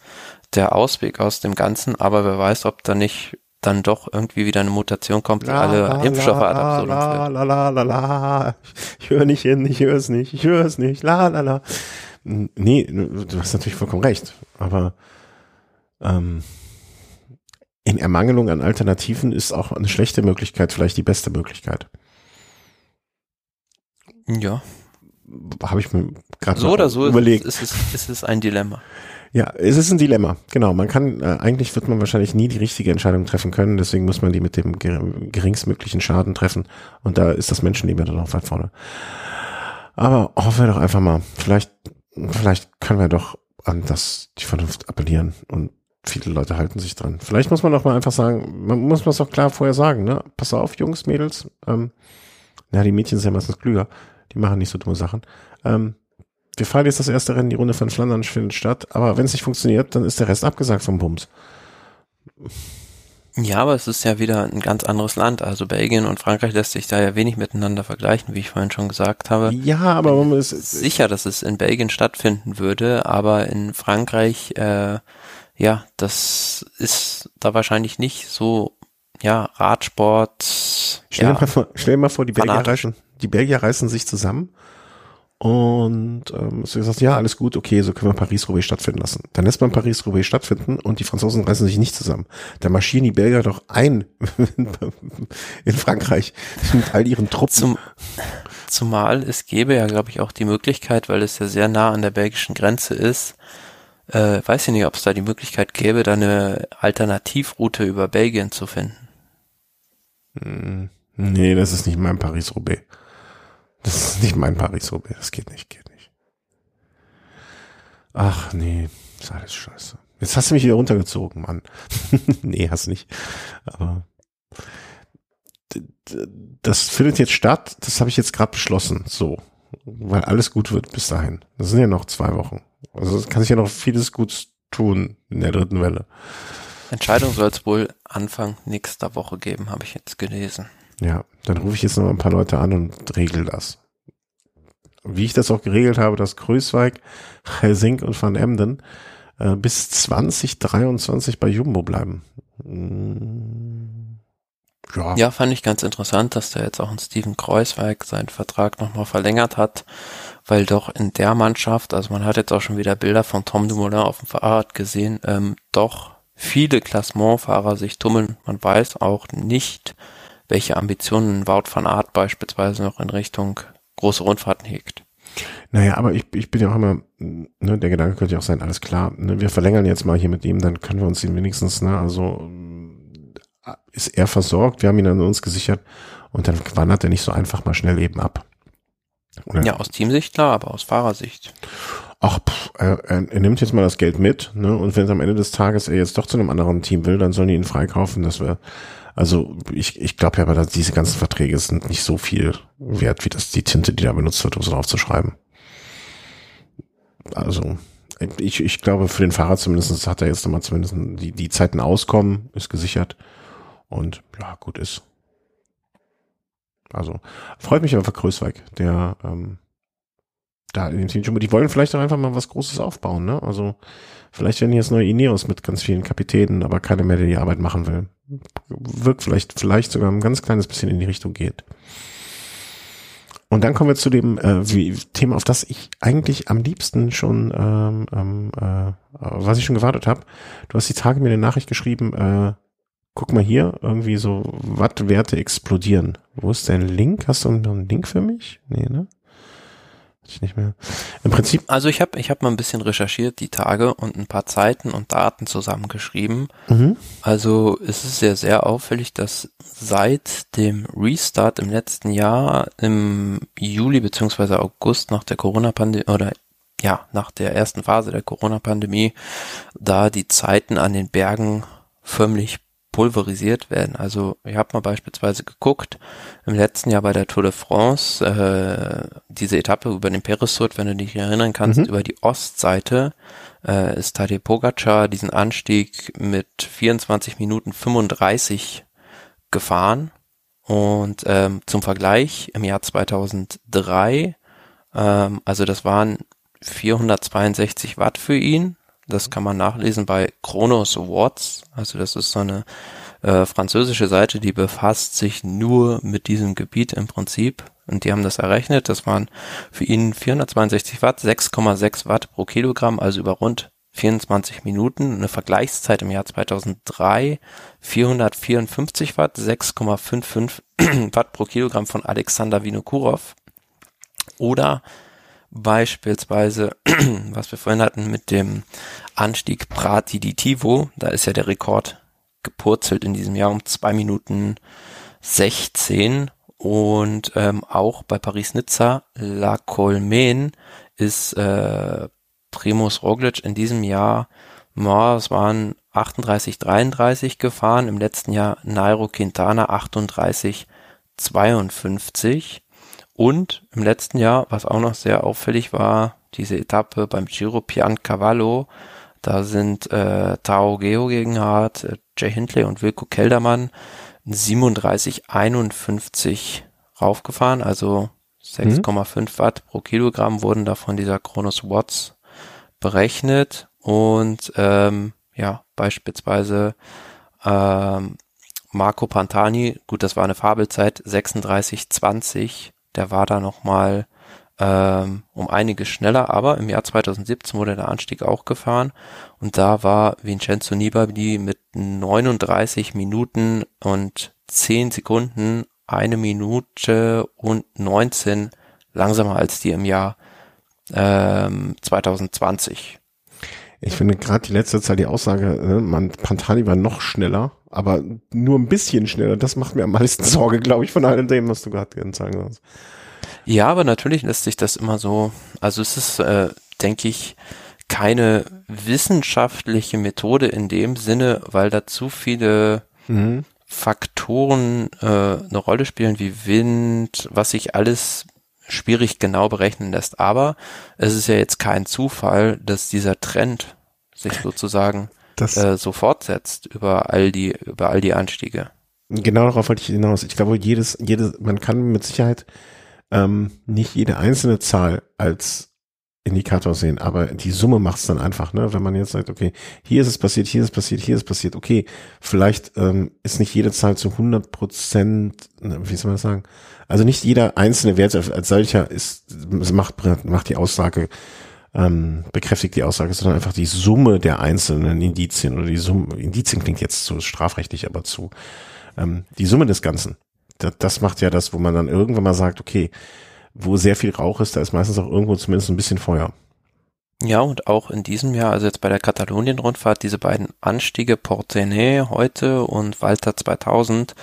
S2: der Ausweg aus dem Ganzen, aber wer weiß, ob da nicht dann doch irgendwie wieder eine Mutation kommt, die la, alle la, Impfstoffe la, ad absurdum la,
S1: la, la, la, la. Ich höre nicht hin, ich höre es nicht, ich höre es nicht, la, la, la. Nee, du hast natürlich vollkommen recht, aber ähm, in Ermangelung an Alternativen ist auch eine schlechte Möglichkeit vielleicht die beste Möglichkeit.
S2: Ja.
S1: Habe ich mir gerade
S2: so oder so überlegt. Ist, ist, ist, ist es ein Dilemma.
S1: Ja, es ist ein Dilemma. Genau, man kann, äh, eigentlich wird man wahrscheinlich nie die richtige Entscheidung treffen können, deswegen muss man die mit dem geringstmöglichen Schaden treffen und da ist das Menschenleben dann auch weit vorne. Aber hoffen wir doch einfach mal, vielleicht, vielleicht können wir doch an das, die Vernunft appellieren und viele Leute halten sich dran. Vielleicht muss man doch mal einfach sagen, man muss man es auch klar vorher sagen, ne? Pass auf, Jungs, Mädels, ähm, ja, die Mädchen sind ja meistens klüger, die machen nicht so dumme Sachen. Ähm, wir fahren jetzt das erste Rennen, die Runde von Flandern findet statt, aber wenn es nicht funktioniert, dann ist der Rest abgesagt vom Bums.
S2: Ja, aber es ist ja wieder ein ganz anderes Land. Also Belgien und Frankreich lässt sich da ja wenig miteinander vergleichen, wie ich vorhin schon gesagt habe.
S1: Ja, aber man ist
S2: sicher, dass es in Belgien stattfinden würde, aber in Frankreich, äh, ja, das ist da wahrscheinlich nicht so ja, Radsport.
S1: Stell,
S2: ja,
S1: dir mal vor, stell dir mal vor, die Belgier reißen, die Belgier reißen sich zusammen und ähm, so gesagt, ja, alles gut, okay, so können wir Paris-Roubaix stattfinden lassen. Dann lässt man Paris-Roubaix stattfinden und die Franzosen reißen sich nicht zusammen. Da marschieren die Belgier doch ein in Frankreich mit all ihren Truppen.
S2: Zum, zumal es gäbe ja, glaube ich, auch die Möglichkeit, weil es ja sehr nah an der belgischen Grenze ist, äh, weiß ich nicht, ob es da die Möglichkeit gäbe, da eine Alternativroute über Belgien zu finden.
S1: Nee, das ist nicht mein Paris-Roubaix. Das ist nicht mein Paris-Roubaix. Das geht nicht, geht nicht. Ach nee, ist alles scheiße. Jetzt hast du mich wieder runtergezogen, Mann. nee, hast nicht. Aber das findet jetzt statt. Das habe ich jetzt gerade beschlossen. So, weil alles gut wird bis dahin. Das sind ja noch zwei Wochen. Also kann sich ja noch vieles gut tun in der dritten Welle.
S2: Entscheidung soll es wohl Anfang nächster Woche geben, habe ich jetzt gelesen.
S1: Ja, dann rufe ich jetzt noch ein paar Leute an und regel das. Wie ich das auch geregelt habe, dass Größweig, Helsink und Van Emden äh, bis 2023 bei Jumbo bleiben.
S2: Mm, ja. ja, fand ich ganz interessant, dass da jetzt auch ein Steven Kreuzweig seinen Vertrag nochmal verlängert hat, weil doch in der Mannschaft, also man hat jetzt auch schon wieder Bilder von Tom Dumoulin auf dem Fahrrad gesehen, ähm, doch viele Klassementfahrer sich tummeln. Man weiß auch nicht, welche Ambitionen Wout van Art beispielsweise noch in Richtung große Rundfahrten hegt.
S1: Naja, aber ich, ich bin ja auch immer, ne, der Gedanke könnte ja auch sein, alles klar, ne, wir verlängern jetzt mal hier mit ihm, dann können wir uns ihn wenigstens, ne, also ist er versorgt, wir haben ihn an uns gesichert und dann wandert er nicht so einfach mal schnell eben ab.
S2: Oder? Ja, aus Teamsicht klar, aber aus Fahrersicht.
S1: Ach, pff, er, er, nimmt jetzt mal das Geld mit, ne? Und wenn es am Ende des Tages er jetzt doch zu einem anderen Team will, dann sollen die ihn freikaufen. Das wäre also ich, ich glaube ja aber, dass diese ganzen Verträge sind nicht so viel wert, wie das die Tinte, die da benutzt wird, um so drauf. Also ich, ich glaube, für den Fahrer zumindest hat er jetzt nochmal zumindest die, die Zeiten auskommen, ist gesichert und ja, gut ist. Also freut mich einfach Größweig, der ähm, da in dem Team die wollen vielleicht auch einfach mal was Großes aufbauen, ne? Also vielleicht werden jetzt neue Ineos mit ganz vielen Kapitänen, aber keiner mehr, der die Arbeit machen will wirkt vielleicht, vielleicht sogar ein ganz kleines bisschen in die Richtung geht. Und dann kommen wir zu dem äh, wie, Thema, auf das ich eigentlich am liebsten schon, ähm, ähm, äh, was ich schon gewartet habe. Du hast die Tage mir eine Nachricht geschrieben, äh, guck mal hier, irgendwie so Wattwerte explodieren. Wo ist dein Link? Hast du einen Link für mich? Nee, ne? Ich nicht mehr. Im Prinzip.
S2: Also ich habe ich hab mal ein bisschen recherchiert die Tage und ein paar Zeiten und Daten zusammengeschrieben. Mhm. Also es ist sehr, sehr auffällig, dass seit dem Restart im letzten Jahr, im Juli beziehungsweise August nach der Corona-Pandemie oder ja, nach der ersten Phase der Corona-Pandemie, da die Zeiten an den Bergen förmlich pulverisiert werden. Also ich habe mal beispielsweise geguckt, im letzten Jahr bei der Tour de France, äh, diese Etappe über den Peresurt, wenn du dich erinnern kannst, mhm. über die Ostseite äh, ist Tadej Pogacar diesen Anstieg mit 24 Minuten 35 gefahren. Und ähm, zum Vergleich im Jahr 2003, ähm, also das waren 462 Watt für ihn, das kann man nachlesen bei Chronos Watts. Also das ist so eine äh, französische Seite, die befasst sich nur mit diesem Gebiet im Prinzip. Und die haben das errechnet. Das waren für ihn 462 Watt, 6,6 Watt pro Kilogramm, also über rund 24 Minuten. Eine Vergleichszeit im Jahr 2003 454 Watt, 6,55 Watt pro Kilogramm von Alexander Vinokurov. Oder Beispielsweise, was wir vorhin hatten mit dem Anstieg Prati di Tivo, da ist ja der Rekord gepurzelt in diesem Jahr um zwei Minuten 16 und ähm, auch bei Paris-Nizza La Colmen ist äh, Primus Roglic in diesem Jahr, ja, es waren 38, 33 gefahren, im letzten Jahr Nairo Quintana 38, 52 und im letzten Jahr, was auch noch sehr auffällig war, diese Etappe beim Giro Piancavallo, da sind äh, Tao Geo gegen Hart, äh, Jay Hindley und Wilko Keldermann 37,51 raufgefahren, also 6,5 mhm. Watt pro Kilogramm wurden da von dieser Chronos Watts berechnet und ähm, ja, beispielsweise ähm, Marco Pantani, gut, das war eine Fabelzeit, 36,20. Der war da nochmal ähm, um einiges schneller, aber im Jahr 2017 wurde der Anstieg auch gefahren und da war Vincenzo Nibali mit 39 Minuten und 10 Sekunden, eine Minute und 19 langsamer als die im Jahr ähm, 2020.
S1: Ich finde gerade die letzte Zahl, die Aussage, ne, man, Pantani war noch schneller, aber nur ein bisschen schneller. Das macht mir am meisten Sorge, glaube ich, von all dem, was du gerade sagen hast.
S2: Ja, aber natürlich lässt sich das immer so, also es ist, äh, denke ich, keine wissenschaftliche Methode in dem Sinne, weil da zu viele mhm. Faktoren äh, eine Rolle spielen wie Wind, was sich alles schwierig genau berechnen lässt. Aber es ist ja jetzt kein Zufall, dass dieser Trend sich sozusagen das, äh, so fortsetzt über all die, über all die Anstiege.
S1: Genau darauf wollte ich hinaus. Ich glaube, jedes, jedes, man kann mit Sicherheit ähm, nicht jede einzelne Zahl als Indikator sehen, aber die Summe macht es dann einfach, ne? Wenn man jetzt sagt, okay, hier ist es passiert, hier ist es passiert, hier ist es passiert, okay, vielleicht ähm, ist nicht jede Zahl zu 100 Prozent, ne, wie soll man das sagen? Also nicht jeder einzelne Wert als solcher ist macht macht die Aussage ähm, bekräftigt die Aussage, sondern einfach die Summe der einzelnen Indizien oder die Summe Indizien klingt jetzt zu strafrechtlich, aber zu ähm, die Summe des Ganzen. Das, das macht ja das, wo man dann irgendwann mal sagt, okay, wo sehr viel Rauch ist, da ist meistens auch irgendwo zumindest ein bisschen Feuer.
S2: Ja, und auch in diesem Jahr, also jetzt bei der Katalonien-Rundfahrt, diese beiden Anstiege Portenay heute und Walter 2000,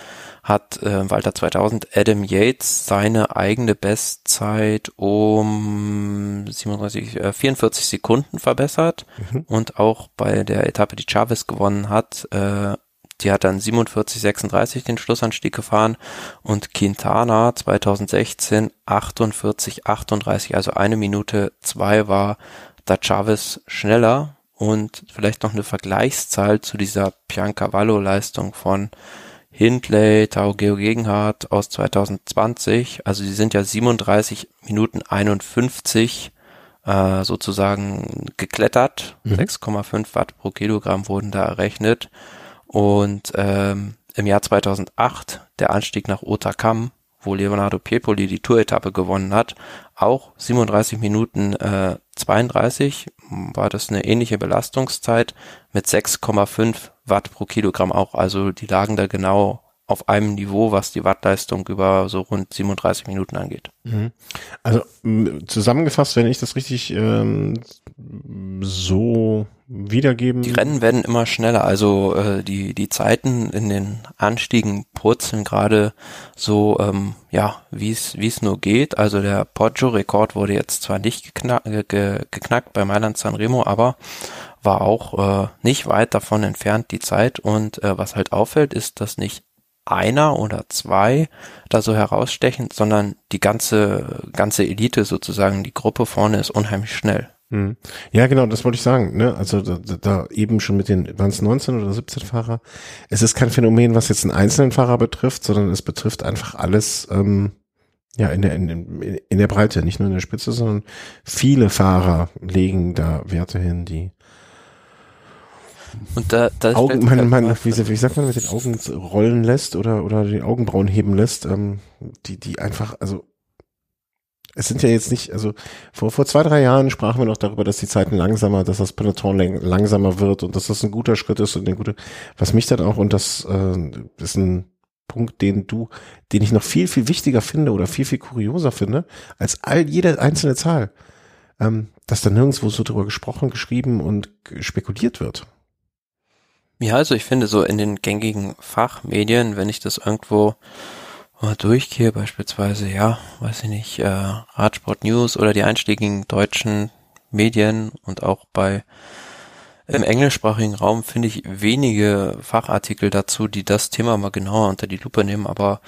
S2: hat äh, Walter 2000 Adam Yates seine eigene Bestzeit um 37, äh, 44 Sekunden verbessert mhm. und auch bei der Etappe, die Chavez gewonnen hat, äh, die hat dann 47, 36 den Schlussanstieg gefahren und Quintana 2016 48, 38, also eine Minute zwei war da Chavez schneller und vielleicht noch eine Vergleichszahl zu dieser Piancavallo-Leistung von Hindley, Tao Geo Gegenhardt aus 2020. Also sie sind ja 37 Minuten 51 äh, sozusagen geklettert. Mhm. 6,5 Watt pro Kilogramm wurden da errechnet. Und ähm, im Jahr 2008 der Anstieg nach Otakam, wo Leonardo Piepoli die Tour-Etappe gewonnen hat, auch 37 Minuten äh, 32 war das eine ähnliche Belastungszeit mit 6,5 Watt pro Kilogramm auch. Also die lagen da genau auf einem Niveau, was die Wattleistung über so rund 37 Minuten angeht. Mhm.
S1: Also zusammengefasst, wenn ich das richtig ähm, so wiedergeben.
S2: Die Rennen werden immer schneller, also äh, die die Zeiten in den Anstiegen purzeln gerade so ähm, ja wie es nur geht. Also der Poggio-Rekord wurde jetzt zwar nicht geknack, ge, geknackt bei Mailand Sanremo, aber war auch äh, nicht weit davon entfernt die Zeit. Und äh, was halt auffällt, ist, dass nicht einer oder zwei da so herausstechen, sondern die ganze, ganze Elite sozusagen, die Gruppe vorne ist unheimlich schnell.
S1: Hm. Ja, genau, das wollte ich sagen. Ne? Also da, da eben schon mit den, waren es 19 oder 17 Fahrer. Es ist kein Phänomen, was jetzt einen einzelnen Fahrer betrifft, sondern es betrifft einfach alles ähm, ja in der, in, in der Breite, nicht nur in der Spitze, sondern viele Fahrer legen da Werte hin, die
S2: und da, da
S1: Augen, meine, meine, wie, wie sagt man, mit den Augen rollen lässt oder, oder die Augenbrauen heben lässt, ähm, die, die einfach, also es sind ja jetzt nicht, also vor, vor zwei, drei Jahren sprachen wir noch darüber, dass die Zeiten langsamer, dass das Peloton langsamer wird und dass das ein guter Schritt ist und ein guter, was mich dann auch, und das äh, ist ein Punkt, den du, den ich noch viel, viel wichtiger finde oder viel, viel kurioser finde, als all jede einzelne Zahl, ähm, dass da nirgendwo so drüber gesprochen, geschrieben und spekuliert wird.
S2: Ja, also ich finde so in den gängigen Fachmedien, wenn ich das irgendwo mal durchgehe, beispielsweise, ja, weiß ich nicht, äh, Radsport News oder die einschlägigen deutschen Medien und auch bei im englischsprachigen Raum finde ich wenige Fachartikel dazu, die das Thema mal genauer unter die Lupe nehmen, aber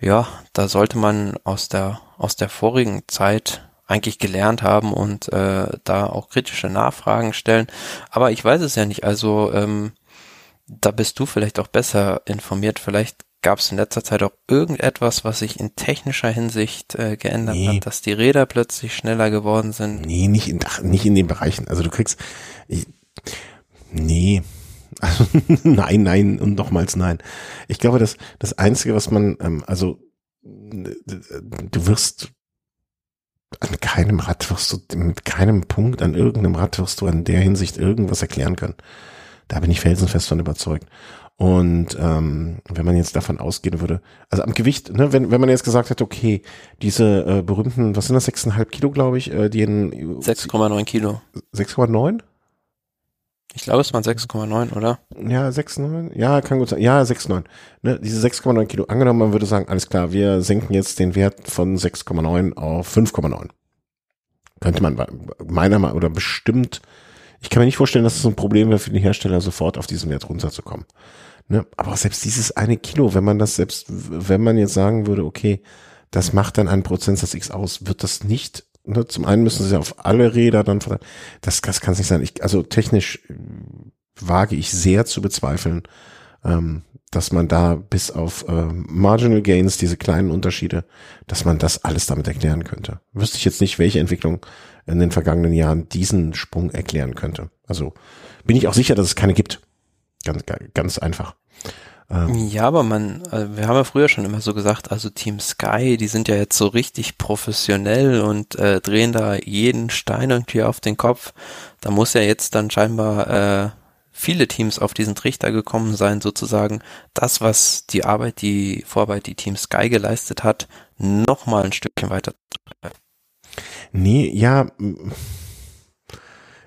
S2: ja, da sollte man aus der aus der vorigen Zeit eigentlich gelernt haben und äh, da auch kritische Nachfragen stellen. Aber ich weiß es ja nicht. Also ähm, da bist du vielleicht auch besser informiert. Vielleicht gab es in letzter Zeit auch irgendetwas, was sich in technischer Hinsicht äh, geändert nee. hat, dass die Räder plötzlich schneller geworden sind?
S1: Nee, nicht in, ach, nicht in den Bereichen. Also du kriegst, ich, nee, Also, nein, nein und nochmals nein. Ich glaube, dass das Einzige, was man, ähm, also du wirst an keinem Rad wirst du, mit keinem Punkt an irgendeinem Rad wirst du in der Hinsicht irgendwas erklären können. Da bin ich felsenfest von überzeugt. Und ähm, wenn man jetzt davon ausgehen würde, also am Gewicht, ne, wenn, wenn man jetzt gesagt hätte, okay, diese äh, berühmten, was sind das, 6,5 Kilo, glaube ich, äh, die in
S2: 6,9 Kilo.
S1: 6,9?
S2: Ich glaube, es waren 6,9, oder?
S1: Ja, 6,9. Ja, kann gut sein. Ja, 6,9. Ne, diese 6,9 Kilo. Angenommen, man würde sagen, alles klar, wir senken jetzt den Wert von 6,9 auf 5,9. Könnte man meiner Meinung oder bestimmt, ich kann mir nicht vorstellen, dass es ein Problem wäre für den Hersteller, sofort auf diesen Wert runterzukommen. Ne? Aber selbst dieses eine Kilo, wenn man das selbst, wenn man jetzt sagen würde, okay, das macht dann einen Prozentsatz X aus, wird das nicht Ne, zum einen müssen sie auf alle Räder dann das, das kann es nicht sein. Ich, also technisch wage ich sehr zu bezweifeln, ähm, dass man da bis auf äh, Marginal Gains, diese kleinen Unterschiede, dass man das alles damit erklären könnte. Wüsste ich jetzt nicht, welche Entwicklung in den vergangenen Jahren diesen Sprung erklären könnte. Also bin ich auch sicher, dass es keine gibt. Ganz, ganz einfach.
S2: Ähm, ja, aber man, also wir haben ja früher schon immer so gesagt, also Team Sky, die sind ja jetzt so richtig professionell und äh, drehen da jeden Stein irgendwie auf den Kopf. Da muss ja jetzt dann scheinbar äh, viele Teams auf diesen Trichter gekommen sein, sozusagen das, was die Arbeit, die Vorarbeit, die Team Sky geleistet hat, nochmal ein Stückchen weiter zu treiben.
S1: Nee, ja,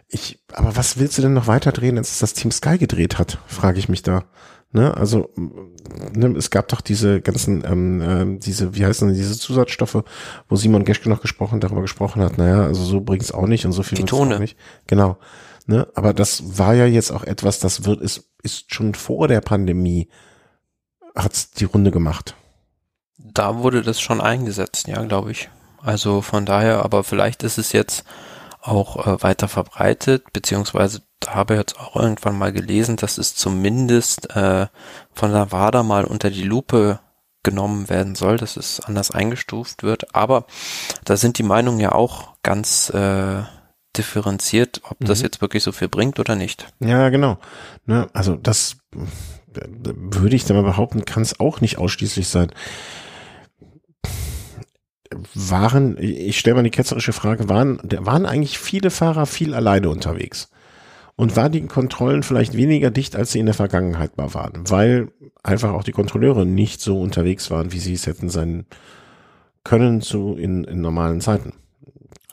S1: ich, aber was willst du denn noch weiter drehen, als es das Team Sky gedreht hat, frage ich mich da. Ne, also ne, es gab doch diese ganzen, ähm, äh, diese, wie heißen diese Zusatzstoffe, wo Simon Geschke noch gesprochen, darüber gesprochen hat, naja, also so bringt's auch nicht und so viel
S2: die Tone.
S1: auch nicht. Genau. Ne, aber das war ja jetzt auch etwas, das wird, ist, ist schon vor der Pandemie, hat's die Runde gemacht.
S2: Da wurde das schon eingesetzt, ja, glaube ich. Also von daher, aber vielleicht ist es jetzt auch äh, weiter verbreitet, beziehungsweise habe jetzt auch irgendwann mal gelesen, dass es zumindest äh, von der WADA mal unter die Lupe genommen werden soll, dass es anders eingestuft wird. Aber da sind die Meinungen ja auch ganz äh, differenziert, ob mhm. das jetzt wirklich so viel bringt oder nicht.
S1: Ja, genau. Ne, also das würde ich dann mal behaupten, kann es auch nicht ausschließlich sein waren, ich stelle mal die ketzerische Frage, waren, waren eigentlich viele Fahrer viel alleine unterwegs? Und waren die Kontrollen vielleicht weniger dicht, als sie in der Vergangenheit mal waren, weil einfach auch die Kontrolleure nicht so unterwegs waren, wie sie es hätten sein können zu in, in normalen Zeiten?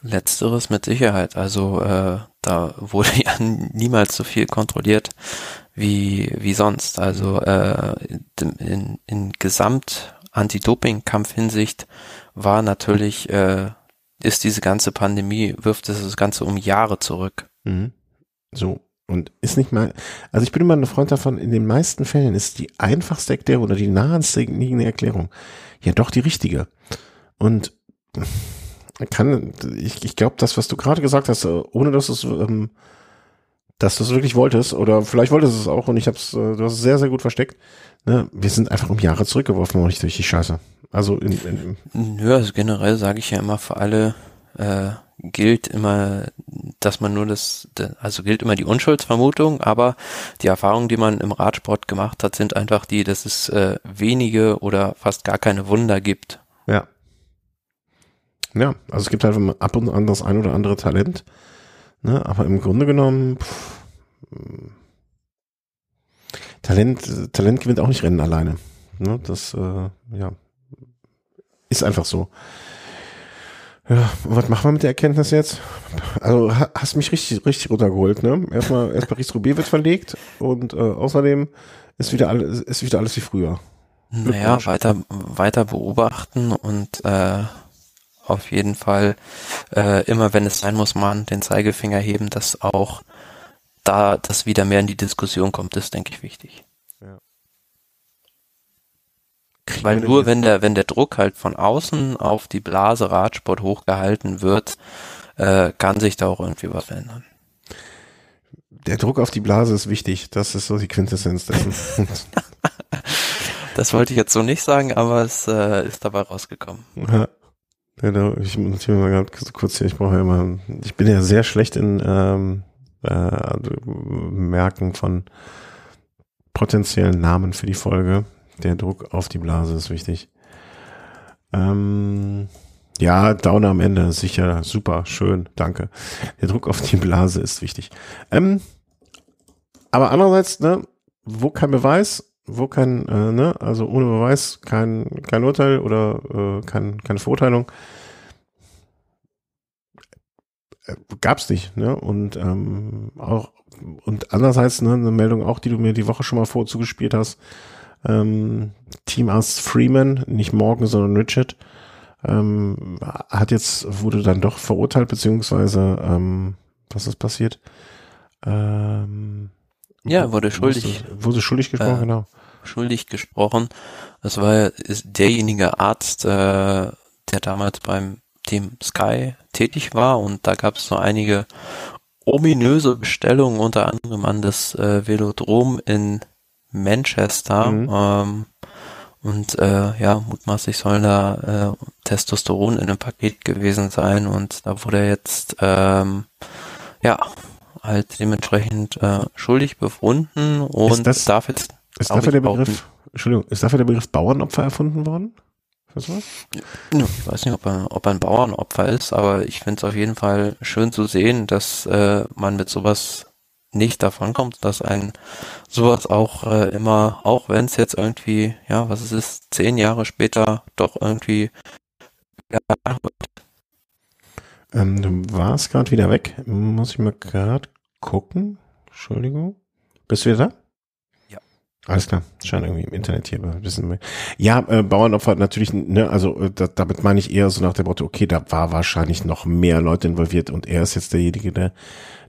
S2: Letzteres mit Sicherheit. Also äh, da wurde ja niemals so viel kontrolliert wie wie sonst. Also äh, in, in Gesamt Anti-Doping-Kampf-Hinsicht war natürlich, äh, ist diese ganze Pandemie, wirft es das Ganze um Jahre zurück.
S1: Mhm. So. Und ist nicht mal, also ich bin immer ein Freund davon, in den meisten Fällen ist die einfachste Erklärung oder die nahendste Erklärung ja doch die richtige. Und kann, ich, ich glaube, das, was du gerade gesagt hast, ohne dass es, ähm, dass du es wirklich wolltest, oder vielleicht wolltest du es auch und ich hab's, äh, du hast es sehr, sehr gut versteckt, ne, wir sind einfach um Jahre zurückgeworfen worden, nicht durch die Scheiße. Also in,
S2: in ja, also generell sage ich ja immer für alle äh, gilt immer, dass man nur das, also gilt immer die Unschuldsvermutung, aber die Erfahrungen, die man im Radsport gemacht hat, sind einfach die, dass es äh, wenige oder fast gar keine Wunder gibt.
S1: Ja. Ja, also es gibt halt ab und an das ein oder andere Talent, ne, aber im Grunde genommen pff, Talent, Talent gewinnt auch nicht Rennen alleine. Ne, das, äh, ja, ist einfach so. Ja, was machen wir mit der Erkenntnis jetzt? Also hast mich richtig, richtig runtergeholt, ne? Erstmal, erst Paris-Roubaix wird verlegt und äh, außerdem ist wieder alles, ist wieder alles wie früher.
S2: Naja, weiter, weiter beobachten und äh, auf jeden Fall äh, immer, wenn es sein muss, man den Zeigefinger heben, dass auch da das wieder mehr in die Diskussion kommt, ist, denke ich, wichtig. Ja. Weil nur wenn der, wenn der Druck halt von außen auf die Blase Radsport hochgehalten wird, äh, kann sich da auch irgendwie was verändern.
S1: Der Druck auf die Blase ist wichtig. Das ist so die Quintessenz dessen.
S2: das wollte ich jetzt so nicht sagen, aber es äh, ist dabei rausgekommen.
S1: Ja. Ich muss mal ganz kurz hier, ich brauche ja immer, ich bin ja sehr schlecht in ähm, äh, Merken von potenziellen Namen für die Folge. Der Druck auf die Blase ist wichtig. Ähm, ja, Downer am Ende, sicher, super, schön, danke. Der Druck auf die Blase ist wichtig. Ähm, aber andererseits, ne, wo kein Beweis, wo kein, äh, ne, also ohne Beweis kein, kein Urteil oder äh, kein, keine Verurteilung, äh, gab's nicht, ne? Und ähm, auch und andererseits ne, eine Meldung auch, die du mir die Woche schon mal vorzugespielt hast. Ähm, Teamarzt Freeman, nicht Morgan, sondern Richard, ähm, hat jetzt, wurde dann doch verurteilt, beziehungsweise, ähm, was ist passiert?
S2: Ähm, ja, wurde schuldig.
S1: Wurde, wurde schuldig gesprochen, äh, genau.
S2: Schuldig gesprochen. Das war derjenige Arzt, äh, der damals beim Team Sky tätig war und da gab es so einige ominöse Bestellungen, unter anderem an das äh, Velodrom in Manchester. Mhm. Ähm, und äh, ja, mutmaßlich sollen da äh, Testosteron in einem Paket gewesen sein und da wurde jetzt ähm, ja halt dementsprechend äh, schuldig befunden und ist
S1: das, darf jetzt ist dafür der Begriff Entschuldigung, ist dafür der Begriff Bauernopfer erfunden worden?
S2: Ich weiß nicht, ob er, ob er ein Bauernopfer ist, aber ich finde es auf jeden Fall schön zu sehen, dass äh, man mit sowas nicht davon kommt, dass ein sowas auch äh, immer, auch wenn es jetzt irgendwie, ja, was es ist, zehn Jahre später doch irgendwie
S1: ja, ähm, du warst gerade wieder weg. Muss ich mal gerade gucken. Entschuldigung. Bist du wieder da? Ja. Alles klar. Scheint irgendwie im Internet hier ein bisschen mehr. Ja, äh, Bauernopfer natürlich, ne, also äh, da, damit meine ich eher so nach dem Motto, okay, da war wahrscheinlich noch mehr Leute involviert und er ist jetzt derjenige, der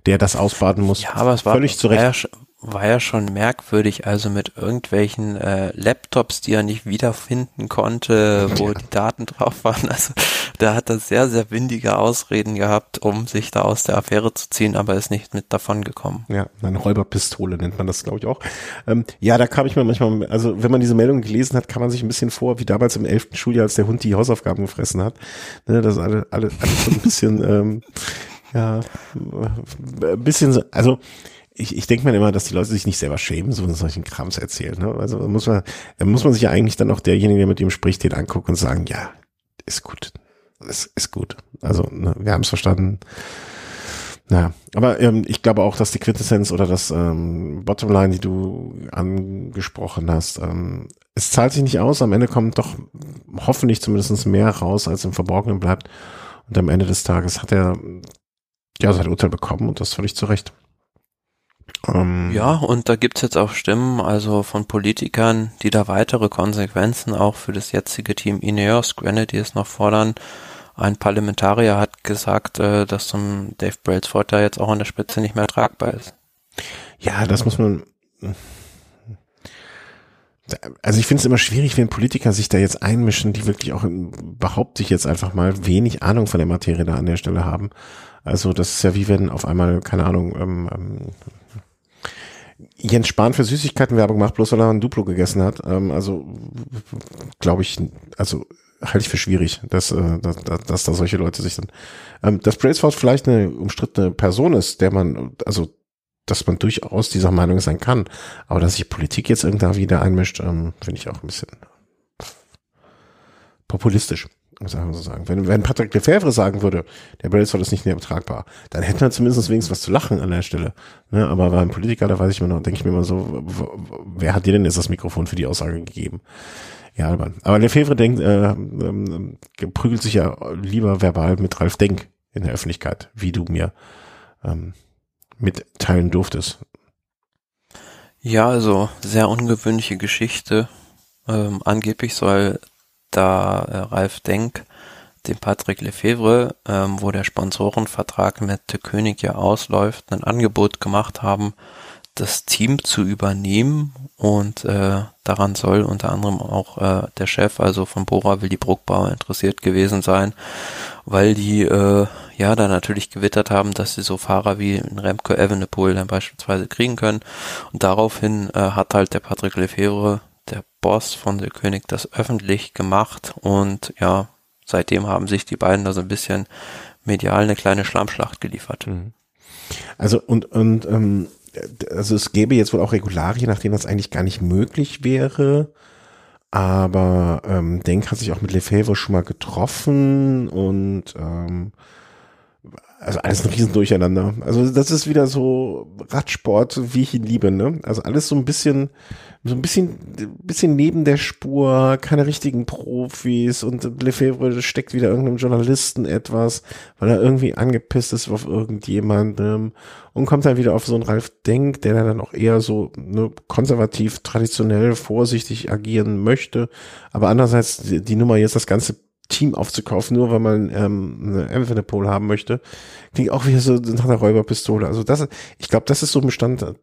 S1: der das ausbaden muss.
S2: Ja, aber es war völlig zurecht. War ja, war ja schon merkwürdig, also mit irgendwelchen äh, Laptops, die er nicht wiederfinden konnte, wo ja. die Daten drauf waren. Also da hat er sehr, sehr windige Ausreden gehabt, um sich da aus der Affäre zu ziehen, aber ist nicht mit davon gekommen.
S1: Ja, eine Räuberpistole nennt man das, glaube ich, auch. Ähm, ja, da kam ich mir manchmal, also wenn man diese Meldung gelesen hat, kam man sich ein bisschen vor, wie damals im elften Schuljahr, als der Hund die Hausaufgaben gefressen hat. Ne, das alle, alle, alles so ein bisschen ähm, ja, ein bisschen so, also ich, ich denke mir immer, dass die Leute sich nicht selber schämen, so solchen Krams erzählen. Ne? Also muss man, muss man sich ja eigentlich dann auch derjenige, der mit ihm spricht, den angucken und sagen, ja, ist gut, ist, ist gut. Also ne, wir haben es verstanden. Ja, aber ähm, ich glaube auch, dass die Quintessenz oder das ähm, Bottomline, die du angesprochen hast, ähm, es zahlt sich nicht aus. Am Ende kommt doch hoffentlich zumindest mehr raus, als im Verborgenen bleibt. Und am Ende des Tages hat er ja, sein Urteil bekommen und das völlig zu Recht.
S2: Ähm, ja, und da gibt's jetzt auch Stimmen, also von Politikern, die da weitere Konsequenzen auch für das jetzige Team Ineos Grenadiers noch fordern. Ein Parlamentarier hat gesagt, äh, dass zum Dave Brailsford da jetzt auch an der Spitze nicht mehr tragbar ist.
S1: Ja, das muss man. Also ich finde es immer schwierig, wenn Politiker sich da jetzt einmischen, die wirklich auch, behaupte ich jetzt einfach mal, wenig Ahnung von der Materie da an der Stelle haben. Also das ist ja wie wenn auf einmal, keine Ahnung, ähm, ähm, Jens Spahn für Süßigkeitenwerbung macht, bloß weil er ein Duplo gegessen hat. Ähm, also glaube ich, also halte ich für schwierig, dass, äh, dass, dass da solche Leute sich dann, ähm, dass Braceforce vielleicht eine umstrittene Person ist, der man, also dass man durchaus dieser Meinung sein kann, aber dass sich Politik jetzt irgendwann wieder einmischt, ähm, finde ich auch ein bisschen populistisch sagen wir so sagen. Wenn, wenn Patrick Lefebvre sagen würde, der Brailsford ist nicht mehr übertragbar, dann hätte man zumindest wenigstens was zu lachen an der Stelle. Ne? Aber beim Politiker, da weiß ich mir noch, denke ich mir immer so, wer hat dir denn jetzt das Mikrofon für die Aussage gegeben? Ja, aber, aber Lefebvre denkt, äh, ähm, prügelt sich ja lieber verbal mit Ralf Denk in der Öffentlichkeit, wie du mir ähm, mitteilen durftest.
S2: Ja, also sehr ungewöhnliche Geschichte. Ähm, angeblich soll da äh, Ralf Denk dem Patrick Lefebvre, ähm, wo der Sponsorenvertrag mit der König ja ausläuft, ein Angebot gemacht haben, das Team zu übernehmen. Und äh, daran soll unter anderem auch äh, der Chef, also von Bora Willi Bruckbauer, interessiert gewesen sein, weil die äh, ja da natürlich gewittert haben, dass sie so Fahrer wie Remco Evenepoel dann beispielsweise kriegen können. Und daraufhin äh, hat halt der Patrick Lefebvre Boss von der König das öffentlich gemacht und ja, seitdem haben sich die beiden da so ein bisschen medial eine kleine Schlammschlacht geliefert. Mhm.
S1: Also und und ähm, also es gäbe jetzt wohl auch Regularien, nach denen das eigentlich gar nicht möglich wäre. Aber ähm, Denk hat sich auch mit Lefebvre schon mal getroffen und ähm, also alles ein Riesendurcheinander. Also das ist wieder so Radsport, wie ich ihn liebe, ne? Also alles so ein bisschen, so ein bisschen, bisschen neben der Spur, keine richtigen Profis und Lefebvre steckt wieder irgendeinem Journalisten etwas, weil er irgendwie angepisst ist auf irgendjemandem und kommt dann wieder auf so einen Ralf Denk, der dann auch eher so ne, konservativ, traditionell, vorsichtig agieren möchte, aber andererseits die, die Nummer jetzt das ganze Team aufzukaufen, nur weil man ähm, eine Evenepoel haben möchte, klingt auch wieder so nach einer Räuberpistole. Also das, ich glaube, das ist so ein Bestandteil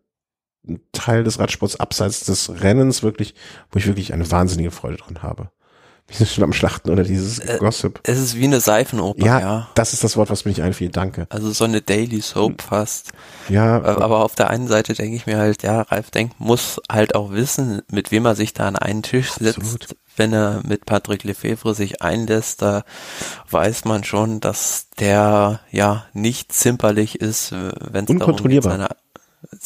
S1: des Radsports abseits des Rennens wirklich, wo ich wirklich eine wahnsinnige Freude dran habe. Wir sind schon am Schlachten oder dieses äh, Gossip.
S2: Es ist wie eine Seifenoper,
S1: ja, ja. Das ist das Wort, was mir nicht einfiel, danke.
S2: Also so eine Daily Soap fast. Ja. Aber auf der einen Seite denke ich mir halt, ja, Ralf Denk muss halt auch wissen, mit wem er sich da an einen Tisch setzt. Absolut wenn er mit Patrick Lefebvre sich einlässt, da weiß man schon, dass der ja nicht zimperlich ist, wenn es darum geht, seine,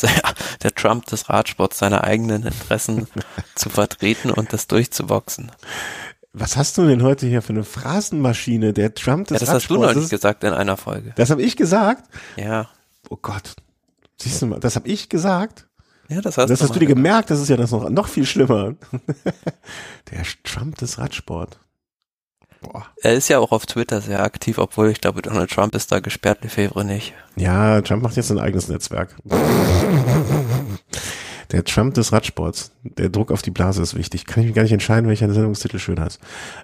S2: der Trump des Radsports, seine eigenen Interessen zu vertreten und das durchzuboxen.
S1: Was hast du denn heute hier für eine Phrasenmaschine? Der Trump des
S2: ja, das Radsports. Das hast du neulich gesagt in einer Folge.
S1: Das habe ich gesagt?
S2: Ja.
S1: Oh Gott. Siehst du mal, das habe ich gesagt?
S2: Ja, das hast,
S1: das hast du dir gemerkt, das ist ja das noch, noch viel schlimmer. Der Trump des Radsport.
S2: Boah. Er ist ja auch auf Twitter sehr aktiv, obwohl ich glaube, Donald Trump ist da gesperrt, Lefebvre nicht.
S1: Ja, Trump macht jetzt ein eigenes Netzwerk. Der Trump des Radsports. Der Druck auf die Blase ist wichtig. Kann ich mich gar nicht entscheiden, welcher Sendungstitel schön heißt.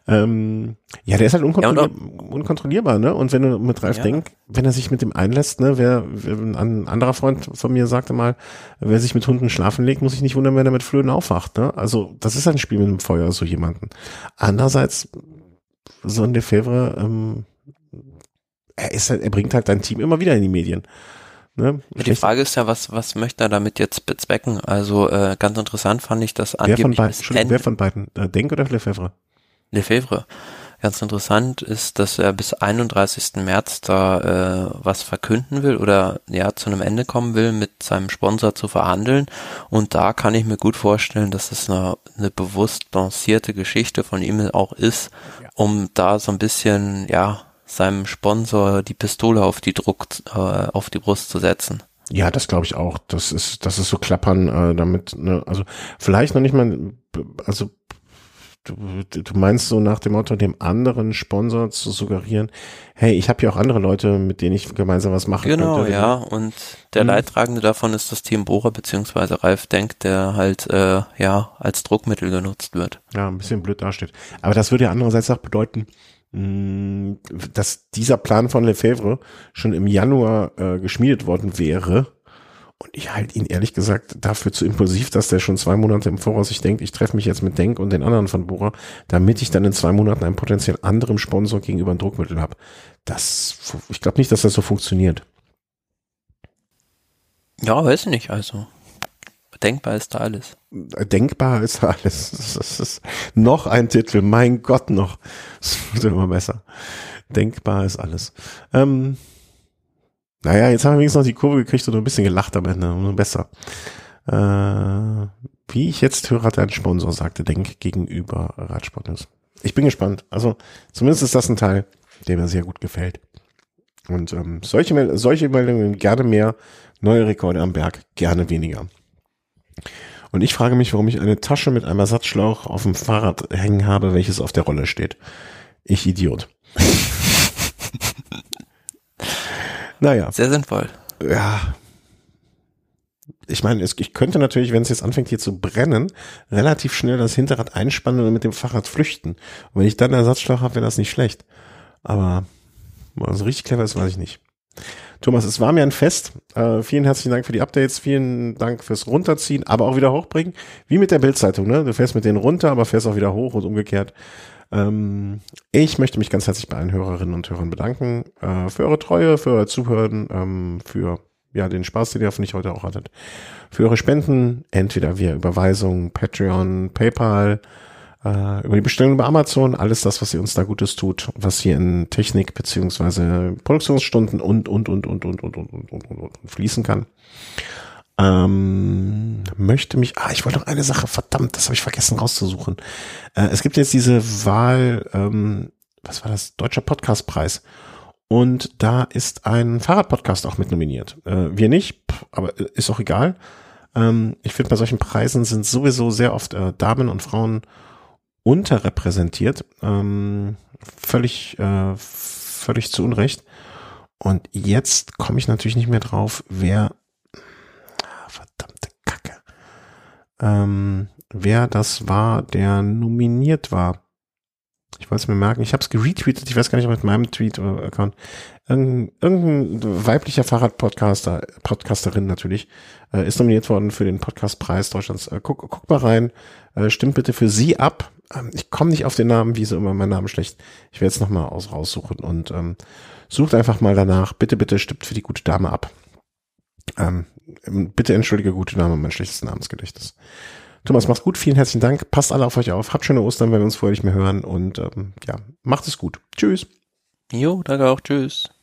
S1: Ähm, ja, der ist halt unkontrollier ja, unkontrollierbar, ne? Und wenn du mit Ralf ja. Denk, wenn er sich mit dem einlässt, ne, wer, ein anderer Freund von mir sagte mal, wer sich mit Hunden schlafen legt, muss sich nicht wundern, wenn er mit Flöhen aufwacht, ne? Also, das ist ein Spiel mit dem Feuer, so jemanden. Andererseits, so ein Lefebvre, ähm, er ist halt, er bringt halt dein Team immer wieder in die Medien.
S2: Ne? Die Frage ist ja, was, was möchte er damit jetzt bezwecken? Also äh, ganz interessant fand ich, dass
S1: wer von beiden, wer von beiden? Äh, Denk oder Lefebvre?
S2: Lefebvre. Ganz interessant ist, dass er bis 31. März da äh, was verkünden will oder ja zu einem Ende kommen will, mit seinem Sponsor zu verhandeln. Und da kann ich mir gut vorstellen, dass es eine, eine bewusst balancierte Geschichte von ihm auch ist, um da so ein bisschen ja seinem Sponsor die Pistole auf die Druck, äh, auf die Brust zu setzen.
S1: Ja, das glaube ich auch. Das ist, das ist so klappern äh, damit. Ne? Also vielleicht noch nicht mal, also du, du meinst so nach dem Motto, dem anderen Sponsor zu suggerieren, hey, ich habe ja auch andere Leute, mit denen ich gemeinsam was machen
S2: genau, könnte. Genau, ja. Und der hm. Leidtragende davon ist das Team Bohrer beziehungsweise Ralf Denk, der halt äh, ja als Druckmittel genutzt wird.
S1: Ja, ein bisschen blöd dasteht. Aber das würde ja andererseits auch bedeuten, Mm, dass dieser Plan von Lefebvre schon im Januar äh, geschmiedet worden wäre. Und ich halte ihn ehrlich gesagt dafür zu impulsiv, dass der schon zwei Monate im Voraus sich denkt, ich treffe mich jetzt mit Denk und den anderen von Bora, damit ich dann in zwei Monaten einen potenziell anderen Sponsor gegenüber ein Druckmittel habe. Das, ich glaube nicht, dass das so funktioniert.
S2: Ja, weiß nicht, also. Denkbar ist da alles.
S1: Denkbar ist da alles. Das ist noch ein Titel. Mein Gott, noch. Das wird immer besser. Denkbar ist alles. Ähm, naja, jetzt haben wir wenigstens noch die Kurve gekriegt und ein bisschen gelacht am Ende. Umso besser. Äh, wie ich jetzt höre, hat ein Sponsor, sagte Denk gegenüber Radsportnews. Ich bin gespannt. Also zumindest ist das ein Teil, der mir sehr gut gefällt. Und ähm, solche, solche Meldungen gerne mehr, neue Rekorde am Berg, gerne weniger. Und ich frage mich, warum ich eine Tasche mit einem Ersatzschlauch auf dem Fahrrad hängen habe, welches auf der Rolle steht. Ich Idiot. naja.
S2: Sehr sinnvoll.
S1: Ja. Ich meine, es, ich könnte natürlich, wenn es jetzt anfängt hier zu brennen, relativ schnell das Hinterrad einspannen und mit dem Fahrrad flüchten. Und wenn ich dann einen Ersatzschlauch habe, wäre das nicht schlecht. Aber also richtig clever ist, weiß ich nicht. Thomas, es war mir ein Fest. Äh, vielen herzlichen Dank für die Updates, vielen Dank fürs Runterziehen, aber auch wieder hochbringen. Wie mit der Bildzeitung, ne? Du fährst mit denen runter, aber fährst auch wieder hoch und umgekehrt. Ähm, ich möchte mich ganz herzlich bei allen Hörerinnen und Hörern bedanken äh, für eure Treue, für euer Zuhören, ähm, für ja den Spaß, den ihr hoffentlich heute auch hattet, für eure Spenden, entweder via Überweisung, Patreon, PayPal, äh, über die Bestellung bei Amazon, alles das, was ihr uns da Gutes tut, was hier in Technik beziehungsweise Produktionsstunden und, und, und, und, und, und, und, und, und, und, und fließen kann. Ähm, möchte mich, ah, ich wollte noch eine Sache, verdammt, das habe ich vergessen rauszusuchen. Äh, es gibt jetzt diese Wahl, ähm, was war das, Deutscher Podcastpreis. Und da ist ein Fahrradpodcast auch mit nominiert. Äh, wir nicht, aber ist auch egal. Ähm, ich finde, bei solchen Preisen sind sowieso sehr oft äh, Damen und Frauen unterrepräsentiert. Ähm, völlig, äh, völlig zu Unrecht. Und jetzt komme ich natürlich nicht mehr drauf, wer verdammte Kacke. Ähm, wer das war, der nominiert war. Ich wollte es mir merken. Ich habe es geretweetet. Ich weiß gar nicht, ob mit meinem Tweet oder Account. Irgendein, weiblicher Fahrradpodcaster, Podcasterin natürlich, äh, ist nominiert worden für den Podcastpreis Deutschlands. Äh, guck, guck mal rein. Äh, stimmt bitte für sie ab. Ähm, ich komme nicht auf den Namen, wie so immer mein Name schlecht. Ich werde es nochmal aus, raussuchen und ähm, sucht einfach mal danach. Bitte, bitte stimmt für die gute Dame ab. Ähm, bitte entschuldige gute Name, mein schlechtes Namensgedächtnis. Thomas, macht's gut, vielen herzlichen Dank. Passt alle auf euch auf. Habt schöne Ostern, wenn wir uns vorher nicht mehr hören. Und ähm, ja, macht es gut. Tschüss.
S2: Jo, danke auch. Tschüss.